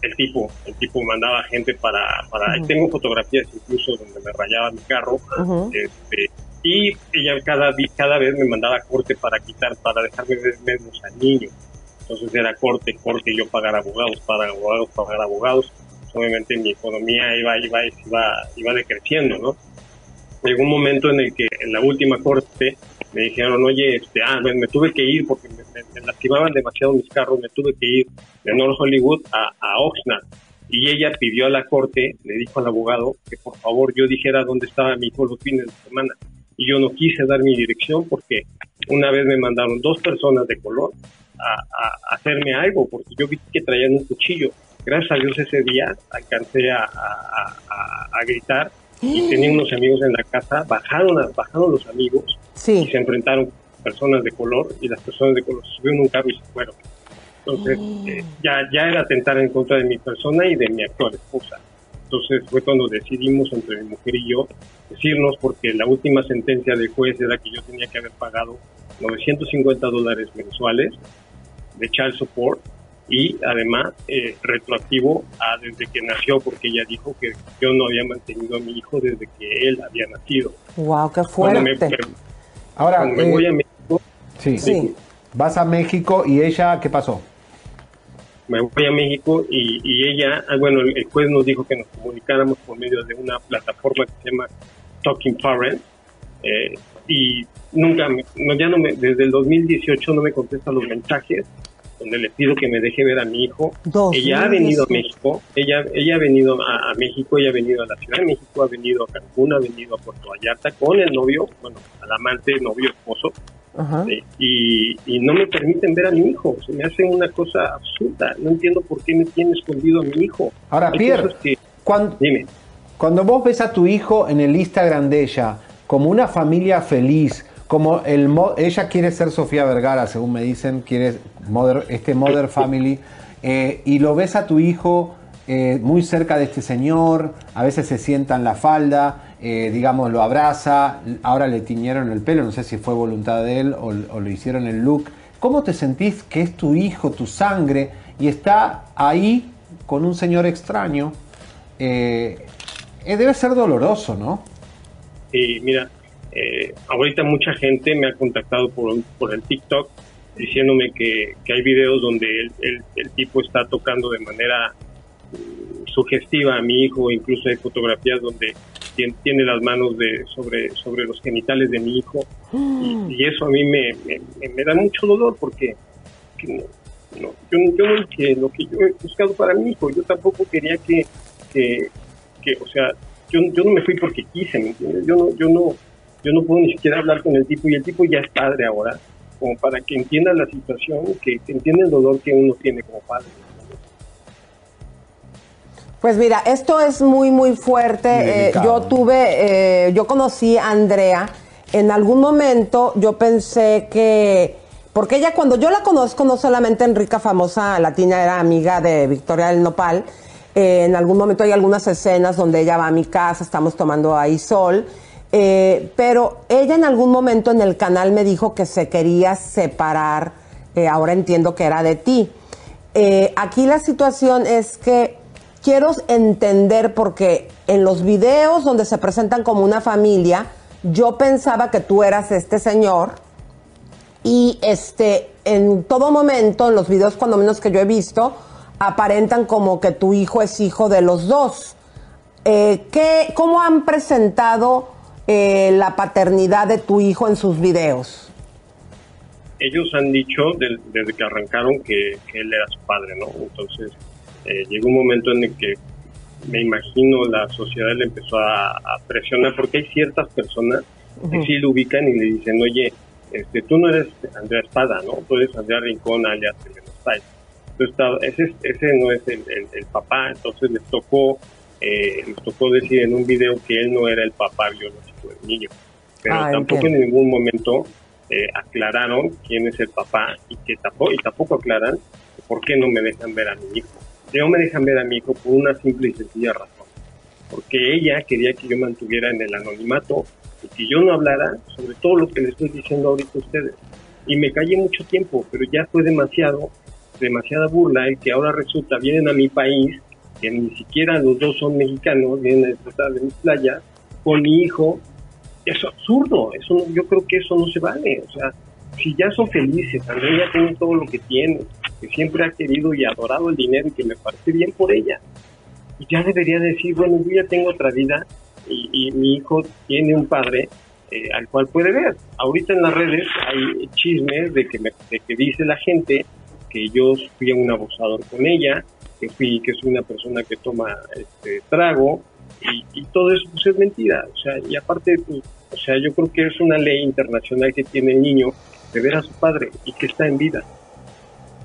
[SPEAKER 16] el tipo, el tipo mandaba gente para, para tengo fotografías incluso donde me rayaba mi carro, este, y ella cada, cada vez me mandaba corte para quitar, para dejarme ver menos al niño. Entonces era corte, corte, yo pagar abogados, pagar abogados, pagar abogados. Obviamente mi economía iba, iba, iba, iba decreciendo, ¿no? Llegó un momento en el que en la última corte me dijeron, oye, este, ah, me, tuve que ir porque me, lastimaban demasiado mis carros, me tuve que ir de North Hollywood a, a Oxnard. Y ella pidió a la corte, le dijo al abogado, que por favor yo dijera dónde estaba mi hijo los fines de semana. Y yo no quise dar mi dirección porque una vez me mandaron dos personas de color a, hacerme algo, porque yo vi que traían un cuchillo. Gracias a Dios ese día alcancé a, a gritar y tenía unos amigos en la casa, bajaron, bajaron los amigos y se enfrentaron personas de color y las personas de color subieron un carro y se fueron. Entonces, eh, ya, ya era atentar en contra de mi persona y de mi actual esposa. Entonces fue cuando decidimos entre mi mujer y yo decirnos, porque la última sentencia del juez era que yo tenía que haber pagado 950 dólares mensuales de child support y además eh, retroactivo a desde que nació, porque ella dijo que yo no había mantenido a mi hijo desde que él había nacido.
[SPEAKER 2] ¡Wow, qué fuerte!
[SPEAKER 1] Ahora, me voy a eh, México. Sí, Vas a México y ella, ¿qué pasó?
[SPEAKER 16] Me voy a México y, y ella, ah, bueno, el, juez nos dijo que nos comunicáramos por medio de una plataforma que se llama Talking Parent. Eh, y nunca, no, ya no me, desde el 2018 no me contesta los mensajes donde le pido que me deje ver a mi hijo. ella ha venido a México, ella, ella ha venido a, México, ella ha venido a la Ciudad de México, ha venido a Cancún, ha venido a Puerto Vallarta con el novio, bueno, al amante, novio, esposo, y, y, no me permiten ver a mi hijo. Se me hace una cosa absurda. No entiendo por qué me tiene escondido a mi hijo.
[SPEAKER 1] Ahora, Pierre, cuando, dime. cuando vos ves a tu hijo en el Instagram de ella como una familia feliz, como el ella quiere ser Sofía Vergara, según me dicen, quiere este Mother Family, eh, y lo ves a tu hijo eh, muy cerca de este señor, a veces se sienta en la falda, eh, digamos, lo abraza, ahora le tiñeron el pelo, no sé si fue voluntad de él o, o lo hicieron el look. ¿Cómo te sentís que es tu hijo, tu sangre, y está ahí con un señor extraño? debe ser doloroso, ¿no?
[SPEAKER 16] Sí, mira, eh, ahorita mucha gente me ha contactado por, por el TikTok diciéndome que, hay videos donde el, el, tipo está tocando de manera mm, sugestiva a mi hijo, incluso hay fotografías donde tiene, las manos de sobre sobre los genitales de mi hijo. Y, eso a mí me, me, da mucho dolor porque no, yo, no que lo que yo he buscado para mi hijo, yo tampoco quería que, que, que o sea, yo, yo no me fui porque quise, ¿me entiendes? Yo no, yo no, yo no puedo ni siquiera hablar con el tipo y el tipo ya es padre ahora, como para que entienda la situación, que, entienda el dolor que uno tiene como padre.
[SPEAKER 2] Pues mira, esto es muy, muy fuerte. Eh, yo tuve, eh, yo conocí a Andrea. En algún momento yo pensé que, porque ella cuando yo la conozco, no solamente en Rica Famosa Latina, era amiga de Victoria del Nopal. En algún momento hay algunas escenas donde ella va a mi casa, estamos tomando ahí sol eh, pero ella en algún momento en el canal me dijo que se quería separar, eh, ahora entiendo que era de ti. Eh, aquí la situación es que quiero entender porque en los videos donde se presentan como una familia, yo pensaba que tú eras este señor y este en todo momento en los videos cuando menos que yo he visto aparentan como que tu hijo es hijo de los dos. ¿qué, ¿Cómo han presentado eh, la paternidad de tu hijo en sus videos?
[SPEAKER 16] Ellos han dicho desde que arrancaron que, él era su padre, ¿no? Entonces eh, llegó un momento en el que me imagino la sociedad le empezó a, presionar porque hay ciertas personas que sí lo ubican y le dicen, oye, este, tú no eres Andrea Espada, ¿no? Tú eres Andrea Rincón alias Entonces, ese, ese no es el, el papá, entonces les tocó eh, nos tocó decir en un video que él no era el papá biológico del niño, pero ah, tampoco en ningún momento eh, aclararon quién es el papá y que tampoco, y tampoco aclaran por qué no me dejan ver a mi hijo. No me dejan ver a mi hijo por una simple y sencilla razón, porque ella quería que yo mantuviera en el anonimato y que yo no hablara sobre todo lo que le estoy diciendo ahorita a ustedes. Y me callé mucho tiempo, pero ya fue demasiado, demasiada burla el que ahora resulta, vienen a mi país que ni siquiera los dos son mexicanos, vienen a disfrutar de mi playa, con mi hijo, es absurdo, eso yo creo que eso no se vale, o sea, si ya son felices, Andrea ya tiene todo lo que tiene, que siempre ha querido y adorado el dinero y que me parece bien por ella, y ya debería decir, bueno, yo ya tengo otra vida y, mi hijo tiene un padre eh, al cual puede ver. Ahorita en las redes hay chismes de que, me, de que dice la gente yo fui un abusador con ella, que fui, que soy una persona que toma este trago y, todo eso pues, es mentira. O sea, y aparte, pues, o sea, yo creo que es una ley internacional que tiene el niño de ver a su padre y que está en vida.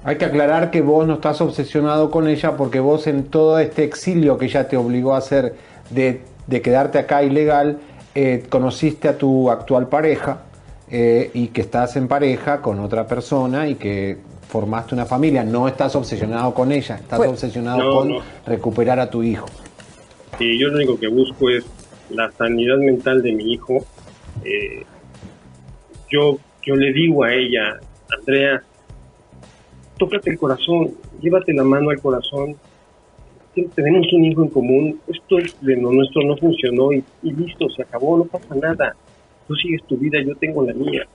[SPEAKER 1] Hay que aclarar que vos no estás obsesionado con ella porque vos en todo este exilio que ella te obligó a hacer de, quedarte acá ilegal, eh, conociste a tu actual pareja eh, y que estás en pareja con otra persona y que formaste una familia, no estás obsesionado con ella, estás obsesionado con recuperar a tu hijo.
[SPEAKER 16] Sí, yo lo único que busco es la sanidad mental de mi hijo. Eh, yo, yo le digo a ella, Andrea, tócate el corazón, llévate la mano al corazón. Tenemos un hijo en común, esto es de lo nuestro no funcionó y, y listo, se acabó, no pasa nada. Tú sigues tu vida, yo tengo la mía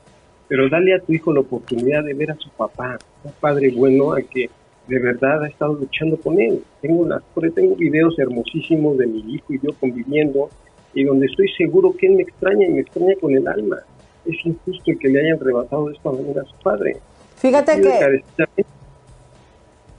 [SPEAKER 16] pero dale a tu hijo la oportunidad de ver a su papá, un padre bueno al que de verdad ha estado luchando con él. Tengo las, tengo videos hermosísimos de mi hijo y yo conviviendo y donde estoy seguro que él me extraña y me extraña con el alma. es injusto el que le hayan rebasado esto a su padre.
[SPEAKER 2] Fíjate que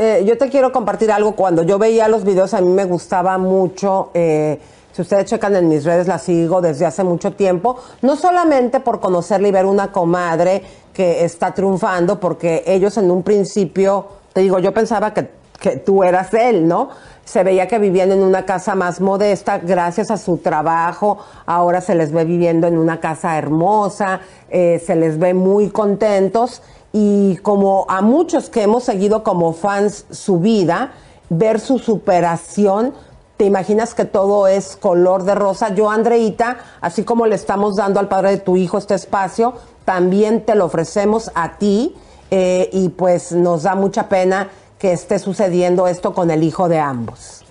[SPEAKER 2] eh, yo te quiero compartir algo. Cuando yo veía los videos, a mí me gustaba mucho. Eh, si ustedes checan en mis redes, la sigo desde hace mucho tiempo. No solamente por conocerle y ver una comadre que está triunfando, porque ellos en un principio, te digo, yo pensaba que, que tú eras él, ¿no? Se veía que vivían en una casa más modesta gracias a su trabajo. Ahora se les ve viviendo en una casa hermosa, eh, se les ve muy contentos y como a muchos que hemos seguido como fans su vida, ver su superación, te imaginas que todo es color de rosa. Yo, Andreita, así como le estamos dando al padre de tu hijo este espacio, también te lo ofrecemos a ti eh, y pues nos da mucha pena que esté sucediendo esto con el hijo de ambos.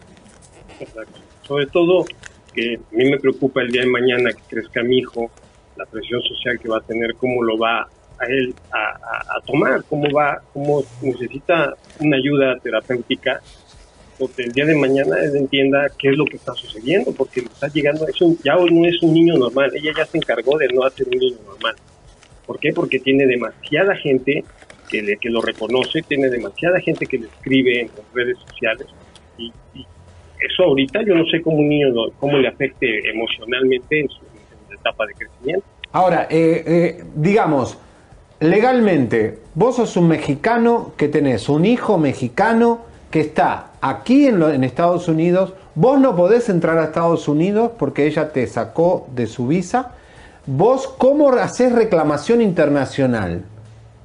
[SPEAKER 16] Exacto. Sobre todo que a mí me preocupa el día de mañana que crezca mi hijo, la presión social que va a tener, cómo lo va a él a, tomar, cómo va, cómo necesita una ayuda terapéutica, porque el día de mañana él entienda qué es lo que está sucediendo, porque está llegando, es un, ya no es un niño normal, ella ya se encargó de no hacer un niño normal. ¿Por qué? Porque tiene demasiada gente que, le, que lo reconoce, tiene demasiada gente que le escribe en las redes sociales y, eso ahorita yo no sé cómo un niño, cómo le afecte emocionalmente en su, etapa de crecimiento.
[SPEAKER 1] Ahora, eh, eh, digamos, legalmente, vos sos un mexicano que tenés un hijo mexicano que está aquí en, en, Estados Unidos, vos no podés entrar a Estados Unidos porque ella te sacó de su visa. Vos, ¿cómo haces reclamación internacional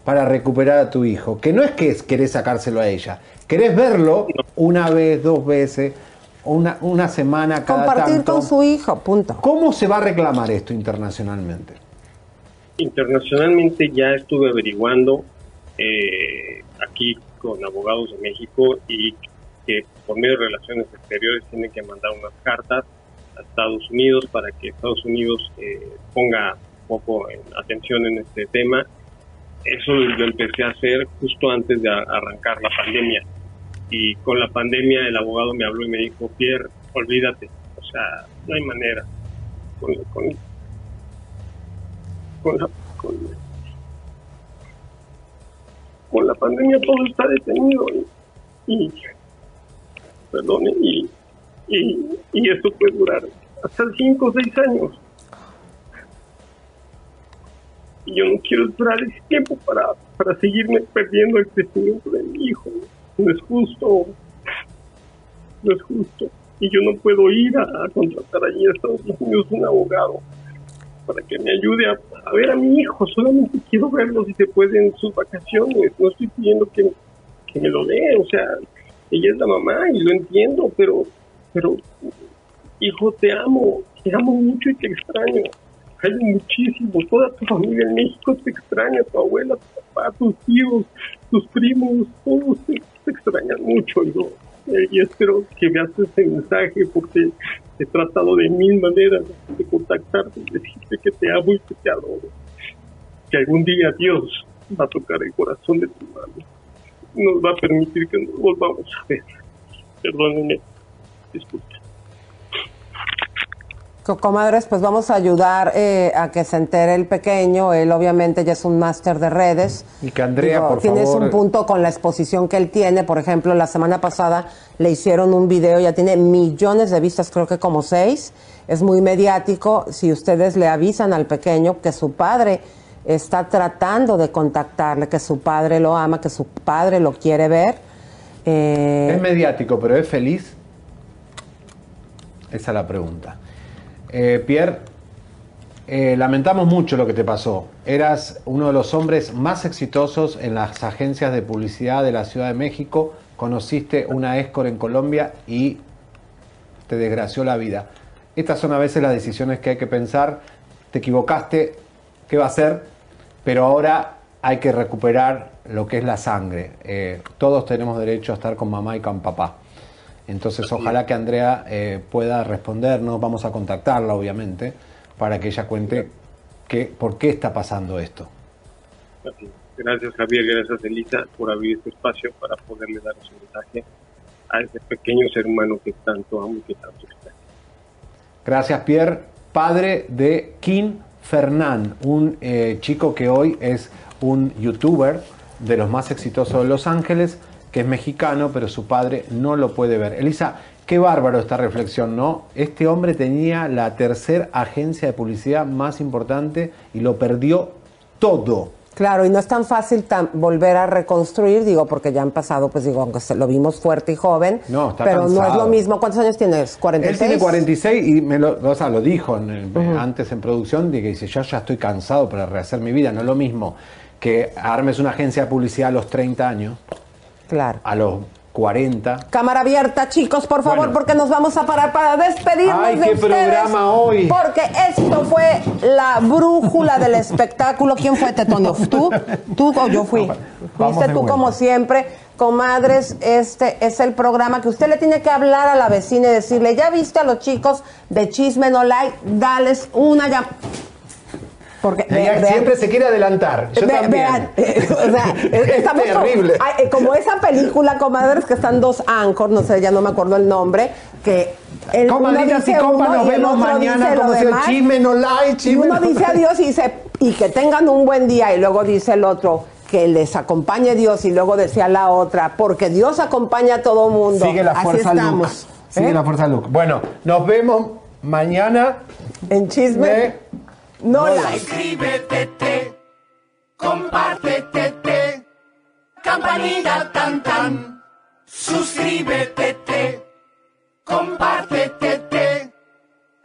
[SPEAKER 1] para recuperar a tu hijo? Que no es que querés sacárselo a ella, querés verlo una vez, dos veces, una, una semana cada
[SPEAKER 2] Compartir con su hijo, punto.
[SPEAKER 1] ¿Cómo se va a reclamar esto internacionalmente?
[SPEAKER 16] internacionalmente ya estuve averiguando eh, aquí con abogados de México y que por medio de relaciones exteriores tienen que mandar unas cartas a Estados Unidos para que Estados Unidos eh, ponga un poco en atención en este tema. Eso lo empecé a hacer justo antes de arrancar la pandemia. Y con la pandemia el abogado me habló y me dijo, Pierre, olvídate, o sea, no hay manera. Con, con, con la, con, la pandemia todo está detenido y, perdón, y, y, esto puede durar hasta 5 o 6 años. Y yo no quiero esperar ese tiempo para, para seguirme perdiendo el crecimiento de mi hijo. No es justo. No es justo. Y yo no puedo ir a, contratar allí a Estados Unidos un abogado para que me ayude a, ver a mi hijo. Solamente quiero verlo si se puede en sus vacaciones. No estoy pidiendo que, me lo dé. O sea, ella es la mamá y lo entiendo, pero, pero, hijo, te amo. Te amo mucho y te extraño. Hay muchísimo. Toda tu familia en México te extraña. Tu abuela, tu papá, tus tíos, tus primos, todos te, extrañan mucho. Y, eh, y espero que veas este mensaje porque he tratado de mil maneras de contactarte y decirte que te amo y que te adoro. Que algún día Dios va a tocar el corazón de tu madre. Nos va a permitir que nos volvamos a ver. Perdónenme. Disculpe.
[SPEAKER 2] Comadres, pues vamos a ayudar eh, a que se entere el pequeño. Él obviamente ya es un máster de redes.
[SPEAKER 1] Y que Andrea, por
[SPEAKER 2] tienes
[SPEAKER 1] favor.
[SPEAKER 2] un punto con la exposición que él tiene. Por ejemplo, la semana pasada le hicieron un video, ya tiene millones de vistas, creo que como seis. Es muy mediático. Si ustedes le avisan al pequeño que su padre está tratando de contactarle, que su padre lo ama, que su padre lo quiere ver.
[SPEAKER 1] Eh, es mediático, pero es feliz. Esa es la pregunta. Eh, Pierre, eh, lamentamos mucho lo que te pasó. Eras uno de los hombres más exitosos en las agencias de publicidad de la Ciudad de México. Conociste una escort en Colombia y te desgració la vida. Estas son a veces las decisiones que hay que pensar. Te equivocaste, ¿qué va a ser? Pero ahora hay que recuperar lo que es la sangre. Eh, todos tenemos derecho a estar con mamá y con papá. Entonces, ojalá que Andrea eh, pueda respondernos, vamos a contactarla, obviamente, para que ella cuente que, por qué está pasando esto.
[SPEAKER 16] Gracias, Javier, gracias, Elisa, por abrir este espacio para poderle dar ese mensaje a ese pequeño ser humano que tanto amo y que tanto extraño.
[SPEAKER 1] Gracias, Pierre, padre de Kim Fernán, un eh, chico que hoy es un youtuber de los más exitosos de Los Ángeles, que es mexicano, pero su padre no lo puede ver. Elisa, qué bárbaro esta reflexión, ¿no? Este hombre tenía la tercera agencia de publicidad más importante y lo perdió todo.
[SPEAKER 2] Claro, y no es tan fácil volver a reconstruir, digo, porque ya han pasado, pues digo, aunque lo vimos fuerte y joven,
[SPEAKER 1] no, está
[SPEAKER 2] pero no es lo mismo. ¿Cuántos años tienes? ¿46?
[SPEAKER 1] Él tiene 46 y me lo, o sea, lo dijo antes en producción, de que dice, yo ya estoy cansado para rehacer mi vida, no es lo mismo que armes una agencia de publicidad a los 30 años,
[SPEAKER 2] claro.
[SPEAKER 1] a los 40.
[SPEAKER 2] Cámara abierta, chicos, por favor, porque nos vamos a parar para despedirnos
[SPEAKER 1] Ay,
[SPEAKER 2] de
[SPEAKER 1] qué
[SPEAKER 2] ustedes.
[SPEAKER 1] programa hoy.
[SPEAKER 2] Porque esto fue la brújula del espectáculo. ¿Quién fue, Tetonio? ¿Tú? ¿Tú o yo fui? Fuiste tú como siempre. Comadres, este es el programa que usted le tiene que hablar a la vecina y decirle, ¿ya viste a los chicos de Chisme No Like? Dales una llamada.
[SPEAKER 1] Porque Ella siempre se quiere adelantar. Yo.
[SPEAKER 2] Vean, o sea, estamos
[SPEAKER 1] terrible.
[SPEAKER 2] Como, como, esa película, comadres, que están dos Anchor, no sé, ya no me acuerdo el nombre, que
[SPEAKER 1] el, Comadritas y compas, nos vemos mañana como si el chisme no like, chisme
[SPEAKER 2] y uno
[SPEAKER 1] no
[SPEAKER 2] dice adiós y dice, y que tengan un buen día, y luego dice el otro, que les acompañe Dios, y luego decía la otra, porque Dios acompaña a todo mundo.
[SPEAKER 1] Sigue la fuerza
[SPEAKER 2] Así estamos.
[SPEAKER 1] Sigue
[SPEAKER 2] ¿Eh?
[SPEAKER 1] la fuerza Luke. Bueno, nos vemos mañana
[SPEAKER 2] en chisme.
[SPEAKER 1] De...
[SPEAKER 2] No,
[SPEAKER 1] no
[SPEAKER 2] la.
[SPEAKER 17] Suscríbete, compártete, campanita tan tan. Suscríbete, compártete,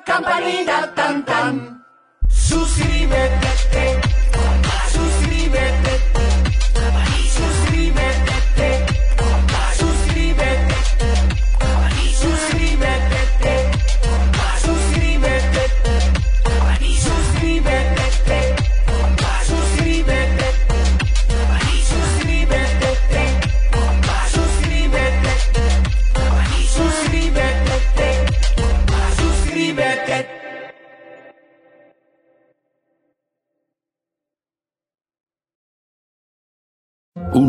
[SPEAKER 17] campanita tan tan. Suscríbete,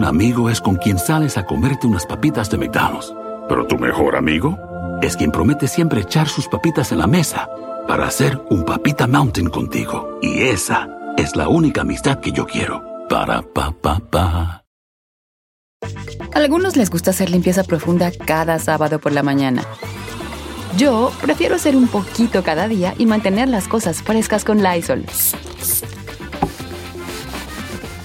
[SPEAKER 18] amigo es con quien sales a comerte unas papitas de McDonald's. Pero tu mejor amigo es quien promete siempre echar sus papitas en la mesa para hacer un papita mountain contigo. Y esa es la única amistad que yo quiero. Para pa pa pa.
[SPEAKER 19] Algunos les gusta hacer limpieza profunda cada sábado por la mañana. Yo prefiero hacer un poquito cada día y mantener las cosas frescas con Lysol.